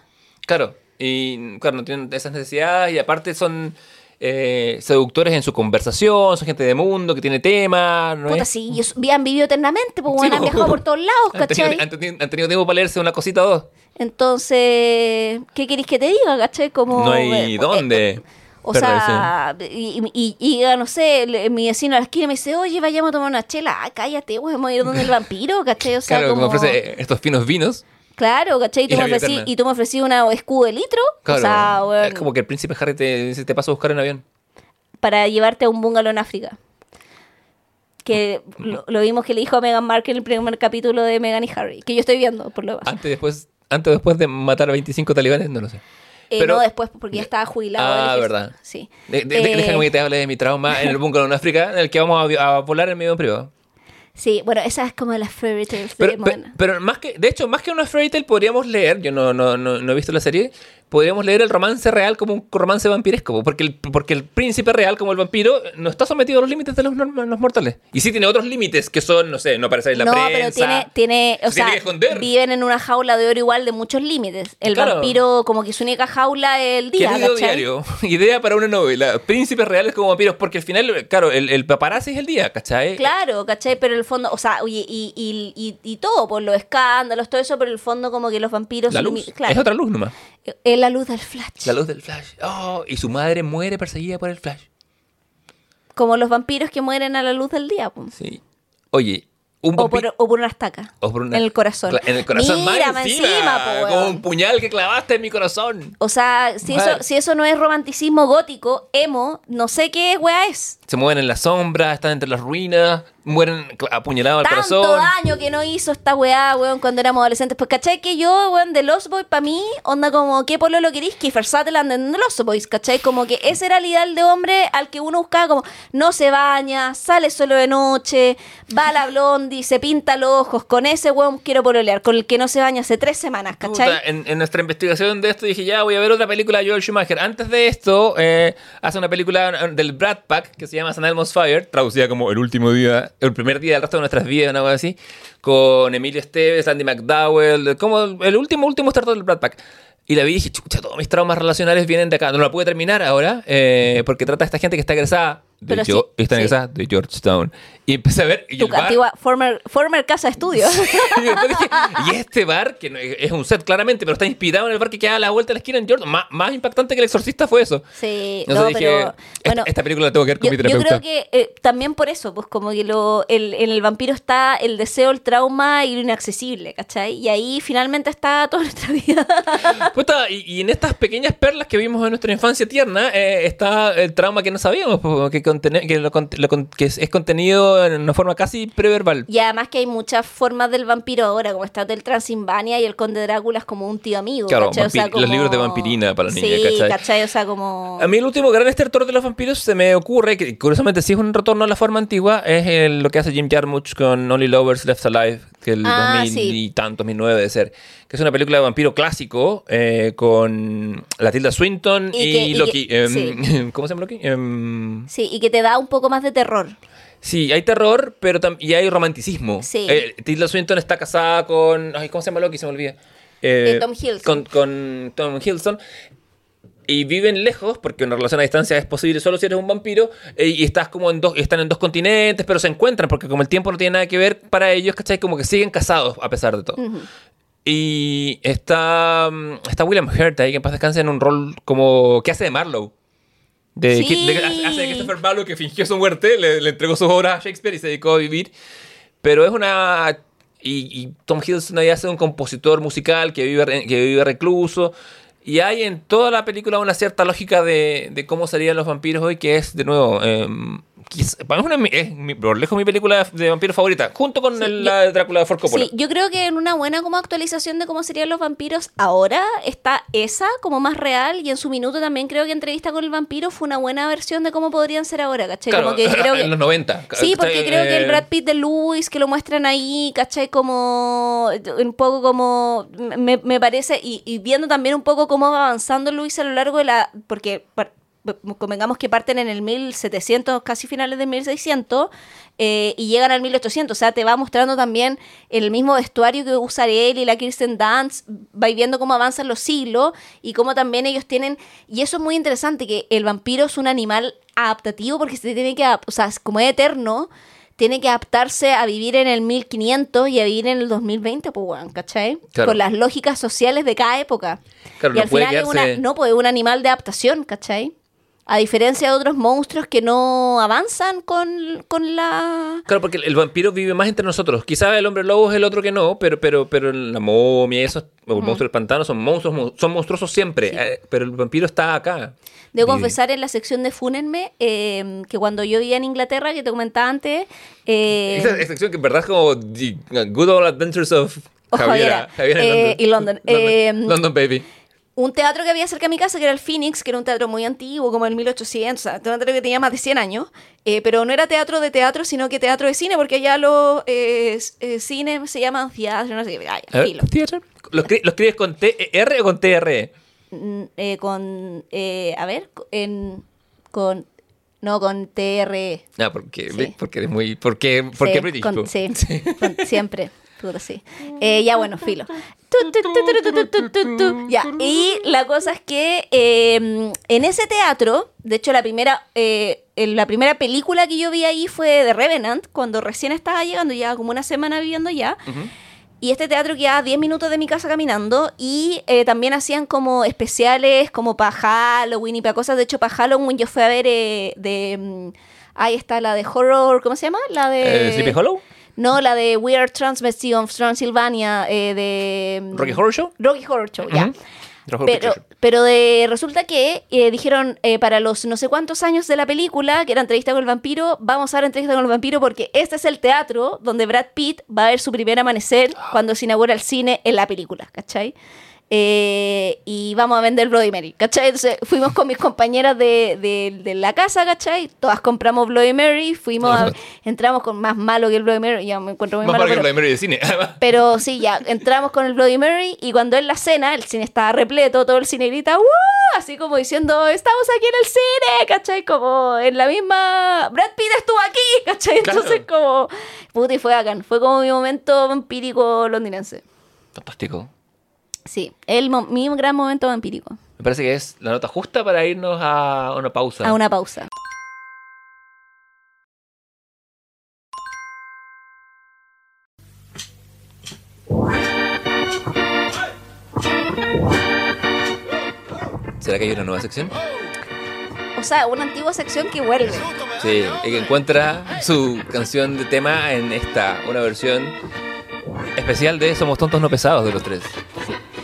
Claro, y claro, no tienen esas necesidades y aparte son eh, seductores en su conversación, son gente de mundo que tiene temas. ¿no Puta, es? sí, ellos han vivido eternamente, pues Sí, bueno, han po. viajado por todos lados, Han tenido, ¿cachai? han tenido- han tenido tiempo para leerse una cosita o dos. Entonces, ¿qué queréis que te diga, cachai? Como... No hay eh, dónde. O perderse. sea, y, y, y, y, no sé, le- mi vecino a la esquina me dice, oye, vayamos a tomar una chela. Ah, cállate, güey, vamos a ir donde el vampiro, ¿cachai? O sea, claro, como... ofrece eh, estos finos vinos. Claro, ¿cachai? Y tú, me ofrecí, y tú me ofrecí una escudo de litro. Claro, O sea, weón, es como que el príncipe Harry te, dice, te pasa a buscar en avión. para llevarte a un bungalow en África. Que lo, lo vimos que le dijo a Meghan Markle en el primer capítulo de Meghan y Harry. Que yo estoy viendo, por lo demás. Antes, después, antes o después de matar a 25 talibanes, no lo sé. Eh, pero- no después, porque ya estaba jubilado. Ah, verdad. Sí. De- de- Eh, Déjame que te hable de mi trauma en el búnker en África, en el que vamos a, a volar en medio privado. Sí, bueno, esa es como la fairy tales de Pero, pe- Moana. pero más que, de hecho, más que una fairy tale podríamos leer, yo no, no, no, no he visto la serie, podríamos leer el romance real como un romance vampiresco, porque el, porque el príncipe real como el vampiro no está sometido a los límites de los, los mortales. Y sí tiene otros límites que son, no sé, no aparecer en la no, prensa. pero tiene, tiene, o se tiene sea, que esconder. viven en una jaula de oro igual de muchos límites. El Claro. vampiro, como que su única jaula es el día, Querido diario, <laughs> idea para una novela. Príncipes reales como vampiros, porque al final, claro, el, el paparazzi es el día, ¿cachai? Claro, ¿cachai? Pero el fondo, o sea, oye, y, y, y, y todo, por los escándalos, todo eso, pero el fondo como que los vampiros... La ilumi- luz. Claro, Es otra luz nomás. Es la luz del flash. La luz del flash. Oh, y su madre muere perseguida por el flash. Como los vampiros que mueren a la luz del día, po. Sí. Oye, un O por, o por una estaca. o por una- En el corazón. En el corazón, Mira, más encima. encima, po, como weón. un puñal que clavaste en mi corazón. O sea, si eso, si eso no es romanticismo gótico, emo, no sé qué weá es. Se mueven en la sombra, están entre las ruinas, mueren apuñalados al Tanto corazón. daño que no hizo esta weá, weón, cuando éramos adolescentes. Pues, ¿cachai? Que yo, weón, de Lost Boys, para mí, onda como, ¿qué polo lo querís? Kiefer Sutherland en Lost Boys, ¿cachai? Como que ese era el ideal de hombre al que uno buscaba como, no se baña, sale solo de noche, va a la blondie, se pinta los ojos, con ese weón quiero pololear, con el que no se baña hace tres semanas, ¿cachai? Puta, en, en nuestra investigación de esto dije, ya voy a ver otra película de Joel Schumacher. Antes de esto, eh, hace una película del Brad Pack que se llama San Elmo's Fire, traducida como El último día, el primer día del resto de nuestras vidas, una cosa así, con Emilio Esteves, Andy McDowell, como el último, último starter del Brad Pack. Y la vi y dije, chucha, todos mis traumas relacionales vienen de acá. No la pude terminar ahora, eh, porque trata de esta gente que está egresada de, Pero Geo- sí, está sí. egresada de Georgetown. Y empecé a ver... Y Tu el bar- antigua former, former casa estudio. y, dije, y este bar, que es un set claramente, pero está inspirado en el bar que queda a la vuelta de la esquina en Jordan. Má- más impactante que el exorcista fue eso. sí, Entonces no, dije, pero... "Esta- Bueno, esta, película la tengo que ver con Yo, mi yo terapeuta. creo que eh, también por eso, pues como que lo, el, en el vampiro está el deseo, el trauma y lo inaccesible, ¿cachai? Y ahí finalmente está toda <laughs> nuestra vida. Puta, y, y en estas pequeñas perlas que vimos en nuestra infancia tierna eh, está el trauma que no sabíamos, po, que, que, lo que es, es en una forma casi preverbal. y además que hay muchas formas del vampiro ahora, como está Hotel Transilvania y el Conde Drácula es como un tío amigo, Claro, los libros de vampirina para los sí, niños, ¿cachai? ¿cachai? O sea, como... A mí el último gran estertor de los vampiros se me ocurre, que curiosamente sí es un retorno a la forma antigua, es el- lo que hace Jim Jarmusch con Only Lovers Left Alive, que el Ah, 2000 sí. y tanto, 2009 debe ser, que es una película de vampiro clásico eh, con la Tilda Swinton Y y, que- y que- Loki. em, sí. <laughs> ¿Cómo se llama Loki? Em, Sí, y que te da un poco más de terror. Sí, hay terror, pero y hay romanticismo. Sí. Eh, Tilda Swinton está casada con... Ay, ¿Cómo se llama Loki? Se me olvida. Eh, Eh, Tom Hiddleston. Con, con Tom Hiddleston. Y viven lejos, porque una relación a distancia es posible solo si eres un vampiro, eh, y estás como en dos, están en dos continentes, pero se encuentran, porque como el tiempo no tiene nada que ver para ellos, ¿cachai? Como que siguen casados a pesar de todo. Y está, mm, está William Hurt ahí, que en paz descanse en un rol como que hace de Marlowe. De, Sí. Ki- de- hace de Christopher Marlowe que fingió su muerte, le, le entregó sus obras a Shakespeare y se dedicó a vivir. Pero es una... Y, y Tom Hiddleston ahí hace un compositor musical que vive, que vive recluso. Y hay en toda la película una cierta lógica de, de cómo serían los vampiros hoy, que es, de nuevo, eh, para mí es, una, de mi- es mi- por lejos mi película de vampiros favorita, junto con Sí, el- yo- la de Drácula de Ford Coppola. Sí, yo creo que en una buena como actualización de cómo serían los vampiros ahora está esa como más real y en su minuto también creo que entrevista con el vampiro fue una buena versión de cómo podrían ser ahora, ¿cachai? Claro, como que <laughs> creo que... en los 90. Sí, porque creo que el Eh, Brad Pitt de Lewis, que lo muestran ahí, ¿cachai? Como un poco como, me, me parece, y, y viendo también un poco cómo va avanzando Lewis a lo largo de la, porque convengamos que parten en el 1700, casi finales de 1600, eh, y llegan al 1800, o sea, te va mostrando también el mismo vestuario que usa él y la Kirsten Dunst, va viendo cómo avanzan los siglos y cómo también ellos tienen, y eso es muy interesante, que el vampiro es un animal adaptativo porque se tiene que, o sea, como es eterno, tiene que adaptarse a vivir en el 1500 y a vivir en el 2020, pues, weón, ¿cachai? Claro. Con las lógicas sociales de cada época. Claro, y no al final es, quedarse- una, no, pues, es un animal de adaptación, ¿cachai? A diferencia de otros monstruos que no avanzan con, con la... Claro, porque el, el vampiro vive más entre nosotros. Quizá el hombre lobo es el otro que no, pero, pero, pero la momia y eso, o el monstruo del pantano son monstruos, mon- son monstruosos siempre. eh, pero el vampiro está acá. Debo confesar en la sección de Fúnenme eh, que cuando yo vivía en Inglaterra, que te comentaba antes, eh, Esa sección que en verdad es como The Good Old Adventures of O Javiera. Javiera, eh, y London. London Baby. Un teatro que había cerca de mi casa, que era el Phoenix, que era un teatro muy antiguo, como el 1800, o sea, un teatro que tenía más de 100 años, eh, pero no era teatro de teatro, sino que teatro de cine, porque allá los eh, eh, cines se llaman teatro, no sé qué, ay, filo. theater. ¿Lo, escri- lo escribes con T-R o con T-R? Mm, eh, con, eh, a ver, en, con, no, con TRE. Ah, porque, Sí. porque eres muy. Porque, porque Sí, British. con- <laughs> sí, con- siempre. Puta, sí. Eh, ya, bueno, filo. Ya, y la cosa es que eh, en ese teatro, de hecho, la primera, eh, la primera película que yo vi ahí fue The Revenant, cuando recién estaba llegando, ya como una semana viviendo ya. Y este teatro quedaba a 10 minutos de mi casa caminando y eh, también hacían como especiales como para Halloween y para cosas. De hecho, para Halloween yo fui a ver eh, de... mm, ahí está la de horror, ¿cómo se llama? La de... Eh, ¿Sleepy Hollow? No, la de Weird Transvestite of Transylvania, eh, de... mm, ¿Rocky Horror Show? Rocky Horror Show, ya. Pero. Pero de, resulta que eh, dijeron eh, para los no sé cuántos años de la película, que era entrevista con el vampiro, vamos a ver entrevista con el vampiro porque este es el teatro donde Brad Pitt va a ver su primer amanecer cuando se inaugura el cine en la película, ¿cachai? Eh, y vamos a vender Bloody Mary, ¿cachai? Entonces fuimos con mis compañeras de, de- de la casa, ¿cachai? Todas compramos Bloody Mary, fuimos a- entramos con más malo que el Bloody Mary, ya me encuentro muy Más malo, malo que pero- el Bloody Mary de cine. <laughs> pero sí, ya, entramos con el Bloody Mary y cuando en la cena, el cine estaba repleto, todo el cine grita, ¡Woo! Así como diciendo, estamos aquí en el cine, ¿cachai? Como en la misma... Brad Pitt estuvo aquí, <laughs> ¿cachai? Claro. Entonces como... Puta, y fue bacán. Fue como mi momento vampírico londinense. Fantástico. Sí, el mi gran momento vampírico. Me parece que es la nota justa para irnos a una pausa. A una pausa. ¿Será que hay una nueva sección? O sea, una antigua sección que vuelve. Sí, y que encuentra su canción de tema en esta, una versión especial de Somos Tontos No Pesados de los tres.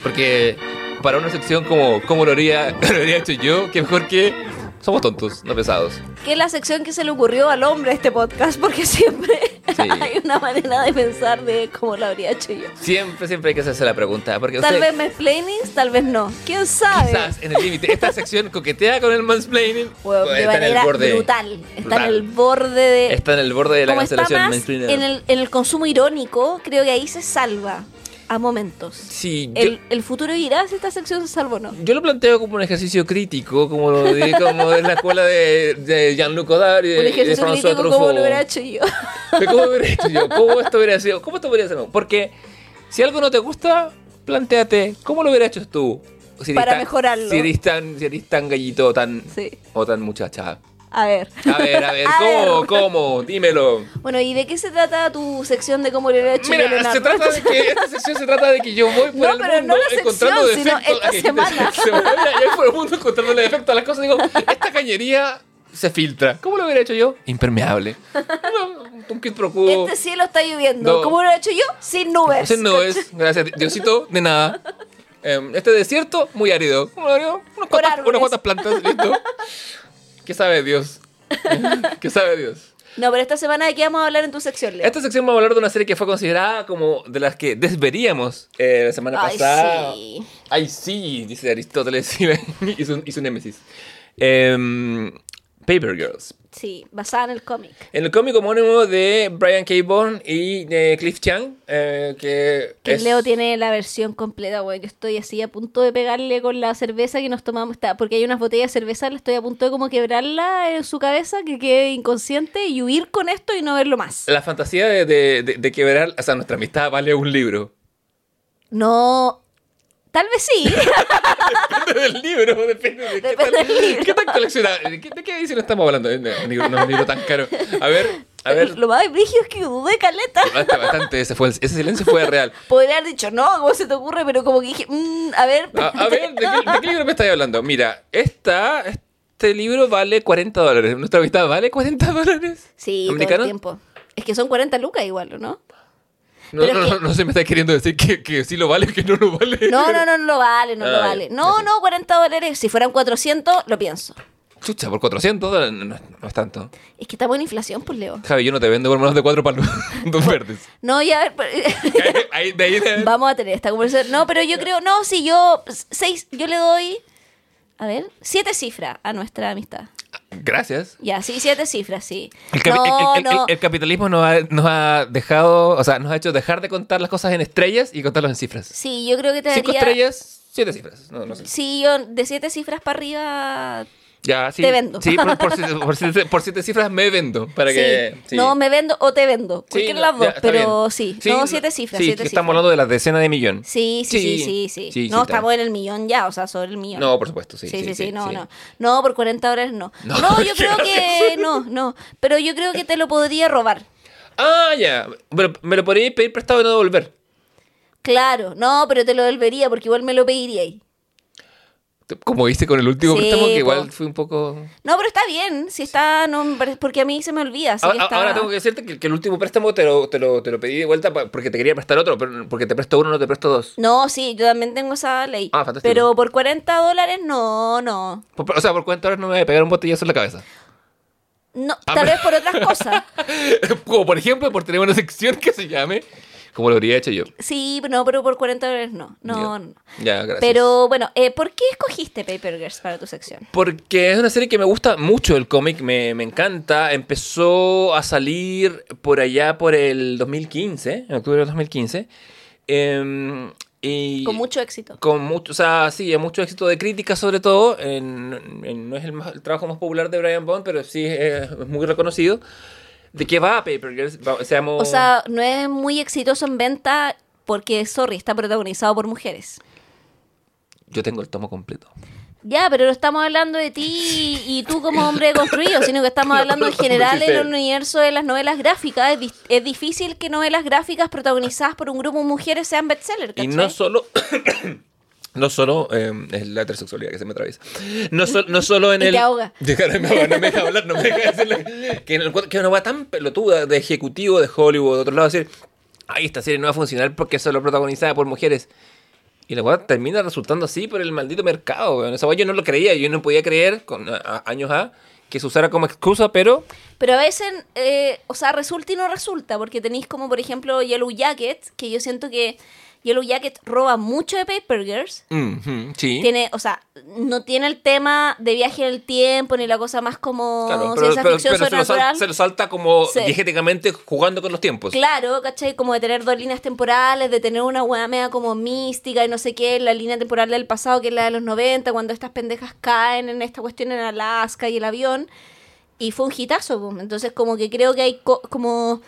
Porque para una sección como, como lo, haría, <laughs> lo habría hecho yo, que mejor que Somos Tontos No Pesados. Que es la sección que se le ocurrió al hombre a este podcast, porque <laughs> siempre Sí. hay una manera de pensar de cómo lo habría hecho yo. Siempre, siempre hay que hacerse la pregunta. Porque Tal usted- vez mansplainings, tal vez no. ¿Quién sabe? Quizás en el límite. Esta sección coquetea con el mansplaining. Bueno, de está en el manera borde. brutal. Está Brutal. en el borde de... Está en el borde de la como está cancelación más mansplaining. en el, en el consumo irónico, creo que ahí se salva a momentos. Sí, yo, El, el futuro dirá si esta sección se salva o no. yo lo planteo como un ejercicio crítico, como lo como de la escuela de, de Jean-Luc Godard y de, Un de ejercicio François crítico como lo hubiera hecho yo. De <laughs> ¿Cómo hubiera hecho yo? ¿Cómo esto hubiera sido? ¿Cómo esto hubiera sido? Porque si algo no te gusta, planteate, ¿cómo lo hubieras hecho tú? Si Para tan- mejorarlo. Si eres tan, si eres tan gallito tan, Sí. o tan muchacha. A ver. A ver, a ver, <laughs> A ¿cómo? ver. ¿Cómo? Dímelo. Bueno, ¿y de qué se trata tu sección de cómo lo hubiera hecho Mira, Leonardo? se trata de que esta sección se trata de que yo voy por No, el pero mundo no la encontrando sección, sino defectos. esta Ay, semana. <laughs> se- mira, yo voy por el mundo encontrando defectos a las cosas digo, esta cañería se filtra. ¿Cómo lo hubiera hecho yo? Impermeable. No, Un kit pro quo. Este cielo está lloviendo. No. ¿Cómo lo hubiera hecho yo? Sin nubes. Ese no es, gracias Diosito, de nada. Em, este desierto, muy árido. Unas cuantas, unas cuantas plantas, listo. ¿Qué sabe Dios? <laughs> ¿Qué sabe Dios? No, pero esta semana de qué vamos a hablar en tu sección, Leo. Esta sección vamos a hablar de una serie que fue considerada como de las que desveríamos eh, la semana Ay, pasada. sí. Ay, sí, dice Aristóteles <laughs> y su, y su némesis. Em, Paper Girls. Sí, basada en el cómic. En el cómic homónimo de Brian K. Vaughan y de Cliff Chang, eh, que, Que es- Leo tiene la versión completa, güey. Que estoy así a punto de pegarle con la cerveza que nos tomamos. Está, porque hay unas botellas de cerveza, le estoy a punto de como quebrarla en su cabeza, que quede inconsciente y huir con esto y no verlo más. La fantasía de, de, de, de quebrar, o sea, nuestra amistad vale un libro. No. Tal vez sí. <laughs> Depende del libro, depende de qué, Depende tan, del libro. qué tan coleccionado. ¿De qué, de qué edición estamos hablando? Eh, No, un libro- no es un libro tan caro. A ver, a ver. Lo más brígido es que dudé caleta. Bastante, bastante, ese, fue el- ese silencio fue real. Podría haber dicho, no, ¿cómo se te ocurre? Pero como que dije, mm, a ver. A, a ver, ¿de qué, de qué libro me estás hablando? Mira, esta, este libro vale 40 dólares. ¿Nuestra amistad vale 40 dólares? Sí, todo el ¿Americano? tiempo. Es que son 40 lucas igual, ¿o no? No, Pero no, es no, que- no se me está queriendo decir que, que sí lo vale o que no lo vale. No, no, no, no lo vale, no lo Ah, vale. No, no, 40 dólares. Si fueran 400, lo pienso. Chucha, por 400 dólares no, es tanto. Es que estamos en inflación, pues, Leo. Javi, yo no te vendo por menos de cuatro palos. <laughs> Dos verdes. No, ya, a <laughs> ver, pero- Ahí, de ahí, de- vamos a tener esta conversación. No, pero yo creo, no, si yo, seis, yo le doy, a ver, siete cifras a nuestra amistad. Gracias. Ya, sí, siete cifras, sí. El, capi- no, el- el- el- no. el capitalismo nos ha, nos ha dejado, o sea, nos ha hecho dejar de contar las cosas en estrellas y contarlas en cifras. Sí, yo creo que te Cinco daría... estrellas, siete cifras. No, no sé. Sí, yo de siete cifras para arriba... Ya, sí. Te vendo. Sí, por, por siete, <laughs> por siete- por siete cifras me vendo. Para sí. que. sí. No, me vendo o te vendo. Cualquiera de las dos, ya, pero sí. No, siete cifras, Sí, siete que cifras. estamos hablando de las decenas de millón. Sí, sí, sí, sí, no, estamos en el millón ya, o sea, sobre el millón. No, por supuesto, sí. Sí, sí, sí, no, no. No, por 40 dólares no. No, No, yo ¿qué creo que no, no. Pero yo creo que te lo podría robar. Ah, ya. Pero me lo podría pedir prestado y no devolver. Claro, no, pero te lo devolvería porque igual me lo pediría ahí. Como hice con el último Sí, préstamo, que igual fue un poco... No, pero está bien. Si está, no, porque a mí se me olvida. Ahora, está- ahora tengo que decirte que, que el último préstamo te lo, te, lo, te lo pedí de vuelta porque te quería prestar otro, pero porque te presto uno, no te presto dos. No, sí, yo también tengo esa ley. Ah, fantástico. Pero por 40 dólares, no, no. Por- O sea, por cuántas horas no me voy a pegar un botellazo en la cabeza. No, Ah, tal pero- vez por otras cosas. <laughs> Como por ejemplo, por tener una sección que se llame como lo habría hecho yo. Sí, no, pero por 40 dólares no. No, no. Ya, gracias. Pero bueno, eh, ¿por qué escogiste Paper Girls para tu sección? Porque es una serie que me gusta mucho el cómic, me, me encanta. Empezó a salir por allá por el 2015, en octubre del 2015. em, y Con mucho éxito. con mucho, o sea, sí, mucho éxito de crítica sobre todo. en- en- no es el, más- el trabajo más popular de Brian Bond, pero sí es, es muy reconocido. ¿De qué va Paper Girls? Seamos- O sea, no es muy exitoso en venta porque, sorry, está protagonizado por mujeres. yo tengo el tomo completo. Ya, pero no estamos hablando de ti y tú como hombre construido, sino que estamos <laughs> hablando en general en el universo de las novelas gráficas. Es, difícil que novelas gráficas protagonizadas por un grupo de mujeres sean bestseller, Y no solo. No solo eh, es la heterosexualidad que se me atraviesa. No, sol- no solo en Y el. te ahoga. <laughs> Me ahoga, no me deja hablar, no me deja decirle. Que, en el cuadro- que una va tan pelotuda de ejecutivo de Hollywood, de otro lado, decir. Ay, esta serie no va a funcionar porque es solo protagonizada por mujeres. Y la weá termina resultando así por el maldito mercado, weón. Esa weá yo no lo creía, yo no podía creer, con a- a- años A, que se usara como excusa, pero. Pero a veces, eh, o sea, resulta y no resulta, porque tenéis como, por ejemplo, Yellow Jacket, que yo siento que Yellow Jacket roba mucho de Paper Girls. mm, sí. Tiene, o sea, no tiene el tema de viaje en el tiempo, ni la cosa más como Claro, pero, ciencia pero- ficción pero se, lo sal- sobrenatural. se lo salta como Sí. diegéticamente jugando con los tiempos. Claro, ¿cachai? Como de tener dos líneas temporales, de tener una hueá media como mística y no sé qué, la línea temporal del pasado que es la de los 90, cuando estas pendejas caen en esta cuestión en Alaska y el avión. Y fue un hitazo, entonces como que creo que hay co- como...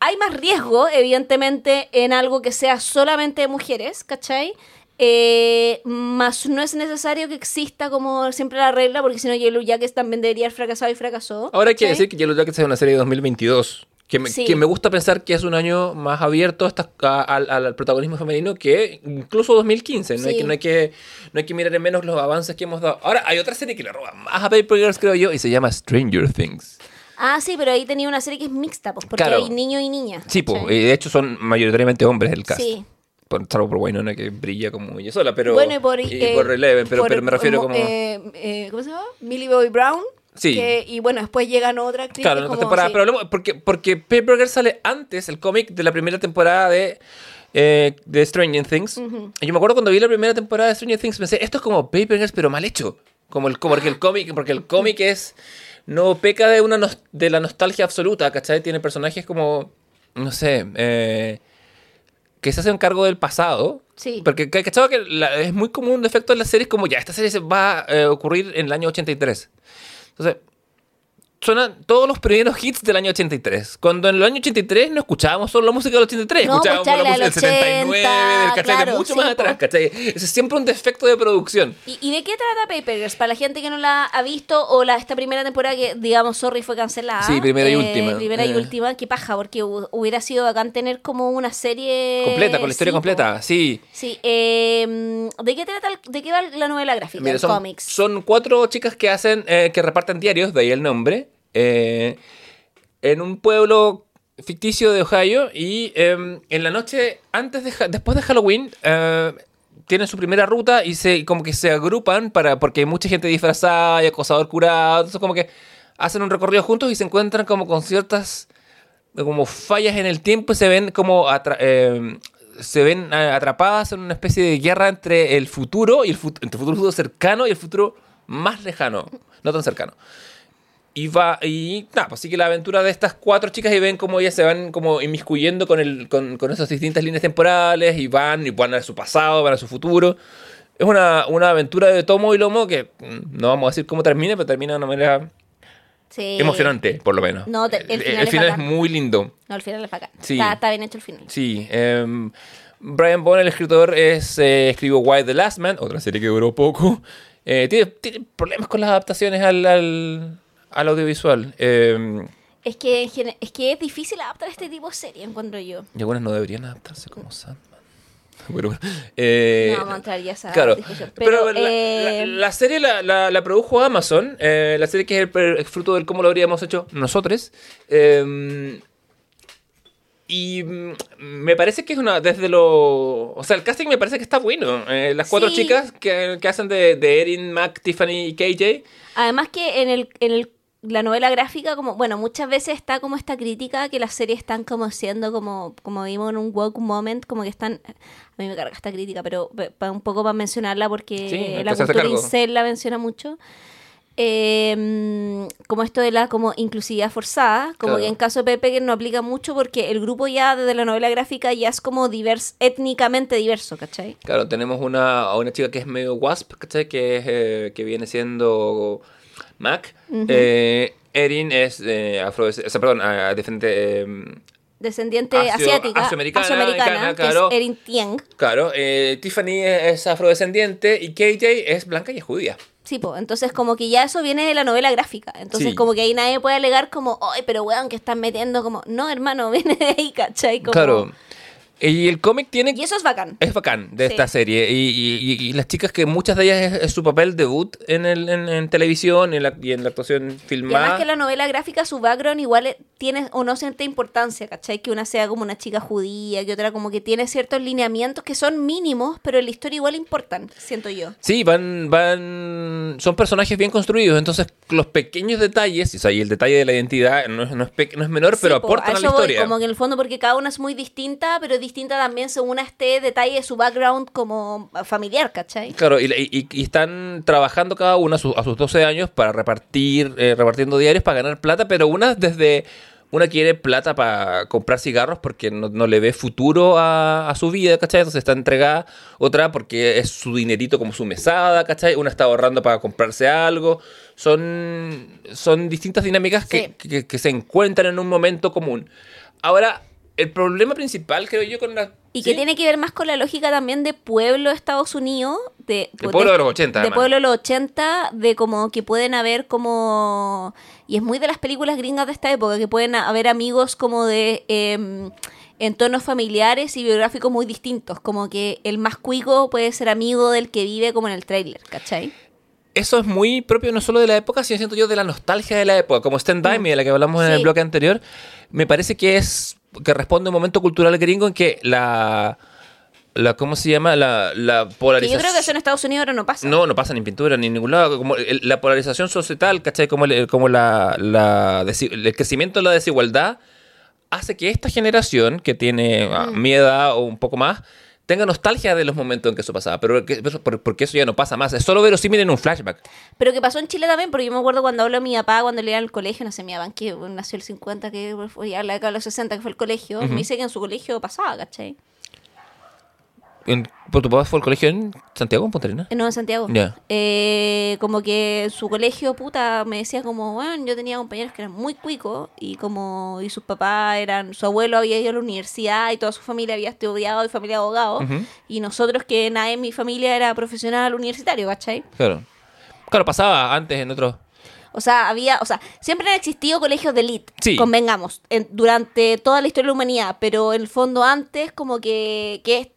hay más riesgo, evidentemente, en algo que sea solamente de mujeres, ¿cachai? Eh, más no es necesario que exista como siempre la regla, porque si no Yellow Jackets también debería haber fracasado y fracasó. Ahora hay que decir que Yellow Jackets es una serie de 2022. Que me, Sí. que me gusta pensar que es un año más abierto a estas- a- al, protagonismo femenino que incluso 2015. No, hay Sí. que, no, hay que, no hay que mirar en menos los avances que hemos dado. Ahora, hay otra serie que le roba más a Paper Girls, creo yo, y se llama Stranger Things. Ah, sí, pero ahí tenía una serie que es mixta, pues, porque Claro. hay niño y niña. Sí, pues, ¿cachai? de hecho son mayoritariamente hombres el cast. Sí. Por, salvo por Wynonna que brilla como ella sola, pero. bueno, y por, y eh, por Eleven, pero, por- pero me refiero mo- como. eh, eh, ¿Cómo se llama? Millie Bobby Brown. Sí. que- y bueno, después llegan otra actriz. Claro, como, temporadas. sí. Pero hablemos- porque, porque Paper Girls sale antes, el cómic de la primera temporada de, eh, de Stranger Things. Y yo me acuerdo cuando vi la primera temporada de Stranger Things, pensé, esto es como Paper Girls, pero mal hecho. Como el, como porque el cómic, porque el cómic es. No peca de una de la nostalgia absoluta, ¿cachai? Tiene personajes como. No sé. eh, que se hacen cargo del pasado. Sí. Porque, ¿cachai? Que la- es muy común un defecto en las series como ya, esta serie se va a eh, ocurrir en el año 83. Entonces, suenan todos los primeros hits del año 83. Cuando en el año 83 no escuchábamos solo la música del 83, No, escuchábamos pues, la la música del del 79, 80, del, ¿cachai? claro, de mucho sí, más atrás, ¿cachai? Ese es siempre un defecto de producción. ¿Y, y de qué trata Paper Girls? Para la gente que no la ha visto o la esta primera temporada que, digamos, sorry, fue cancelada. Sí, primera y última. Primera y Eh. última, qué paja, porque hu- hubiera sido bacán tener como una serie... Completa, con la historia sí, po. completa, sí. Sí, eh, ¿de qué trata, de qué va la novela gráfica, Mira, son, cómics? son cuatro chicas que hacen, eh, que reparten diarios, de ahí el nombre, eh, en un pueblo ficticio de Ohio y eh, en la noche, antes de, después de Halloween, eh, tienen su primera ruta y se como que se agrupan para porque hay mucha gente disfrazada y acosador curado, entonces como que hacen un recorrido juntos y se encuentran como con ciertas como fallas en el tiempo y se ven como atra- eh, se ven eh, atrapadas en una especie de guerra entre el futuro y el fut- entre el futuro cercano y el futuro más lejano, no tan cercano. Y va, y nada, pues sigue la aventura de estas cuatro chicas y ven cómo ellas se van como inmiscuyendo con, el, con, con esas distintas líneas temporales y van y van a su pasado, van a su futuro. Es una, una aventura de tomo y lomo que mm, no vamos a decir cómo termina, pero termina de una manera Sí. emocionante, por lo menos. No, te- el final es final es bacán. muy lindo. No, al final es bacán. Sí. Está, está bien hecho el final. Sí. em, Brian Bond, el escritor, es, eh, escribió Why the Last Man, otra serie que duró poco. Eh, tiene, tiene problemas con las adaptaciones al, al, al audiovisual. em, Es que, es que es difícil adaptar este tipo de serie, encuentro yo. y algunas no deberían adaptarse como Sandman. <laughs> Bueno, bueno. Eh, No vamos a entrar ya a esa Claro, discusión. pero, Pero, la, la- eh, la serie la, la- la produjo Amazon, eh, la serie que es el, el fruto del cómo lo habríamos hecho nosotros. eh, y mm, me parece que es una, desde lo... O sea, el casting me parece que está bueno. Eh, las cuatro Sí. chicas que, que hacen de, de Erin, Mac, Tiffany y KJ. Además que en el, en el la novela gráfica, como, bueno, muchas veces está como esta crítica que las series están como siendo como, como vimos en un woke moment, como que están, a mí me carga esta crítica, pero pe- pa- un poco para mencionarla porque Sí, la cultura incel la menciona mucho. Eh, como esto de la como inclusividad forzada, como Claro. que en caso de Pepe que no aplica mucho porque el grupo ya desde la novela gráfica ya es como divers, étnicamente diverso, ¿cachai? Claro, tenemos una, una chica que es medio wasp, ¿cachai? Que, es, eh, que viene siendo Mac. Eh, Erin es eh, afro... O sea, perdón, eh, Descendiente Asio- asiática, asioamericana, asioamericana, americana, que claro. es Erin Tieng. Claro, eh, Tiffany es afrodescendiente y KJ es blanca y es judía. Sí, po, entonces como que ya eso viene de la novela gráfica. Entonces Sí. como que ahí nadie puede alegar como, ay, pero weón, que están metiendo como, no, hermano, <laughs> viene de ahí, ¿cachai? Como- Claro. Y el cómic tiene... Y eso es bacán. Es bacán de Sí. esta serie. Y, y- y- y las chicas que muchas de ellas es, es su papel debut en, el, en, en televisión en la- y en la actuación Y filmada. además que la novela gráfica, su background igual eh, tiene o no cierta importancia, ¿cachai? Que una sea como una chica judía, que otra como que tiene ciertos lineamientos que son mínimos, pero en la historia igual importan, siento yo. Sí, van, van, son personajes bien construidos, entonces los pequeños detalles, o sea, y el detalle de la identidad no es, no es, no es menor, pero Sí, po, aportan a, la voy, historia. como que en el fondo porque cada una es muy distinta, pero distinta también según este detalle de su background como familiar, ¿cachai? Claro, y, y- y están trabajando cada una a, su- a sus 12 años para repartir, eh, repartiendo diarios para ganar plata, pero una desde... Una quiere plata para comprar cigarros porque no, no le ve futuro a, a su vida, ¿cachai? Entonces está entregada. Otra porque es su dinerito como su mesada, ¿cachai? Una está ahorrando para comprarse algo. Son, son distintas dinámicas que, Sí. que- que se encuentran en un momento común. Ahora, el problema principal, creo yo, con la... Y ¿sí? que tiene que ver más con la lógica también de pueblo de Estados Unidos. De, De pueblo de los 80, De además. pueblo de los 80, de como que pueden haber como... Y es muy de las películas gringas de esta época, que pueden haber amigos como de... em, entornos familiares y biográficos muy distintos, como que el más cuico puede ser amigo del que vive como en el tráiler, ¿cachai? Eso es muy propio no solo de la época, sino siento yo de la nostalgia de la época, como Stand By Me, de la que hablamos en el bloque anterior. Me parece que es que responde a un momento cultural gringo en que la, la ¿cómo se llama? La, la Que polarización. yo creo que eso en Estados Unidos ahora no pasa. No, no pasa ni en pintura ni en ningún lado. Como el- la polarización societal, ¿cachai? Como, el, como la, el crecimiento de la desigualdad hace que esta generación, que tiene ah, mi edad o un poco más, tenga nostalgia de los momentos en que eso pasaba. Pero que- porque eso ya no pasa más. Es solo verosímil en un flashback. Pero que pasó en Chile también, porque yo me acuerdo cuando habló a mi papá, cuando le iba al colegio, no sé, mi papá, que nació el 50, que fue ya la década de los 60, que fue el colegio, me dice que en su colegio pasaba, ¿cachai? En, ¿Por tu papá fue al colegio en Santiago, en Punta Arenas? No, en Santiago. Eh, como que su colegio, puta, me decía como, bueno, yo tenía compañeros que eran muy cuicos y como, y sus papás eran, su abuelo había ido a la universidad y toda su familia había estudiado y familia de abogados. Ujú. Y nosotros que nadie en mi familia era profesional universitario, ¿cachai? Claro. Claro, pasaba antes en otros. O sea, había, o sea, siempre han existido colegios de elite, Sí. convengamos, en- durante toda la historia de la humanidad, pero en el fondo antes como que, que,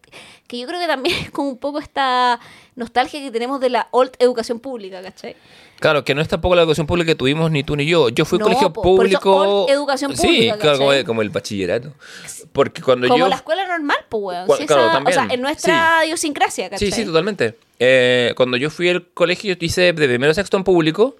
que yo creo que también <laughs> es como un poco esta nostalgia que tenemos de la old educación pública, ¿cachai? Claro, que no es tampoco la educación pública que tuvimos ni tú ni yo. Yo fui No, colegio po, por eso público. old educación Sí, pública, claro, como, el- como el bachillerato. Porque cuando Como yo. la escuela normal, pues, weón. Cu- Sí, claro, esa- también. O sea, en nuestra idiosincrasia, ¿cachai? Sí, sí, totalmente. Eh, cuando yo fui al colegio, yo hice de primero a sexto en público.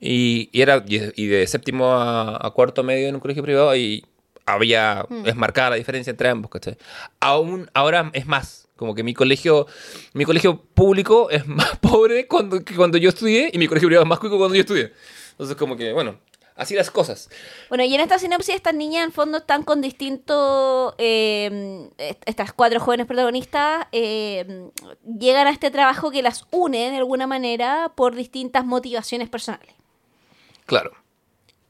Y, y era y, y de séptimo a, a cuarto medio en un colegio privado. Y había. Mm. Es marcada la diferencia entre ambos, ¿cachai? Aún ahora es más. Como que mi colegio. Mi colegio público es <laughs> más pobre cuando, que cuando yo estudié. Y mi colegio privado es más cuico cuando yo estudié. Entonces, como que, bueno. Así las cosas. Bueno, y en esta sinopsis estas niñas en fondo están con distintos, eh, est- estas cuatro jóvenes protagonistas eh, llegan a este trabajo que las une de alguna manera por distintas motivaciones personales. Claro.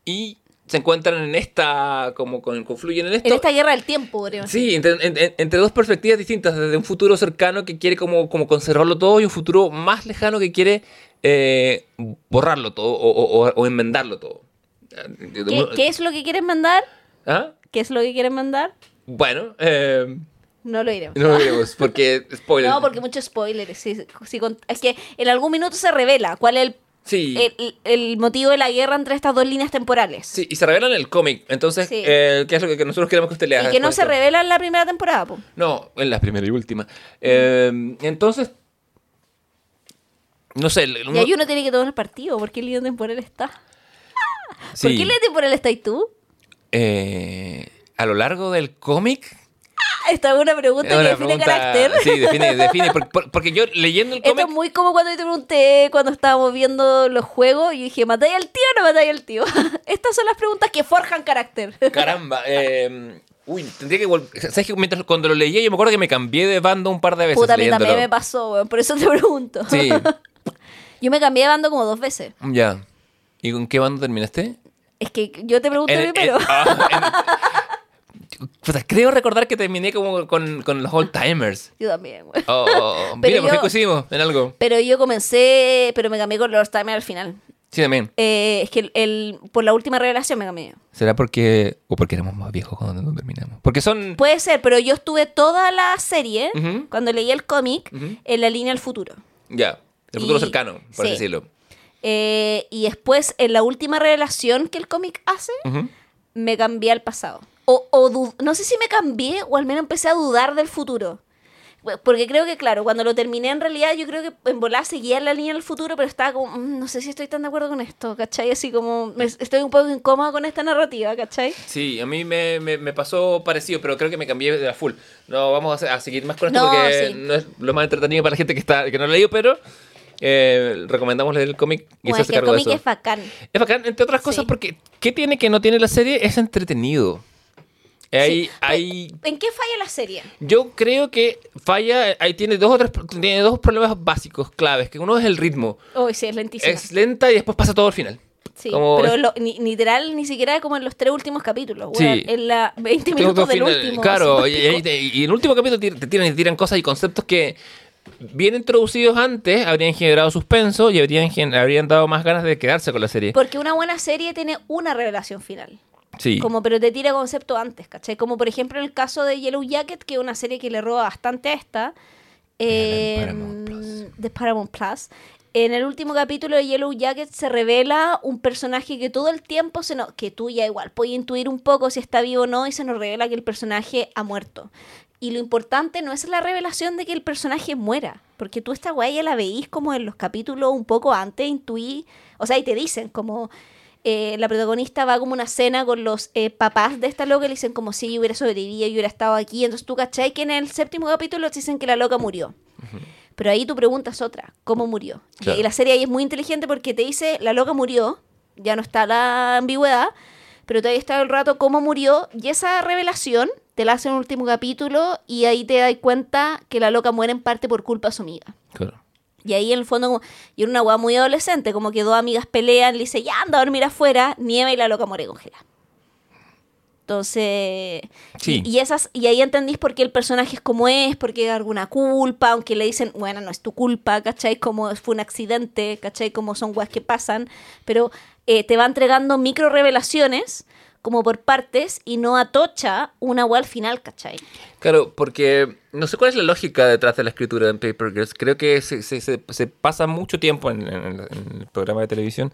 Y se encuentran en esta. Como con, confluyen en esto. En esta guerra del tiempo. Sí, entre, en- en- entre dos perspectivas distintas, desde un futuro cercano que quiere como, como conservarlo todo y un futuro más lejano que quiere eh, borrarlo todo o, o- o- o enmendarlo todo. ¿Qué, qué es lo que quieren mandar? ¿Ah? ¿Qué es lo que quieren mandar? Bueno, eh, No lo iremos. No lo diremos, porque <laughs> spoiler. No, porque muchos spoilers. es que en algún minuto se revela cuál es el, Sí. el, el motivo de la guerra entre estas dos líneas temporales. Sí, y se revela en el cómic. Entonces, Sí. eh, ¿qué es lo que nosotros queremos que usted lea? y que no se revela en la primera temporada. po. No, en la primera y última. Eh, entonces, no sé. el- Y ahí uno tiene que tomar partido. ¿Por qué línea temporal está? sí, ¿Por qué línea temporal está ahí tú? eh, a lo largo del cómic. Esta es una pregunta es que define pregunta- carácter. Sí, define, <laughs> define. por- por- porque yo leyendo el Esto cómic. es muy como cuando yo te pregunté cuando estábamos viendo los juegos y dije, ¿matáis al tío o no matáis al tío? <laughs> Estas son las preguntas que forjan carácter. <laughs> Caramba. eh, uy, tendría que. ¿Sabes que mientras cuando lo leía yo me acuerdo que me cambié de bando un par de veces Puta, a mí también me pasó, weón, por eso te pregunto. Sí, Yo me cambié de bando como dos veces. ya. ¿Y con qué bando terminaste? Es que yo te pregunté primero. ah, Puta, creo recordar que terminé como con, con los old timers. Yo también, güey. Oh, oh, oh. <laughs> Mira, ¿por qué yo- coincidimos en algo? Pero yo comencé, pero me cambié con los Timer al final. Sí, también. Eh, es que el, el- por la última revelación me cambié. ¿Será porque. o porque éramos más viejos cuando no terminamos? Porque son. Puede ser, pero yo estuve toda la serie, Ujú. cuando leí el cómic, Ujú. en la línea del futuro. Ya, el futuro Y- cercano, por sí. así decirlo. Eh, y después, en la última revelación que el cómic hace, Ujú. me cambié al pasado. O, o no sé si me cambié o al menos empecé a dudar del futuro. Porque creo que, claro, cuando lo terminé en realidad yo creo que en volar seguía la línea del futuro, pero estaba como, "Mm, no sé si estoy tan de acuerdo con esto, ¿cachai? Así como, me- estoy un poco incómoda con esta narrativa, ¿cachai? Sí, a mí me, me- me pasó parecido, pero creo que me cambié de la full. No vamos a, a seguir más con esto No, porque sí. no es lo más entretenido para la gente que, está, que no lo ha leído, pero eh, recomendamos leer el cómic y Bueno, que el de cómic eso. es bacán. Es bacán, entre otras cosas, Sí. porque ¿qué tiene que no tiene la serie? Es entretenido. Sí, ¿En qué falla la serie? yo creo que falla, ahí tiene dos o tres, tiene dos problemas básicos, claves, que uno es el ritmo. Uy, sí, es lentísima. Es lenta y después pasa todo al final. Sí, como pero lo- ni, literal, ni siquiera como en los tres últimos capítulos. Sí. weón, en la 20 Todo minutos del final, último. Claro, y, y- y en el último capítulo te tiran, te tiran cosas y conceptos que bien introducidos antes habrían generado suspenso y habrían, habrían dado más ganas de quedarse con la serie. Porque una buena serie tiene una revelación final. Sí. Como, pero te tira concepto antes, ¿cachai? Como por ejemplo en el caso de Yellow Jacket, que es una serie que le roba bastante a esta. Eh, Paramount Plus. de Paramount Plus. En el último capítulo de Yellow Jacket se revela un personaje que todo el tiempo se nos, que tú ya igual puedes intuir un poco si está vivo o no, y se nos revela que el personaje ha muerto. Y lo importante no es la revelación de que el personaje muera, porque tú esta guay ya la veís como en los capítulos un poco antes, intuí, o sea, y te dicen como eh, la protagonista va como una cena con los eh, papás de esta loca y le dicen como si yo hubiera sobrevivido, yo hubiera estado aquí, entonces tú cachai que en el séptimo capítulo te dicen que la loca murió. Pero ahí tu pregunta es otra, ¿cómo murió? Y- Claro. Y la serie ahí es muy inteligente porque te dice, la loca murió, ya no está la ambigüedad, pero todavía está el rato cómo murió, y esa revelación te la hace en el último capítulo, y ahí te das cuenta que la loca muere en parte por culpa de su amiga. Claro. Y ahí en el fondo, como, y era una weá muy adolescente, como que dos amigas pelean, le dice, ya anda a dormir afuera, nieva y la loca muere congelada. Entonces, Sí. y, y esas, y ahí entendís por qué el personaje es como es, porque hay alguna culpa, aunque le dicen, bueno, no es tu culpa, ¿cachai? Como fue un accidente, ¿cachai? Como son weas que pasan, pero eh, te va entregando micro revelaciones como por partes y no atocha una wea al final, ¿cachai? Claro, porque no sé cuál es la lógica detrás de la escritura en Paper Girls. Creo que se, se- se- se pasa mucho tiempo en, en- en el programa de televisión.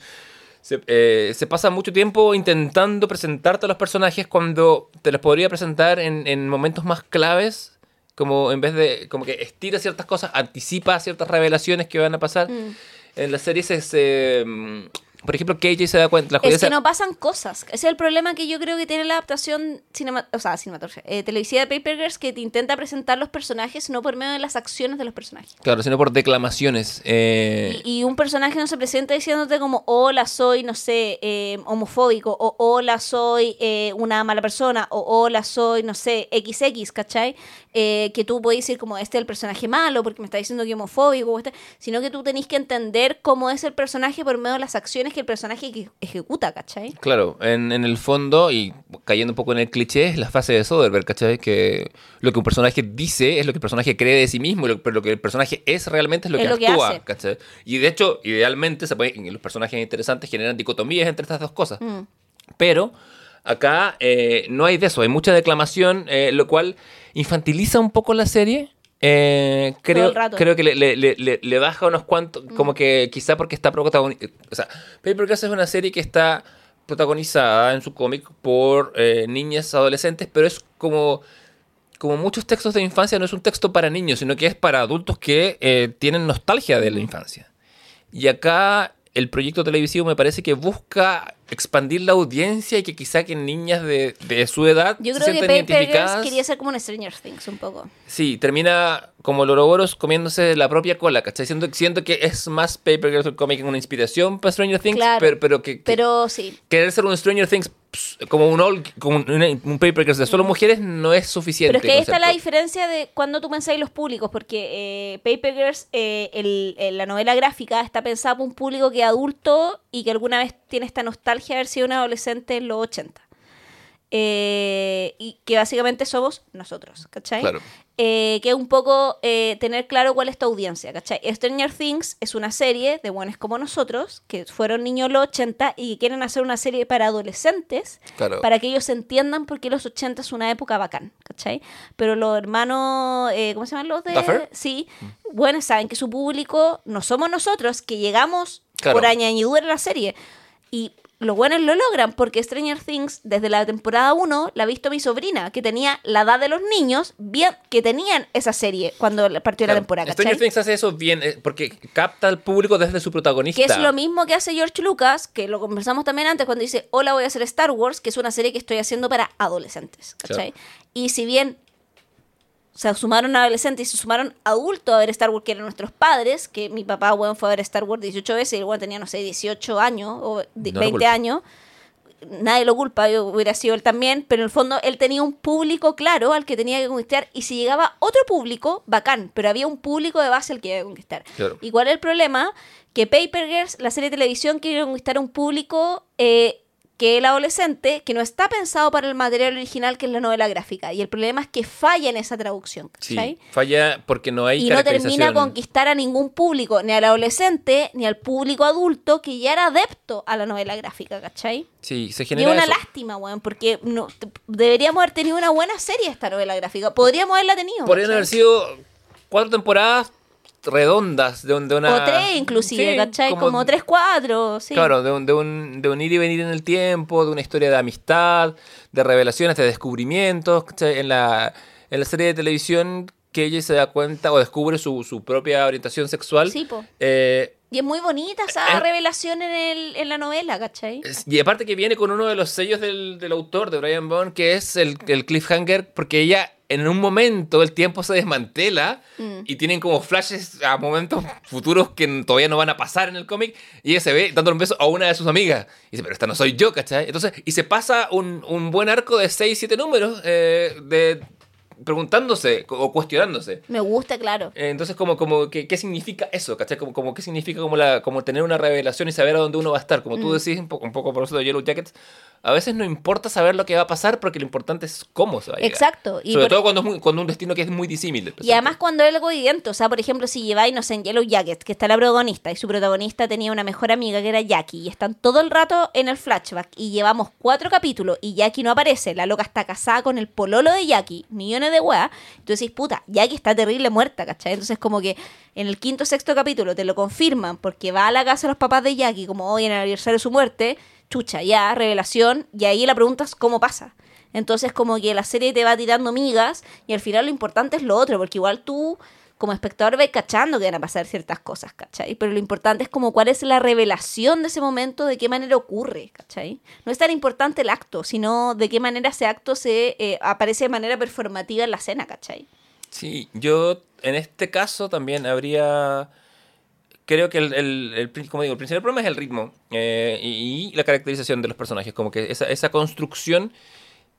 Se, eh, se pasa mucho tiempo intentando presentarte a los personajes cuando te los podría presentar en, en momentos más claves. Como en vez de. Como que estira ciertas cosas, anticipa ciertas revelaciones que van a pasar. Mm. En las series es. eh, mm, por ejemplo, KJ se da cuenta. La Es que se- no pasan cosas. Ese es el problema que yo creo que tiene la adaptación cinema, o sea, cinematográfica, eh, televisiva de Paper Girls, que te intenta presentar los personajes no por medio de las acciones de los personajes. Claro, sino por declamaciones. eh, Y, y un personaje no se presenta diciéndote como, hola, soy, no sé, eh, homofóbico, o hola, soy eh, una mala persona, o hola, soy, no sé, XX, ¿cachai? Eh, que tú puedes decir como, este es el personaje malo porque me está diciendo que es homofóbico, o este- sino que tú tenés que entender cómo es el personaje por medio de las acciones que el personaje eje- ejecuta, ¿cachai? Claro, en, en el fondo, y cayendo un poco en el cliché, es la fase de Soderbergh, ¿cachai? Que lo que un personaje dice es lo que el personaje cree de sí mismo, lo- pero lo que el personaje es realmente es lo Es que lo que actúa, hace. ¿cachai? Y de hecho, idealmente, se puede, los personajes interesantes generan dicotomías entre estas dos cosas. Mm. Pero Acá eh, no hay de eso, hay mucha declamación, eh, lo cual infantiliza un poco la serie. Eh, creo, creo que le, le- le- le- le baja unos cuantos, como que quizá porque está protagonizada. O sea, Paper Girls es una serie que está protagonizada en su cómic por eh, niñas adolescentes, pero es como, como muchos textos de infancia, no es un texto para niños, sino que es para adultos que eh, tienen nostalgia de la infancia. Y acá el proyecto televisivo me parece que busca expandir la audiencia y que quizá que niñas de, de su edad Yo se creo que sientan Paper Girls quería ser como un Stranger Things un poco. Sí, termina como el Ouroboros comiéndose la propia cola, ¿cachai? Siento, siento que es más Paper Girls el cómic una inspiración para Stranger Things, Claro. pero, pero que, que Pero sí, querer ser un Stranger Things como un, all- como un, un Paper Girls de solo mujeres no es suficiente. Pero es que ahí está la diferencia de cuando tú pensáis los públicos, porque eh, Paper Girls, eh, el- el- la novela gráfica, está pensada para un público que es adulto y que alguna vez tiene esta nostalgia de haber sido un adolescente en los 80. Eh, y que básicamente somos nosotros, ¿cachai? Claro. Eh, que es un poco eh, tener claro cuál es tu audiencia, ¿cachai? Stranger Things es una serie de buenos como nosotros, que fueron niños los 80 y quieren hacer una serie para adolescentes, Claro. para que ellos entiendan por qué los 80 es una época bacán, ¿cachai? Pero los hermanos, eh, ¿cómo se llaman los de...? ¿Duffer? Sí, bueno, saben que su público no somos nosotros, que llegamos Claro. por añadidura en la serie. Y los buenos lo logran porque Stranger Things, desde la temporada 1, la ha visto mi sobrina, que tenía la edad de los niños, bien, que tenían esa serie cuando partió la temporada, Stranger. Things hace eso bien eh, porque capta al público desde su protagonista. Que es lo mismo que hace George Lucas, que lo conversamos también antes cuando dice, hola, voy a hacer Star Wars, que es una serie que estoy haciendo para adolescentes. Y si bien se sumaron adolescentes y se sumaron adultos a ver Star Wars, que eran nuestros padres, que mi papá, bueno, fue a ver Star Wars 18 veces y el bueno tenía, no sé, 18 años o No lo 20 culpo. años. Nadie lo culpa, yo hubiera sido él también, pero en el fondo él tenía un público claro al que tenía que conquistar y si llegaba otro público, bacán, pero había un público de base al que había que conquistar. Claro. ¿Y cuál es el problema? Que Paper Girls, la serie de televisión, quiere conquistar a un público eh, que el adolescente, que no está pensado para el material original que es la novela gráfica. Y el problema es que falla en esa traducción, Sí, falla porque no hay Y no termina a conquistar a ningún público, ni al adolescente, ni al público adulto que ya era adepto a la novela gráfica, ¿cachai? Sí, se Y es genera una eso. lástima, weón, porque no, deberíamos haber tenido una buena serie esta novela gráfica. Podríamos haberla tenido. Podrían ¿cachai? haber sido cuatro temporadas redondas de, un- de una... O tres inclusive, Sí, ¿cachai? Como, tres, cuatro, sí. Claro, de un, de, un, de un ir y venir en el tiempo, de una historia de amistad, de revelaciones, de descubrimientos. ¿cachai? En la, en la serie de televisión que ella se da cuenta o descubre su, su propia orientación sexual. Sí, po. eh, Y es muy bonita esa Eh, revelación en, el, en la novela, ¿cachai? y aparte que viene con uno de los sellos del, del autor, de Brian Bond, que es el, el cliffhanger, porque ella en un momento el tiempo se desmantela Mm. y tienen como flashes a momentos futuros que todavía no van a pasar en el cómic y ella se ve dándole un beso a una de sus amigas y dice, pero esta no soy yo, ¿cachai? Entonces, y se pasa un, un buen arco de 6, 7 números eh, de preguntándose o cuestionándose. Me gusta, claro. Eh, Entonces, como, como que, ¿qué significa eso? ¿Cachai? Como, como qué significa como, la, como tener una revelación y saber a dónde uno va a estar. Como Mm. tú decís un poco, un poco por eso de Yellow Jackets, a veces no importa saber lo que va a pasar porque lo importante es cómo se va a llegar. Exacto. Y, Sobre por- todo cuando es muy- cuando un destino que es muy disímil. y además cuando es algo evidente, o sea, por ejemplo, si lleváis, no sé, en Yellow Jacket, que está la protagonista, y su protagonista tenía una mejor amiga que era Jackie, y están todo el rato en el flashback, y llevamos cuatro capítulos, y Jackie no aparece, la loca está casada con el pololo de Jackie, millones de weas, entonces decís, puta, Jackie está terrible muerta, ¿cachai? Entonces como que en el quinto o sexto capítulo te lo confirman, porque va a la casa de los papás de Jackie, como hoy en el aniversario de su muerte, chucha, ya, revelación, y ahí la pregunta es cómo pasa. Entonces como que la serie te va tirando migas y al final lo importante es lo otro, porque igual tú como espectador ves cachando que van a pasar ciertas cosas, ¿cachai? Pero lo importante es como cuál es la revelación de ese momento, de qué manera ocurre, ¿cachai? No es tan importante el acto, sino de qué manera ese acto se eh, aparece de manera performativa en la escena, ¿cachai? Sí, yo en este caso también habría... Creo que el, el- el como digo, el principal problema es el ritmo eh, y, y la caracterización de los personajes. Como que esa, esa construcción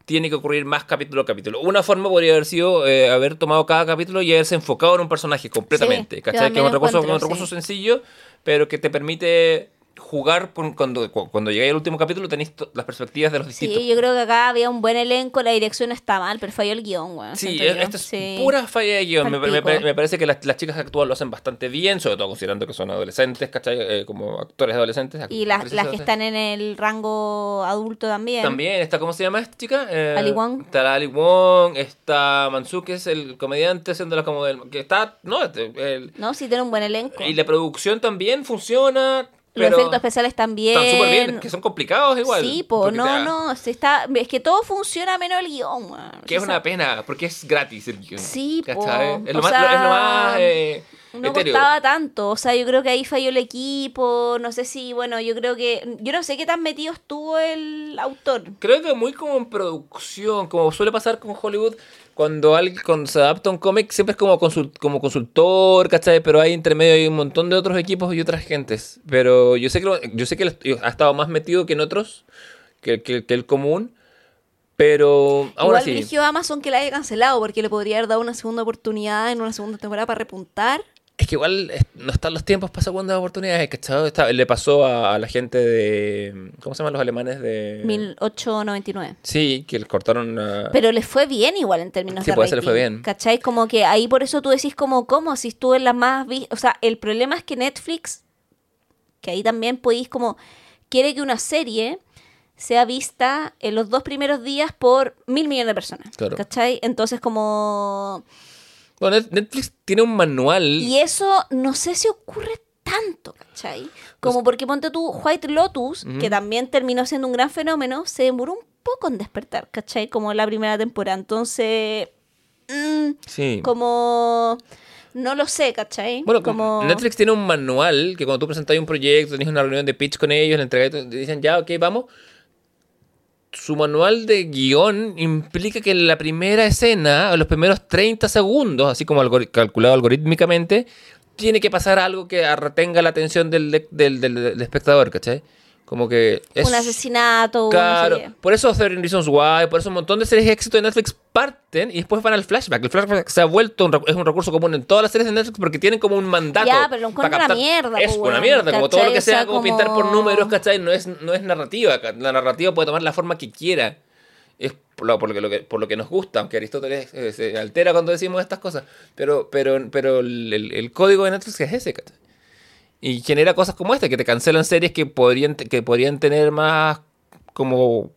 tiene que ocurrir más capítulo a capítulo. Una forma podría haber sido eh, haber tomado cada capítulo y haberse enfocado en un personaje completamente. Sí, ¿Cachai? Que es un recurso, encuentro, un recurso sí. sencillo, pero que te permite jugar por- cuando, cu- cuando llegáis al último capítulo tenéis las perspectivas de los distintos. Sí, yo creo que acá había un buen elenco, la dirección está mal, pero falló el guion, weón. Sí, esto es Sí. pura falla de guion. Me, parece que las, las chicas que actúan lo hacen bastante bien, sobre todo considerando que son adolescentes, ¿cachai? Eh, como actores adolescentes. Y las, que están en el rango adulto también. También está, ¿cómo se llama esta chica? Eh, Ali Wong. Está la Ali Wong, está Mansu, que es el comediante, haciéndola como del... Que está, no, este, el- No, sí, tiene un buen elenco. y la producción también funciona, Los efectos especiales también. están súper bien, que son complicados igual. Sí, po, no, no, se está, es que todo funciona menos el guion. Que es O sea, una pena, porque es gratis el guion. Sí, po. ¿cachai? Es lo O más, sea, lo- es lo más eh, No etéreo. costaba tanto, o sea, yo creo que ahí falló el equipo, no sé si, bueno, yo creo que, yo no sé qué tan metido estuvo el autor. Creo que muy como en producción, como suele pasar con Hollywood, cuando alguien cuando se adapta a un cómic, siempre es como, consult- como consultor, ¿cachai? Pero hay entre medio hay un montón de otros equipos y otras gentes. Pero yo sé que, lo- yo sé que ha estado más metido que en otros, que, que- que el común. Pero aún Igual así. eligió Amazon que la haya cancelado porque le podría haber dado una segunda oportunidad en una segunda temporada para repuntar. Es que igual es- no están los tiempos para segundas oportunidades, ¿cachai? Está- le pasó a, la gente de. ¿Cómo se llaman los alemanes de.? 1899. Sí, que les cortaron. a- Pero les fue bien igual en términos Sí, de pues, se le fue bien. ¿Cachai? Como que ahí por eso tú decís como, ¿cómo? Si estuvo en la más... O sea, el problema es que Netflix, que ahí también podéis como... Quiere que una serie sea vista en los dos primeros días por mil millones de personas. Claro. ¿Cachai? Entonces como... Bueno, Net- Netflix tiene un manual. Y eso no sé si ocurre tanto, ¿cachai? Como porque ponte tú White Lotus, que también terminó siendo un gran fenómeno, se demoró un poco en despertar, ¿cachai? Como la primera temporada. Entonces, mm, Sí. como... No lo sé, ¿cachai? Bueno, como... Netflix tiene un manual que cuando tú presentas un proyecto, tenés una reunión de pitch con ellos, le entregas, te dicen ya, ok, vamos. Su manual de guion implica que en la primera escena, en los primeros 30 segundos, así como calculado algorítmicamente, tiene que pasar algo que retenga la atención del, del, del- del espectador, ¿cachai? Como que es... Un asesinato, una Claro, serie. por eso 13 Reasons Why, por eso un montón de series de éxito de Netflix parten y después van al flashback. El flashback se ha vuelto, un, es un recurso común en todas las series de Netflix porque tienen como un mandato. Ya, pero lo encuentro una mierda, Es po, una weón, mierda, como todo lo ¿cachai? que O sea, sea como pintar por números, ¿cachai? No es, no es narrativa. La narrativa puede tomar la forma que quiera. Es por lo, por lo que- por lo que nos gusta, aunque Aristóteles eh, se altera cuando decimos estas cosas. Pero, pero, pero el, el- el código de Netflix es ese, ¿cachai? Y genera cosas como esta, que te cancelan series que podrían, que podrían tener más como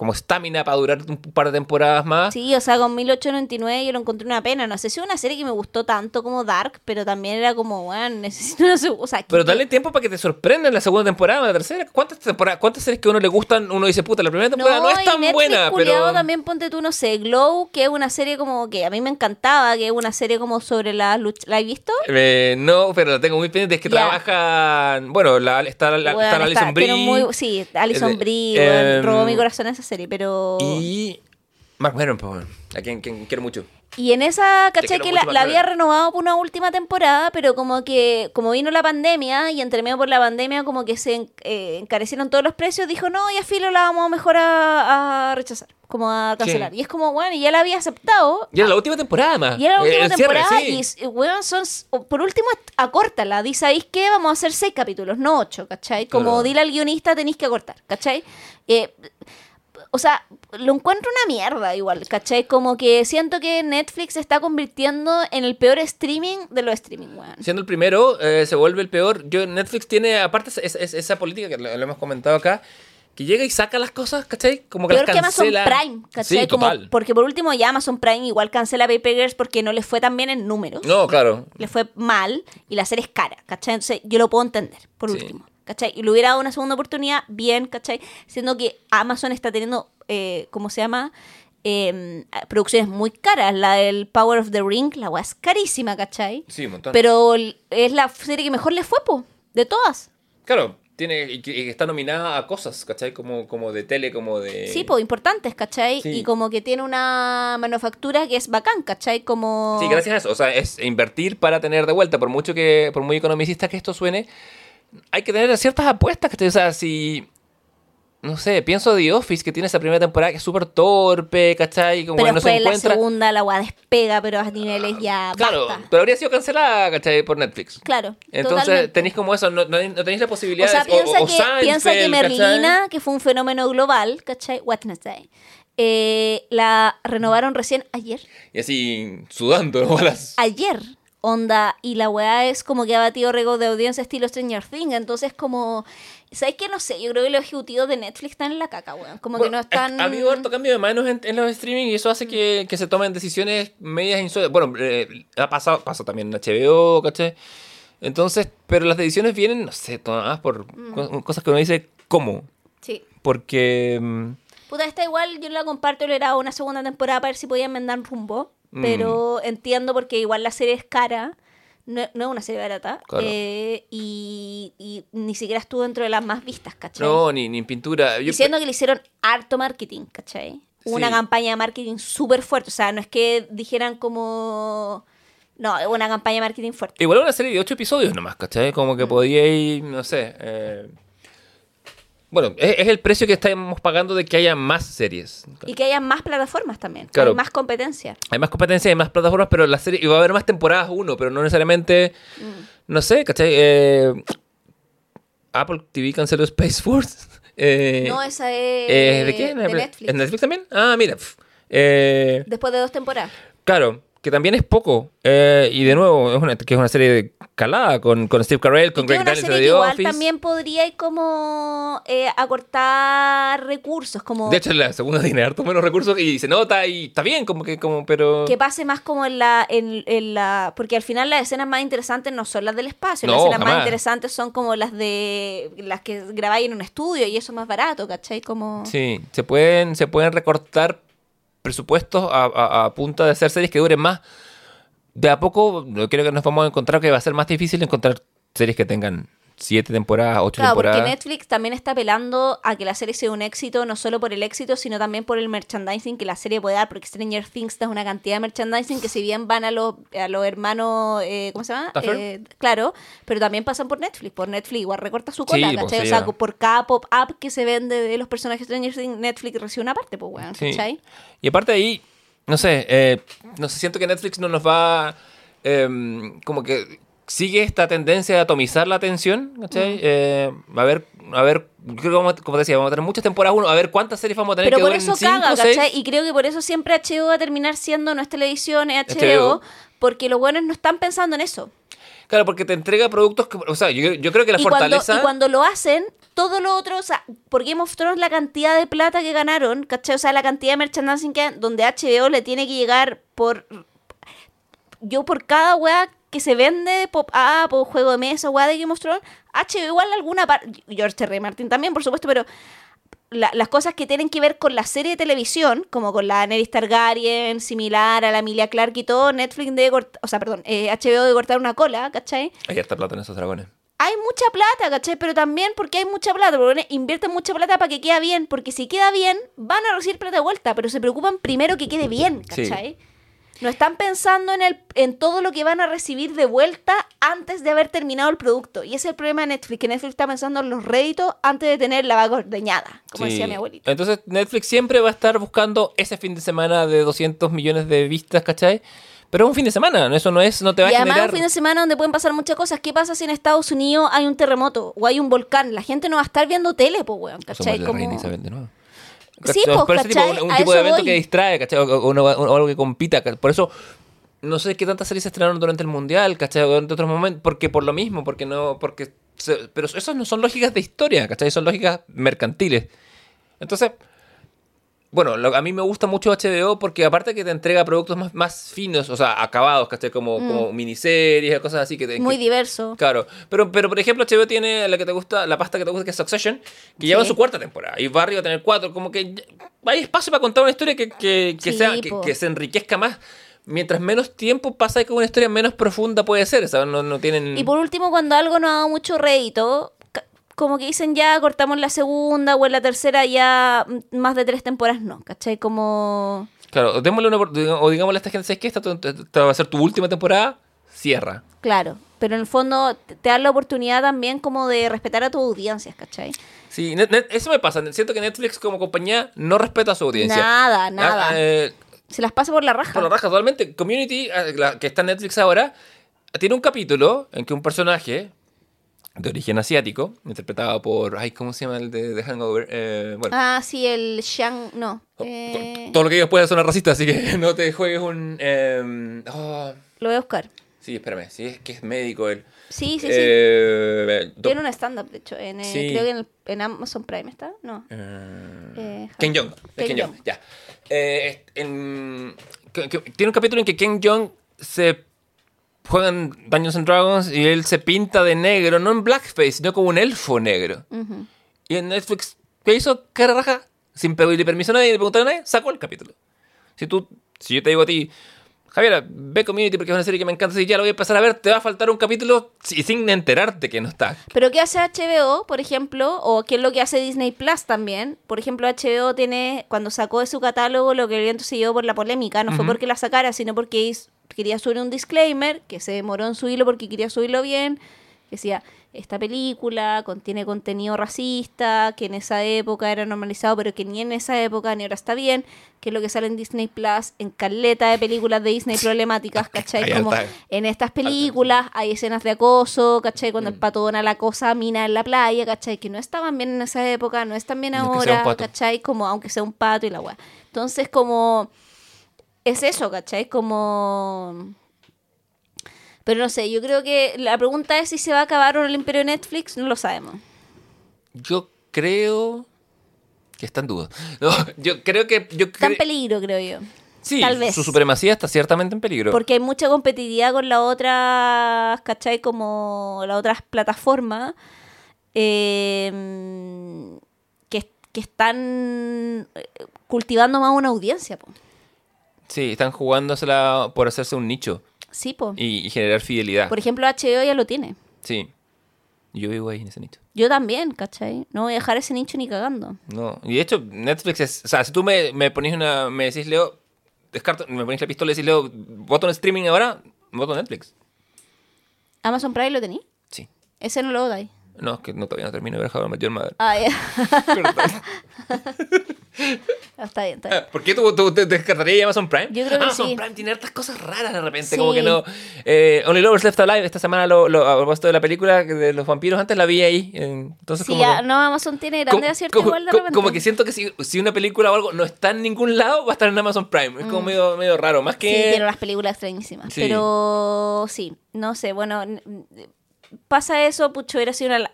como estamina para durar un par de temporadas más. Sí, o sea, con 1899 yo lo encontré una pena. No sé si es una serie que me gustó tanto como Dark, pero también era como, bueno, <laughs> necesito una segunda... O sea, Pero dale tiempo para que te sorprenda en la segunda temporada la tercera. ¿Cuántas temporadas, cuántas series que a uno le gustan? Uno dice, puta, la primera temporada no, es tan Netflix, buena, pero. también ponte tú, no sé, Glow, que es una serie como que a mí me encantaba, que es una serie como sobre la lucha. ¿La has visto? Eh, no, pero la tengo muy pendiente. Es que trabajan. Bueno, la, está, la, Bueno, está Alison Brie. muy- sí, Alison Brie, eh, bueno, robó mi corazón esa serie, pero... Y. Mark Maron, pues, bueno, a quien, quien quiero mucho. Y en esa, quiero Que la, la había renovado por una última temporada, pero como que, como vino la pandemia, y entre medio por la pandemia, como que se eh, encarecieron todos los precios, dijo, no, ya filo la vamos mejor a, a rechazar, como a cancelar. Sí. Y es como, bueno, y ya la había aceptado. Y era la última temporada más. Y era la Eh, última el cierre, temporada sí. y, weón, son, por último, acórtala. Di, ¿sabéis qué? Vamos a hacer seis capítulos, no ocho, ¿cachai? Como Claro. dile al guionista, tenéis que acortar, ¿cachai? Eh, o sea, lo encuentro una mierda igual, ¿cachai? Como que siento que Netflix se está convirtiendo en el peor streaming de los streaming, weón. Siendo el primero, eh, se vuelve el peor. Yo, Netflix tiene, aparte, es- es- esa política que lo, lo hemos comentado acá, que llega y saca las cosas, ¿cachai? Como que Peor las que Amazon cancela. Prime, ¿cachai? Sí, Como- total. porque por último ya Amazon Prime igual cancela Paper Girls porque no le fue tan bien en números. No, claro. le fue mal y la serie es cara, ¿cachai? Entonces yo lo puedo entender, por Sí. último, ¿cachai? Y le hubiera dado una segunda oportunidad, bien, ¿cachai? Siendo que Amazon está teniendo, eh, ¿cómo se llama? Eh, producciones muy caras. La del Power of the Ring, la weá es carísima, ¿cachai? Sí, un montón. Pero es la serie que mejor le fue, po, de todas. Claro, tiene, y que, está nominada a cosas, ¿cachai? Como, como de tele, como de... Sí, pues importantes, ¿cachai? Sí. Y como que tiene una manufactura que es bacán, ¿cachai? Como... Sí, gracias a eso. O sea, es invertir para tener de vuelta. Por mucho que, por muy economicista que esto suene, hay que tener ciertas apuestas. ¿cachai? O sea, si no sé, pienso The Office, que tiene esa primera temporada que es súper torpe, ¿cachai? Como Pero que no se después la encuentra. segunda la weá despega, pero a niveles ya Claro, basta. pero habría sido cancelada, ¿cachai? Por Netflix. Claro. Entonces totalmente. tenéis como eso, no, no, no tenéis la O posibilidad sea, de... piensa, o, o que, piensa que. Merlina, que fue un fenómeno global, ¿cachai? Wednesday, eh, la renovaron recién ayer. Y así sudando, <laughs> ¿no? Las- Ayer, onda, y la weá es como que ha batido récord de audiencia estilo Stranger Things, entonces como... ¿Sabes qué? No sé, yo creo que los ejecutivos de Netflix están en la caca, weón. Como que no están... Ha habido harto cambio de manos en, en los streaming y eso hace que, que se tomen decisiones medias insólitas. Bueno, eh, ha pasado, pasó también en HBO, ¿cachai? Entonces, pero las decisiones vienen, no sé, tomadas por Mm. co- cosas que uno dice, ¿cómo? Sí. Porque... mm, Puta, esta igual yo la comparto, le era una segunda temporada para ver si podían mandar rumbo. Mm. Pero entiendo porque igual la serie es cara. No, no es una serie barata. Claro. eh, y, y ni siquiera estuvo dentro de las más vistas, ¿cachai? No, ni, ni en pintura. Yo- Diciendo que le hicieron harto marketing, ¿cachai? Una Sí. campaña de marketing súper fuerte. O sea, no es que dijeran como... No, es una campaña de marketing fuerte. Igual una serie de ocho episodios nomás, ¿cachai? Como Mm. que podíais, no sé... eh, Bueno, es, es el precio que estamos pagando de que haya más series. Y que haya más plataformas también. Claro. Hay más competencia. Hay más competencia, hay más plataformas, pero la serie... Y va a haber más temporadas uno, pero no necesariamente... No sé, ¿cachai? Eh, Apple TV canceló Space Force. <laughs> Eh, no, esa es... eh, ¿De qué? De Netflix. ¿En Netflix también? Ah, mira. Eh, Después de dos temporadas. Claro, que también es poco. Eh, y de nuevo, es una, que es una serie de calada con, con Steve Carell, con Greg Daniels de The igual Office. también podría como eh, acortar recursos, como De hecho, la segunda tiene harto menos recursos y se nota y está bien, como que, como, pero. que pase más como en la, en, en la... Porque al final las escenas más interesantes no son las del espacio, las escenas más interesantes son como las de las que grabáis en un estudio y eso es más barato, ¿cachai? Como... Sí, se pueden, se pueden recortar presupuestos a, punta de hacer series que duren más. De a poco, creo que nos vamos a encontrar que va a ser más difícil encontrar series que tengan siete temporadas, ocho Claro, porque temporadas. Netflix también está apelando a que la serie sea un éxito, no solo por el éxito, sino también por el merchandising que la serie puede dar, porque Stranger Things da una cantidad de merchandising que si bien van a los, a los hermanos, eh, ¿cómo se llama? Eh, claro, pero también pasan por Netflix, por Netflix igual recorta su cola, pues, ¿cachai? sí, o sea, ya. por cada pop-up que se vende de los personajes de Stranger Things, Netflix recibe una parte, pues, weón, Sí. ¿cachai? Y aparte de ahí, no sé, eh, no sé, siento que Netflix no nos va, em, como que sigue esta tendencia de atomizar la atención, ¿cachai? Mm. Eh, a ver, a ver, creo que vamos, a- como te decía, vamos a tener muchas temporadas uno, a ver cuántas series vamos a tener Pero que por eso cinco, caga, seis. ¿cachai? Y creo que por eso siempre HBO va a terminar siendo no es televisión, es HBO, HBO. porque los buenos no están pensando en eso. Claro, porque te entrega productos que, o sea, yo, yo creo que la y cuando, fortaleza... y cuando lo hacen, todo lo otro, o sea, por Game of Thrones la cantidad de plata que ganaron, ¿cachai? O sea, la cantidad de merchandising que donde HBO le tiene que llegar por... Yo por cada weá que se vende, pop up o juego de mesa, weá de Game of Thrones, HBO igual alguna parte... George R. R. Martin también, por supuesto, pero... la- las cosas que tienen que ver con la serie de televisión, como con la Daenerys Targaryen, similar a la Emilia Clarke y todo, Netflix cortar, o sea, perdón, eh, HBO debe cortar una cola, ¿cachai? Hay harta plata en esos dragones. hay mucha plata, ¿cachai? Pero también porque hay mucha plata, porque invierten mucha plata para que quede bien, porque si queda bien, van a recibir plata de vuelta, pero se preocupan primero que quede bien, Sí. No están pensando en, el, en todo lo que van a recibir de vuelta antes de haber terminado el producto. Y ese es el problema de Netflix, que Netflix está pensando en los réditos antes de tener la vaca ordeñada, como Sí. decía mi abuelita. Entonces Netflix siempre va a estar buscando ese fin de semana de 200 millones de vistas, ¿cachai? Pero es un fin de semana, eso no es, no te va Y a además generar... un fin de semana donde pueden pasar muchas cosas. ¿Qué pasa si en Estados Unidos hay un terremoto o hay un volcán? La gente no va a estar viendo tele, pues, weón, ¿cachai? Como... reina Isabel de nuevo. Sí, pues, Por tipo, un, un tipo de evento voy. que distrae, ¿cachai? O, o- o- o algo que compita. Por eso, no sé qué tantas series se estrenaron durante el Mundial, ¿cachai? O durante otros momentos, porque por lo mismo, porque no, porque... se- pero esas no son lógicas de historia, ¿cachai? Son lógicas mercantiles. Entonces, bueno, lo- a mí me gusta mucho HBO porque aparte que te entrega productos más, más finos, o sea, acabados, ¿cachai? Como, como miniseries, cosas así que te... Mm. Muy que- diverso. Claro, pero, pero por ejemplo HBO tiene la que te gusta, la pasta que te gusta que es Succession, que lleva en Sí. su cuarta temporada y Barry va a tener cuatro, como que hay espacio para contar una historia que, que, que Sí, sea, que, po. que se enriquezca más. Mientras menos tiempo pasa con una historia, menos profunda puede ser, ¿sabes? No, no tienen... Y por último, cuando algo no ha dado mucho rédito, como que dicen ya cortamos la segunda o en la tercera ya mm, más de tres temporadas no, ¿cachai? Como... Claro, démosle una, o digámosle a esta gente, ¿sabes qué? Esta, va a ser tu última temporada, cierra. Claro. pero en el fondo te, dan la oportunidad también como de respetar a tus audiencias, ¿cachai? Sí, net- net- eso me pasa. Siento que Netflix como compañía no respeta a su audiencia. Nada, Ah, nada. eh, Se las pasa por la raja. por la raja, totalmente. Community, eh, la que está en Netflix ahora, tiene un capítulo en que un personaje de origen asiático, interpretado por. Ay, ¿cómo se llama el de, de Hangover? Eh, bueno. Ah, sí, el Shang, no. to- eh, Todo lo que digas puede sonar racista, así que <laughs> no te juegues un. eh, oh, lo voy a buscar. sí, espérame, sí, es que es médico él. Sí, sí, sí. Eh, Tiene un stand-up, de hecho. En, Sí. Creo que en, el- en Amazon Prime está. No. Ken Jong. Ken Ken Jong, ya. En- que- que- tiene un capítulo en que Ken Jong se juega en Dungeons and Dragons y él se pinta de negro, no en blackface, sino como un elfo negro. Y en Netflix, ¿qué hizo? Cara raja, sin pedirle permiso a nadie, ni preguntar a nadie, sacó el capítulo. Si tú, si yo te digo a ti, Javiera, ve Community porque es una serie que me encanta, si ya lo voy a empezar a ver, te va a faltar un capítulo y sin enterarte que no está. Pero ¿qué hace HBO, por ejemplo? O qué es lo que hace Disney Plus también. Por ejemplo, HBO tiene, cuando sacó de su catálogo lo que el viento se llevó por la polémica, no fue porque la sacara, sino porque quería subir un disclaimer, que se demoró en subirlo porque quería subirlo bien, que decía, esta película contiene contenido racista, que en esa época era normalizado, pero que ni en esa época ni ahora está bien, que es lo que sale en Disney Plus, en caleta de películas de Disney <laughs> problemáticas, ¿cachai? Como en estas películas hay escenas de acoso, ¿cachai? Cuando el Mm. pato dona la cosa a mina en la playa, ¿cachai? Que no estaban bien en esa época, no están bien ahora. ¿cachai? Como aunque sea un pato y la weá. Entonces, como. Es eso, ¿cachai? Como. Pero no sé, yo creo que la pregunta es si se va a acabar o no el imperio de Netflix, no lo sabemos. Yo creo que está en duda. No, <laughs> yo creo que... Yo Está en peligro, creo yo. Sí, Tal vez. su supremacía está ciertamente en peligro. Porque hay mucha competitividad con las otras, ¿cachai? Como las otras plataformas eh, que, que están eh, cultivando más una audiencia, po. Sí, están jugándosela por hacerse un nicho Sí, po. y, y generar fidelidad. Por ejemplo, HBO ya lo tiene. Sí. Yo vivo ahí en ese nicho. Yo también, ¿cachai? No voy a dejar ese nicho ni cagando. No. Y de hecho, Netflix es. O sea, si tú me, me pones una. Me decís, Leo. Descarto, me pones la pistola y decís, Leo, voto en streaming ahora, voto Netflix. ¿Amazon Prime lo tení? Sí. Ese no lo dais. No, es que no, todavía no termino de ver How I Met Your Mother. Ah, ya. <laughs> <laughs> está bien, está bien. ¿Por qué tú, tú te descartarías Amazon Prime? Yo creo que Amazon sí. Prime tiene hartas cosas raras de repente, Sí. como que no... Eh, Only Lovers Left Alive, esta semana lo, lo, a propósito de la película de los vampiros, antes la vi ahí. en- entonces Sí, como ya, que- no, Amazon tiene grande acierto igual de repente. como que siento que si, si una película o algo no está en ningún lado, va a estar en Amazon Prime. Es como medio, medio raro, más que... Mm. Sí, pero las películas extrañísimas. Pero sí, no sé, bueno, pasa eso, pucho, hubiera sido una,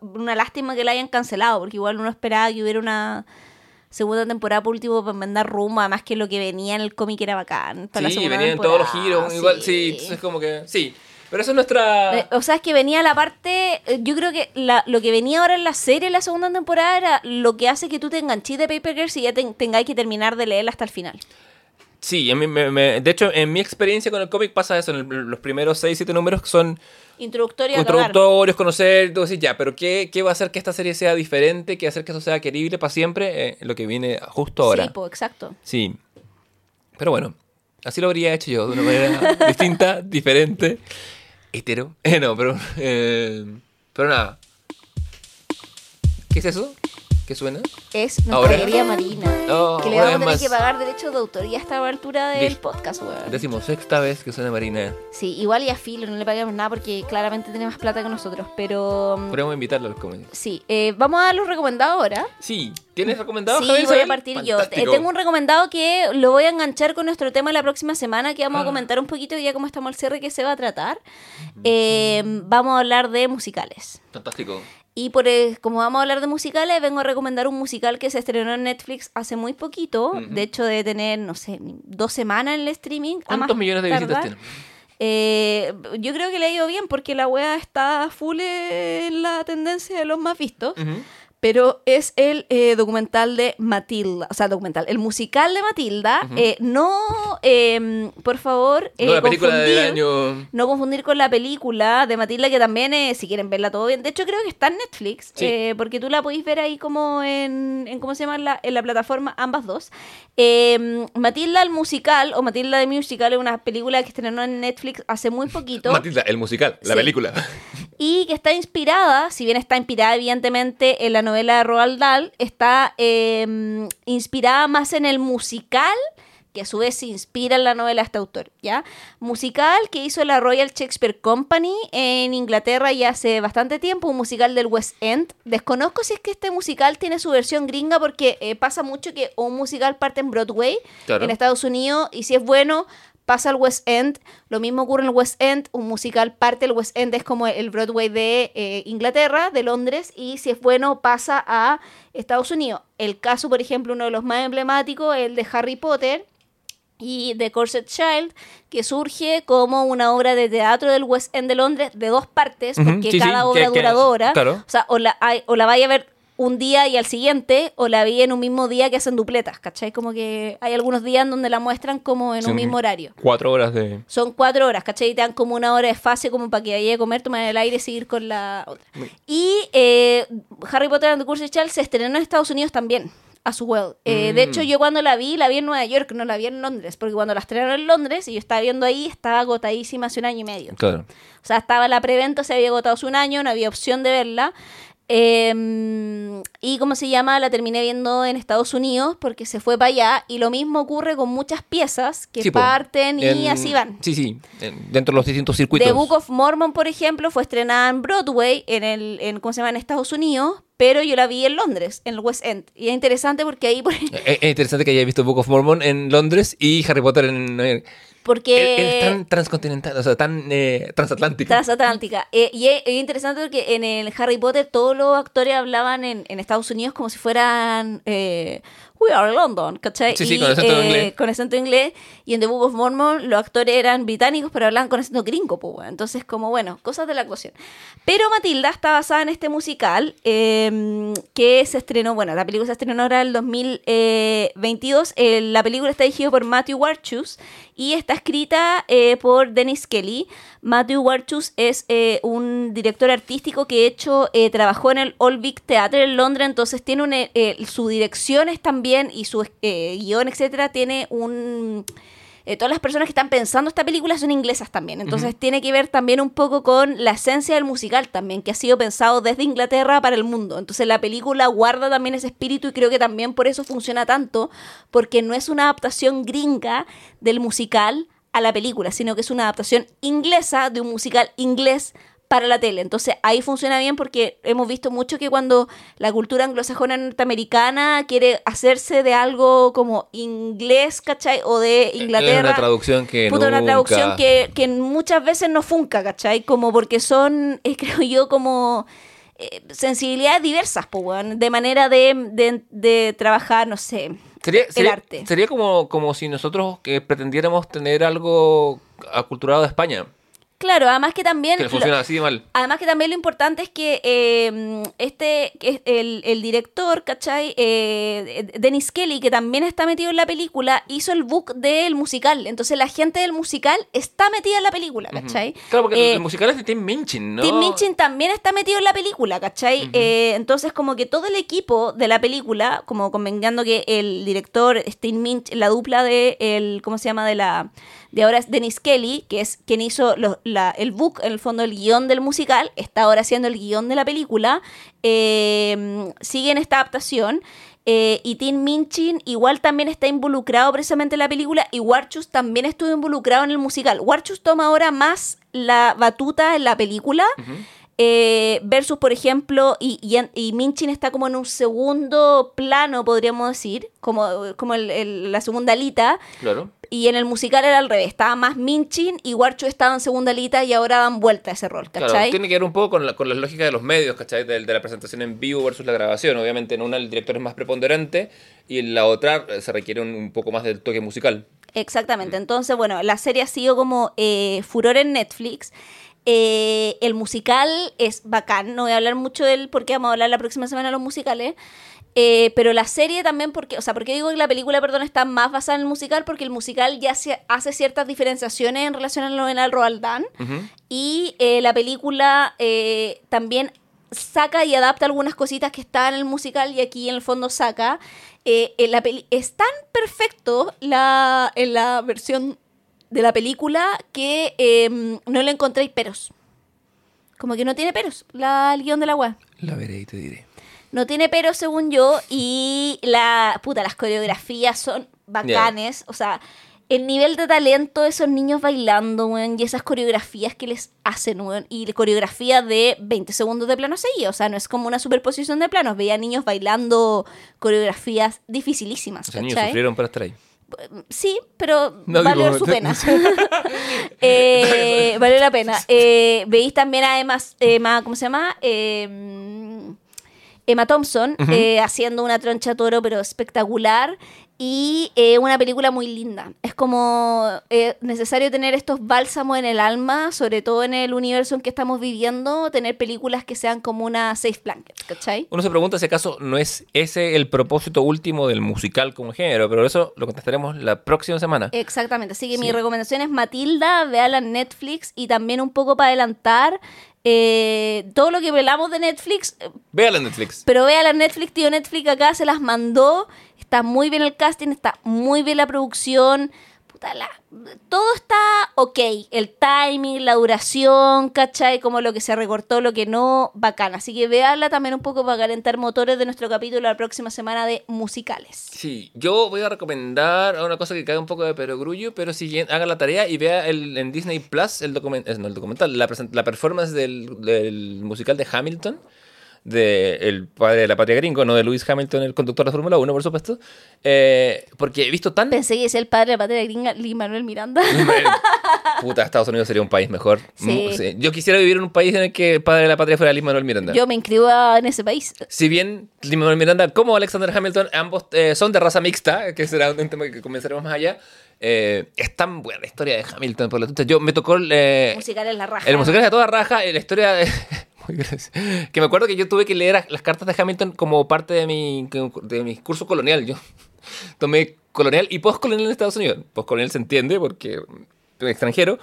una lástima que la hayan cancelado, porque igual uno esperaba que hubiera una segunda temporada por último para mandar rumbo, además que lo que venía en el cómic era bacán. para Sí, venían todos los giros, igual, sí, entonces como que... Sí, pero eso es nuestra... Eh, o sea, es que venía la parte. eh, Yo creo que la- lo que venía ahora en la serie, en la segunda temporada, era lo que hace que tú te enganches de Paper Girls y ya ten- tengáis que terminar de leerla hasta el final. Sí, a mí me- me- de hecho, en mi experiencia con el cómic pasa eso. En el- los primeros 6, 7 números son Introductorio introductorios, conocer, tú decís, ya, pero ¿qué, ¿qué va a hacer que esta serie sea diferente? ¿Qué va a hacer que eso sea querible para siempre? Eh, lo que viene justo ahora. Sí, exacto. Sí. Pero bueno, así lo habría hecho yo, de una manera <laughs> distinta, diferente, hetero. <laughs> Eh, no, pero... eh, pero nada. ¿Qué es eso? ¿Qué suena? Es nuestra querida Marina. Oh, que le vamos a tener que pagar derechos de autoría hasta la altura del podcast, weón. Decimosexta vez que suena Marina. Sí, igual y a Filo, no le pagamos nada porque claramente tiene más plata que nosotros. Pero mm, Podríamos invitarlo al cómic. sí, eh, vamos a dar los recomendados ahora. Sí, ¿tienes recomendado, Sí, Javier voy a partir yo. Eh, tengo un recomendado que lo voy a enganchar con nuestro tema la próxima semana, que vamos a Ah. comentar un poquito ya cómo estamos al cierre que se va a tratar. Eh, vamos a hablar de musicales. Fantástico. Y por eh, como vamos a hablar de musicales, vengo a recomendar un musical que se estrenó en Netflix hace muy poquito. De hecho, debe tener, no sé, dos semanas en el streaming. ¿Cuántos millones de visitas tiene? Eh, yo creo que le ha ido bien porque la wea está full en la tendencia de los más vistos. Ujú. Pero es el eh, documental de Matilda, o sea, documental, el musical de Matilda. Eh, no, em, por favor, No, la película del confundir- año. no confundir con la película de Matilda, que también, eh, si quieren verla todo bien. De hecho, creo que está en Netflix, Sí. eh, porque tú la podéis ver ahí como en, en ¿cómo se llama? En la, en la plataforma, ambas dos. Eh, Matilda el musical, o Matilda the Musical, es una película que estrenó en Netflix hace muy poquito. Matilda, el musical, la Sí. película. <laughs> y que está inspirada, si bien está inspirada evidentemente en la novela de Roald Dahl, está eh, inspirada más en el musical que a su vez se inspira en la novela de este autor, ¿ya? Musical que hizo la Royal Shakespeare Company en Inglaterra ya hace bastante tiempo, un musical del West End. Desconozco si es que este musical tiene su versión gringa porque eh, pasa mucho que un musical parte en Broadway Claro. en Estados Unidos y si es bueno pasa al West End. Lo mismo ocurre en el West End. Un musical parte del West End es como el Broadway de eh, Inglaterra, de Londres, y si es bueno pasa a Estados Unidos. El caso, por ejemplo, uno de los más emblemáticos, el de Harry Potter y The Corset Child, que surge como una obra de teatro del West End de Londres de dos partes, porque sí, cada obra que- dura dos horas. claro. O sea, o la, hay- o la vaya a ver un día y al siguiente, o la vi en un mismo día que hacen dupletas, ¿cachai? Como que hay algunos días en donde la muestran como en un mismo horario. Cuatro horas de. Son cuatro horas, ¿cachai? Y te dan como una hora de fase como para que vaya a comer, tomar el aire y seguir con la otra. Y eh, Harry Potter and the Cursed Child se estrenó en Estados Unidos también, as well. Eh, De Mm. hecho, yo cuando la vi, la vi en Nueva York, no la vi en Londres, porque cuando la estrenaron en Londres y yo estaba viendo ahí, estaba agotadísima hace un año y medio. Claro. O sea, estaba la preventa, se había agotado hace un año, no había opción de verla. Eh, y como se llama, la terminé viendo en Estados Unidos porque se fue para allá. Y lo mismo ocurre con muchas piezas que Sí, parten y así van. Sí, sí. en- dentro de los distintos circuitos. The Book of Mormon, por ejemplo, fue estrenada en Broadway, en el, en, ¿cómo se llama? En Estados Unidos, pero yo la vi en Londres, en el West End. Y es interesante porque ahí, por- Es, <laughs> es interesante que haya visto Book of Mormon en Londres y Harry Potter en. Porque... es, tan transcontinental, o sea, tan eh, transatlántico. Transatlántica. Eh, y es, es interesante porque en el Harry Potter todos los actores hablaban en, en Estados Unidos como si fueran eh, We are London, ¿cachai? Sí, sí, Y, con acento eh, inglés. con acento inglés. Y en The Book of Mormon los actores eran británicos pero hablaban con acento gringo, pues, bueno. Entonces, como bueno, cosas de la actuación. Pero Matilda está basada en este musical eh, que se estrenó, bueno, la película se estrenó ahora en el 2022. Eh, la película está dirigida por Matthew Warchus y está escrita eh, por Dennis Kelly. Matthew Warchus es eh, un director artístico que de hecho eh, trabajó en el Old Vic Theatre en Londres, entonces tiene un, eh, eh, su dirección es también y su eh, guion, etcétera, tiene un eh, todas las personas que están pensando esta película son inglesas también. Entonces tiene que ver también un poco con la esencia del musical también, que ha sido pensado desde Inglaterra para el mundo. Entonces la película guarda también ese espíritu y creo que también por eso funciona tanto, porque no es una adaptación gringa del musical a la película, sino que es una adaptación inglesa de un musical inglés para la tele. Entonces ahí funciona bien porque hemos visto mucho que cuando la cultura anglosajona norteamericana quiere hacerse de algo como inglés, ¿cachai? O de Es Inglaterra. una traducción que. Puta, una nunca- traducción que, que muchas veces no funca, ¿cachai? Como porque son, <laughs> eh, creo yo, como eh, sensibilidades diversas, de manera de, de, de trabajar, no sé, Sería, el sería, arte. sería como, como si nosotros que pretendiéramos tener algo aculturado de España. Claro, además que también... Que lo- funciona así de mal. Además que también lo importante es que eh, este, el, el director, ¿cachai? Eh, Dennis Kelly, que también está metido en la película, hizo el book del musical. Entonces la gente del musical está metida en la película, ¿cachai? Claro, porque Eh, el musical es de Tim Minchin, ¿no? Tim Minchin también está metido en la película, ¿cachai? Eh, entonces, como que todo el equipo de la película, como convengando que el director, Tim Minchin, la dupla de el, ¿cómo se llama? De la de ahora es Dennis Kelly, que es quien hizo el book, en el fondo el guion del musical, está ahora haciendo el guion de la película, eh, sigue en esta adaptación. eh, y Tim Minchin igual también está involucrado precisamente en la película y Warchus también estuvo involucrado en el musical. Warchus toma ahora más la batuta en la película eh, versus, por ejemplo, y, y, y Minchin está como en un segundo plano, podríamos decir, como, como el- el- la segunda alita, Claro. y en el musical era al revés, estaba más Minchin y Warchu estaba en segunda alita y ahora dan vuelta a ese rol, Claro, ¿cachai? tiene que ver un poco con la, con la lógica de los medios, ¿cachai? De, de la presentación en vivo versus la grabación. Obviamente en una el director es más preponderante y en la otra eh, se requiere un, un poco más del toque musical. Exactamente. Entonces, bueno, la serie ha sido como eh, furor en Netflix. Eh, el musical es bacán, no voy a hablar mucho de él porque vamos a hablar la próxima semana de los musicales. Eh, pero la serie también, porque, o sea, porque digo que la película, perdón, está más basada en el musical? Porque el musical ya se hace ciertas diferenciaciones en relación al novenal Roald Dahl. Y eh, la película eh, también saca y adapta algunas cositas que estaban en el musical y aquí en el fondo saca. En la peli es tan perfecto la, en la versión de la película que eh, no le encontréis peros. Como que no tiene peros, la, el guion de la web. La veré y te diré. No tiene peros según yo y la puta, las coreografías son bacanes, o sea, el nivel de talento de esos niños bailando, weón, y esas coreografías que les hacen, weón, y la coreografía de 20 segundos de plano seguido, o sea, no es como una superposición de planos, veía niños bailando coreografías dificilísimas, sea, niños sufrieron para estar ahí. Sí, pero No, valió digo, su te- pena. <laughs> <laughs> eh, valió la pena. Eh, veis también además, Emma, ¿cómo se llama? Eh, Emma Thompson eh, haciendo una troncha toro, pero espectacular. Y eh, una película muy linda. Es como eh, necesario tener estos bálsamos en el alma, sobre todo en el universo en que estamos viviendo, tener películas que sean como una safe blanket, ¿cachai? Uno se pregunta si acaso no es ese el propósito último del musical como género, pero eso lo contestaremos la próxima semana. Exactamente, así que Sí. mi recomendación es Matilda, véala en Netflix y también un poco para adelantar eh, todo lo que hablamos de Netflix, eh, Véala en Netflix. pero véala en Netflix, tío Netflix acá se las mandó, está muy bien el casting, está muy bien la producción, puta, la- todo está ok, el timing, la duración, ¿cachai? Como lo que se recortó, lo que no, bacán, así que véala también un poco para calentar motores de nuestro capítulo la próxima semana de musicales. Sí, yo voy a recomendar una cosa que cae un poco de perogrullo, pero si haga la tarea y vea el, en Disney Plus el, document, no, el documental, la, la performance del musical de Hamilton, de el padre de la patria gringo, no de Lewis Hamilton, el conductor de Fórmula 1, por supuesto, eh, porque he visto tan... Pensé que es el padre de la patria gringa, Lee Manuel Miranda. Puta, Estados Unidos sería un país mejor. Sí. Sí. Yo quisiera vivir en un país en el que el padre de la patria fuera Lin Manuel Miranda. Yo me inscribo a- en ese país. Si bien Lin Manuel Miranda como Alexander Hamilton, ambos eh, son de raza mixta, que será un tema que comenzaremos más allá, eh, es tan buena la historia de Hamilton. Por lo tanto, yo me tocó eh, musical es la raja. el musical es de toda raja, la historia de- <laughs> Que me acuerdo que yo tuve que leer las cartas de Hamilton como parte de mi, de mi curso colonial. Yo <laughs> tomé colonial y postcolonial en Estados Unidos. Postcolonial se entiende porque soy extranjero,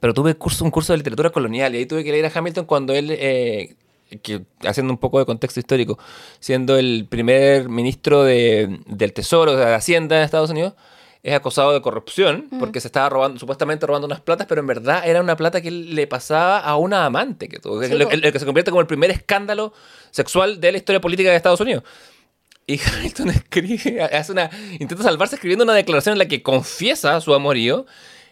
pero tuve curso, un curso de literatura colonial y ahí tuve que leer a Hamilton cuando él, eh, que, haciendo un poco de contexto histórico, siendo el primer ministro de- del Tesoro, de Hacienda de Estados Unidos, es acusado de corrupción porque se estaba robando, supuestamente robando unas platas, pero en verdad era una plata que le pasaba a una amante que tuvo, Sí, el, el- el que se convierte como el primer escándalo sexual de la historia política de Estados Unidos. Y <laughs> Hamilton escribe, hace una, intenta salvarse escribiendo una declaración en la que confiesa su amorío.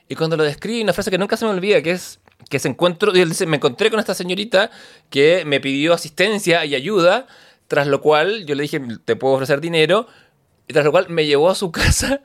Y cuando lo describe, una frase que nunca se me olvida, que es que se encuentro, y él dice, me encontré con esta señorita que me pidió asistencia y ayuda, tras lo cual yo le dije, te puedo ofrecer dinero, y tras lo cual me llevó a su <laughs> casa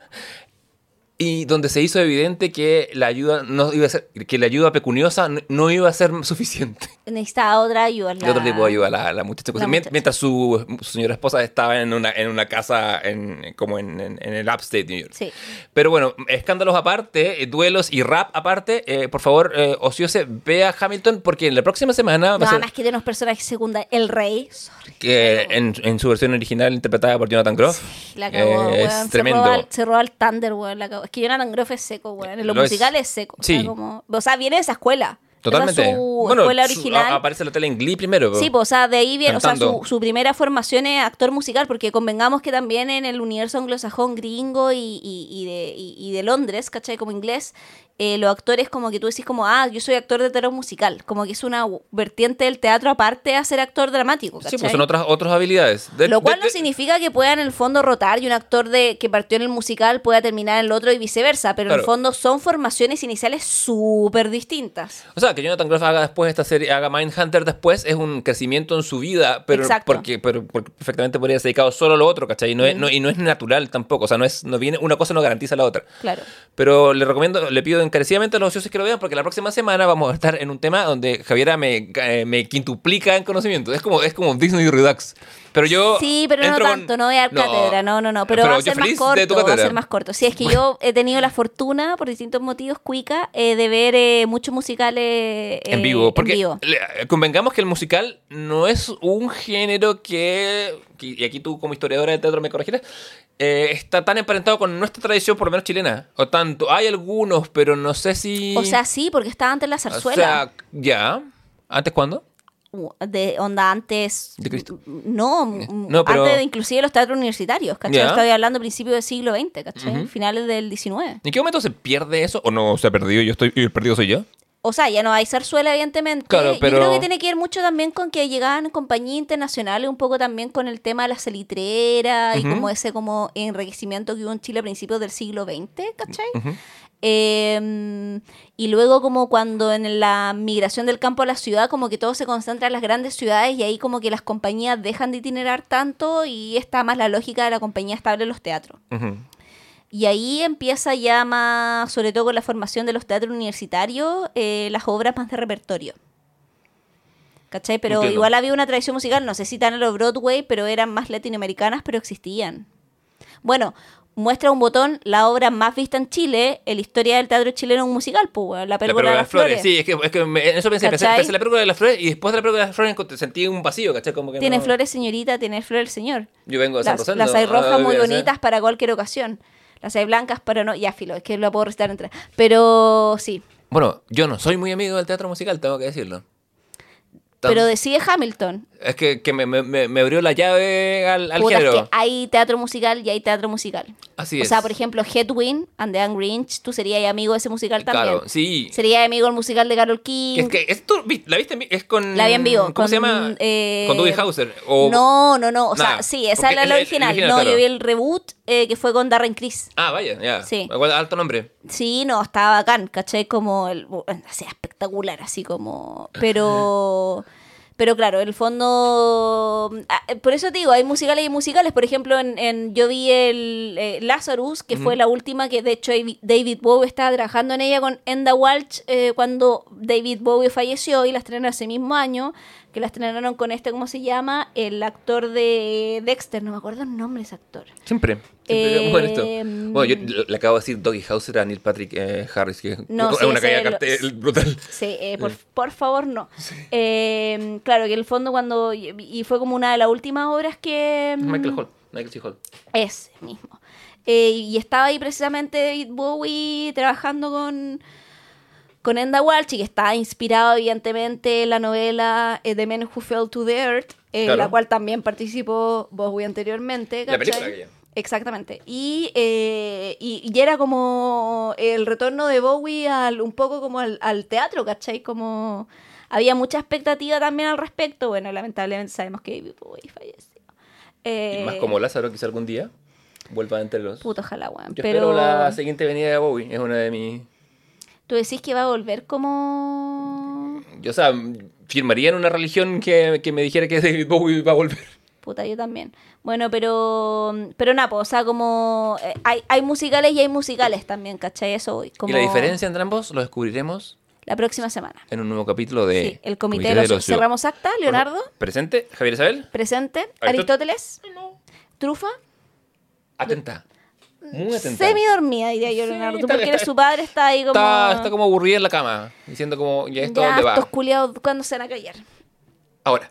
y donde se hizo evidente que la ayuda no iba a ser, que la ayuda pecuniosa no, no iba a ser <laughs> suficiente. Necesitaba otra ayuda. De otro tipo de ayuda la, la muchacha. La muchacha. Mientras su, su señora esposa estaba en una, en una casa en, como en, en- en el upstate New York. Sí. Pero bueno, escándalos aparte, eh, duelos y rap aparte, eh, por favor, eh, Ociose, vea Hamilton porque en la próxima semana va Nada a ser más que de unos personajes secundarios. El rey. Sorry. que en, en su versión original interpretada por Jonathan Groff. La cagó, eh, weón. es Se tremendo. roba, el- se roba el Thunder, weón. La cagó. Es que Jonathan Groff es seco, weón. En los Lo es. musicales es seco. Sí. O sea, como- o sea, viene de esa escuela. Totalmente. Su Bueno, escuela su- original. a- aparece en la tele en Glee primero. Sí, pues, o sea, de ahí viene, o sea, su, primera formación es actor musical, porque convengamos que también en el universo anglosajón gringo y, y- y de, y- y de Londres, ¿cachai? Como inglés, eh, los actores como que tú decís como, ah, yo soy actor de teatro musical, como que es una vertiente del teatro aparte a ser actor dramático, ¿cachai? Sí, pues son otras, otras habilidades. De- Lo cual de- no de- significa que pueda en el fondo rotar y un actor de que partió en el musical pueda terminar en el otro y viceversa, pero en el fondo son formaciones iniciales súper distintas. O sea, que Jonathan Groff haga después esta serie, haga Mindhunter después, es un crecimiento en su vida, pero Exacto. porque, pero porque perfectamente podría ser dedicado solo a lo otro, ¿cachai? Y no, es, no- y no es natural tampoco, o sea, no es, no viene, una cosa no garantiza la otra. Claro. Pero le recomiendo, le pido encarecidamente a los ociosos que lo vean, porque la próxima semana vamos a estar en un tema donde Javiera me, eh, me quintuplica en conocimiento. Es como, es como Disney Redux. Pero yo. Sí, pero no con- tanto, no voy a dar No. cátedra, no, no, no. Pero, va a ser más corto, va a ser más corto. Sí, es que yo <laughs> he tenido la fortuna, por distintos motivos, cuica, eh, de ver eh, muchos musicales eh, En vivo, porque en vivo. le- convengamos que el musical no es un género que, y aquí tú como historiadora de teatro me corregirás, eh, está tan emparentado con nuestra tradición, por lo menos chilena, o tanto, hay algunos, pero no sé si... O sea, sí, porque estaba antes la O zarzuela. sea, ya, ¿antes cuándo? De onda antes De Cristo. no, No, pero- antes de inclusive los teatros universitarios ¿cachai? Estoy hablando principios del siglo XX ¿cachai? Finales del XIX ¿En qué momento se pierde eso? ¿O no se ha perdido? Yo estoy, el perdido soy yo. o sea ya no hay zarzuela evidentemente Claro, yo pero- creo que tiene que ver mucho también con que llegaban compañías internacionales un poco también con el tema de la salitrera y como ese como enriquecimiento que hubo en Chile a principios del siglo XX ¿cachai? Eh, y luego como cuando en la migración del campo a la ciudad, como que todo se concentra en las grandes ciudades y ahí como que las compañías dejan de itinerar tanto y está más la lógica de la compañía estable en los teatros. Y ahí empieza ya más, sobre todo con la formación de los teatros universitarios, eh, las obras más de repertorio. ¿Cachai? Pero Entiendo. igual había una tradición musical, no sé si tan a los Broadway, pero eran más latinoamericanas, pero existían. Bueno, muestra un botón la obra más vista en Chile, en la historia del teatro chileno un musical, pues, La La Pérgola de las Flores. Sí, es que, es que me- en eso pensé, pensé, pensé en la película de las flores y después de la película de las flores sentí un vacío, ¿cachai? Como que Tiene no- flores señorita, tiene flores señor. Yo vengo de San Las, las hay rojas Ah, muy bonitas para cualquier ocasión. Las hay blancas para no... Ya, filo, es que lo puedo recitar entre... Pero sí. Bueno, yo no soy muy amigo del teatro musical, tengo que decirlo. Pero decide Hamilton. Es que, que me, me- me- me abrió la llave al, al Puta, es género. que hay teatro musical y hay teatro musical. Así o es. sea, por ejemplo, Hedwin and the Angry Inch, tú serías amigo de ese musical también. Claro, sí. Serías amigo del musical de Carol King. Es que esto, ¿la viste? en Es con... La vi en vivo. ¿Cómo con, se llama? eh, con Dewey Hauser. O... No, no, no. O Nah, sea, sí, esa es la, original. original, no, claro. yo vi el reboot eh, que fue con Darren Criss. Ah, vaya, ya. Sí. Igual, alto nombre. Sí, no, estaba bacán, ¿cachai? Como, el, o sea, espectacular, así como... Pero... <laughs> Pero claro, en el fondo... ah, Por eso te digo, hay musicales y musicales. Por ejemplo, en, en- yo vi el eh, Lazarus, que fue la última que de hecho David- David Bowie estaba trabajando en ella con Enda Walsh eh, cuando David Bowie falleció y la estrenaron ese mismo año, que la estrenaron con este, ¿cómo se llama? El actor de Dexter, no me acuerdo el nombre de ese actor. Siempre. Eh, bueno, esto. Bueno, yo le- acabo de decir Doggy Hauser a Neil Patrick eh, Harris, que No, es sí, una caída cartel brutal. Sí, eh, por, por favor, no. Eh, claro, que en el fondo cuando... Y fue como una de las últimas obras que... mm, Michael Hall. Michael C. Hall. Ese mismo. Eh, y estaba ahí precisamente David Bowie trabajando con, con Enda Walsh que está inspirado evidentemente en la novela The Men Who Fell to the Earth, en Claro. la cual también participó Bowie anteriormente. La película ¿cachai? Exactamente. Y, eh, y, y era como el retorno de Bowie al, un poco como al, al teatro, ¿cachai? Como había mucha expectativa también al respecto. Bueno, lamentablemente sabemos que David Bowie falleció. Y más Eh, como Lázaro, quizá algún día vuelva entre los... Puto ojalá, weón. Yo Pero espero la siguiente venida de Bowie. Es una de mis... tú decís que va a volver como... Yo, o sea, firmaría en una religión que, que me dijera que <laughs> David Bowie va a volver. Puta, yo también. Bueno, pero... Pero nada, po, o sea, como... eh, hay, hay musicales y hay musicales también, ¿cachai? Eso voy. Como Y la diferencia entre ambos lo descubriremos La próxima semana. en un nuevo capítulo de... Sí, el comité, de los... Ocio. Cerramos acta, Leonardo. Presente, Javier Isabel. Presente. Aristó- Aristóteles. Trufa. Atenta. Muy atenta. Semi dormida, diría yo, Sí, Leonardo. Tú está- porque está- su padre, está ahí como... Está, está como aburrida en la cama, diciendo como, ¿y esto ya, dónde va? estos culiados, ¿cuándo se van a callar? Ahora.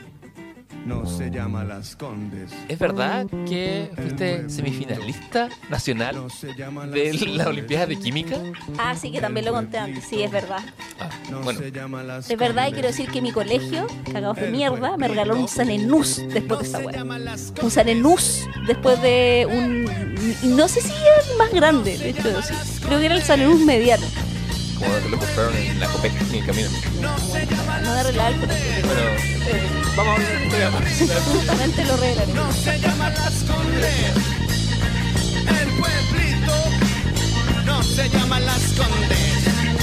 no se llama Las Condes. ¿Es verdad que fuiste semifinalista nacional No se llama Las de la Condes. Olimpiada de Química? Ah, sí, que también lo conté antes. Sí, es verdad. Ah, No bueno, Es verdad, y quiero decir que mi colegio, cagados de mierda, me regaló un sanenús después de esa weá. Un sanenús después de un. No sé si era el más grande, de hecho, sí. Creo que era el sanenús mediano como que lo compraron en la Copec en el camino. No de arreglar pero... Bueno, eh, vamos a ver el programa. <laughs> Justamente lo arreglan. No se llama Las Condes, el pueblito. No se llama Las Condes.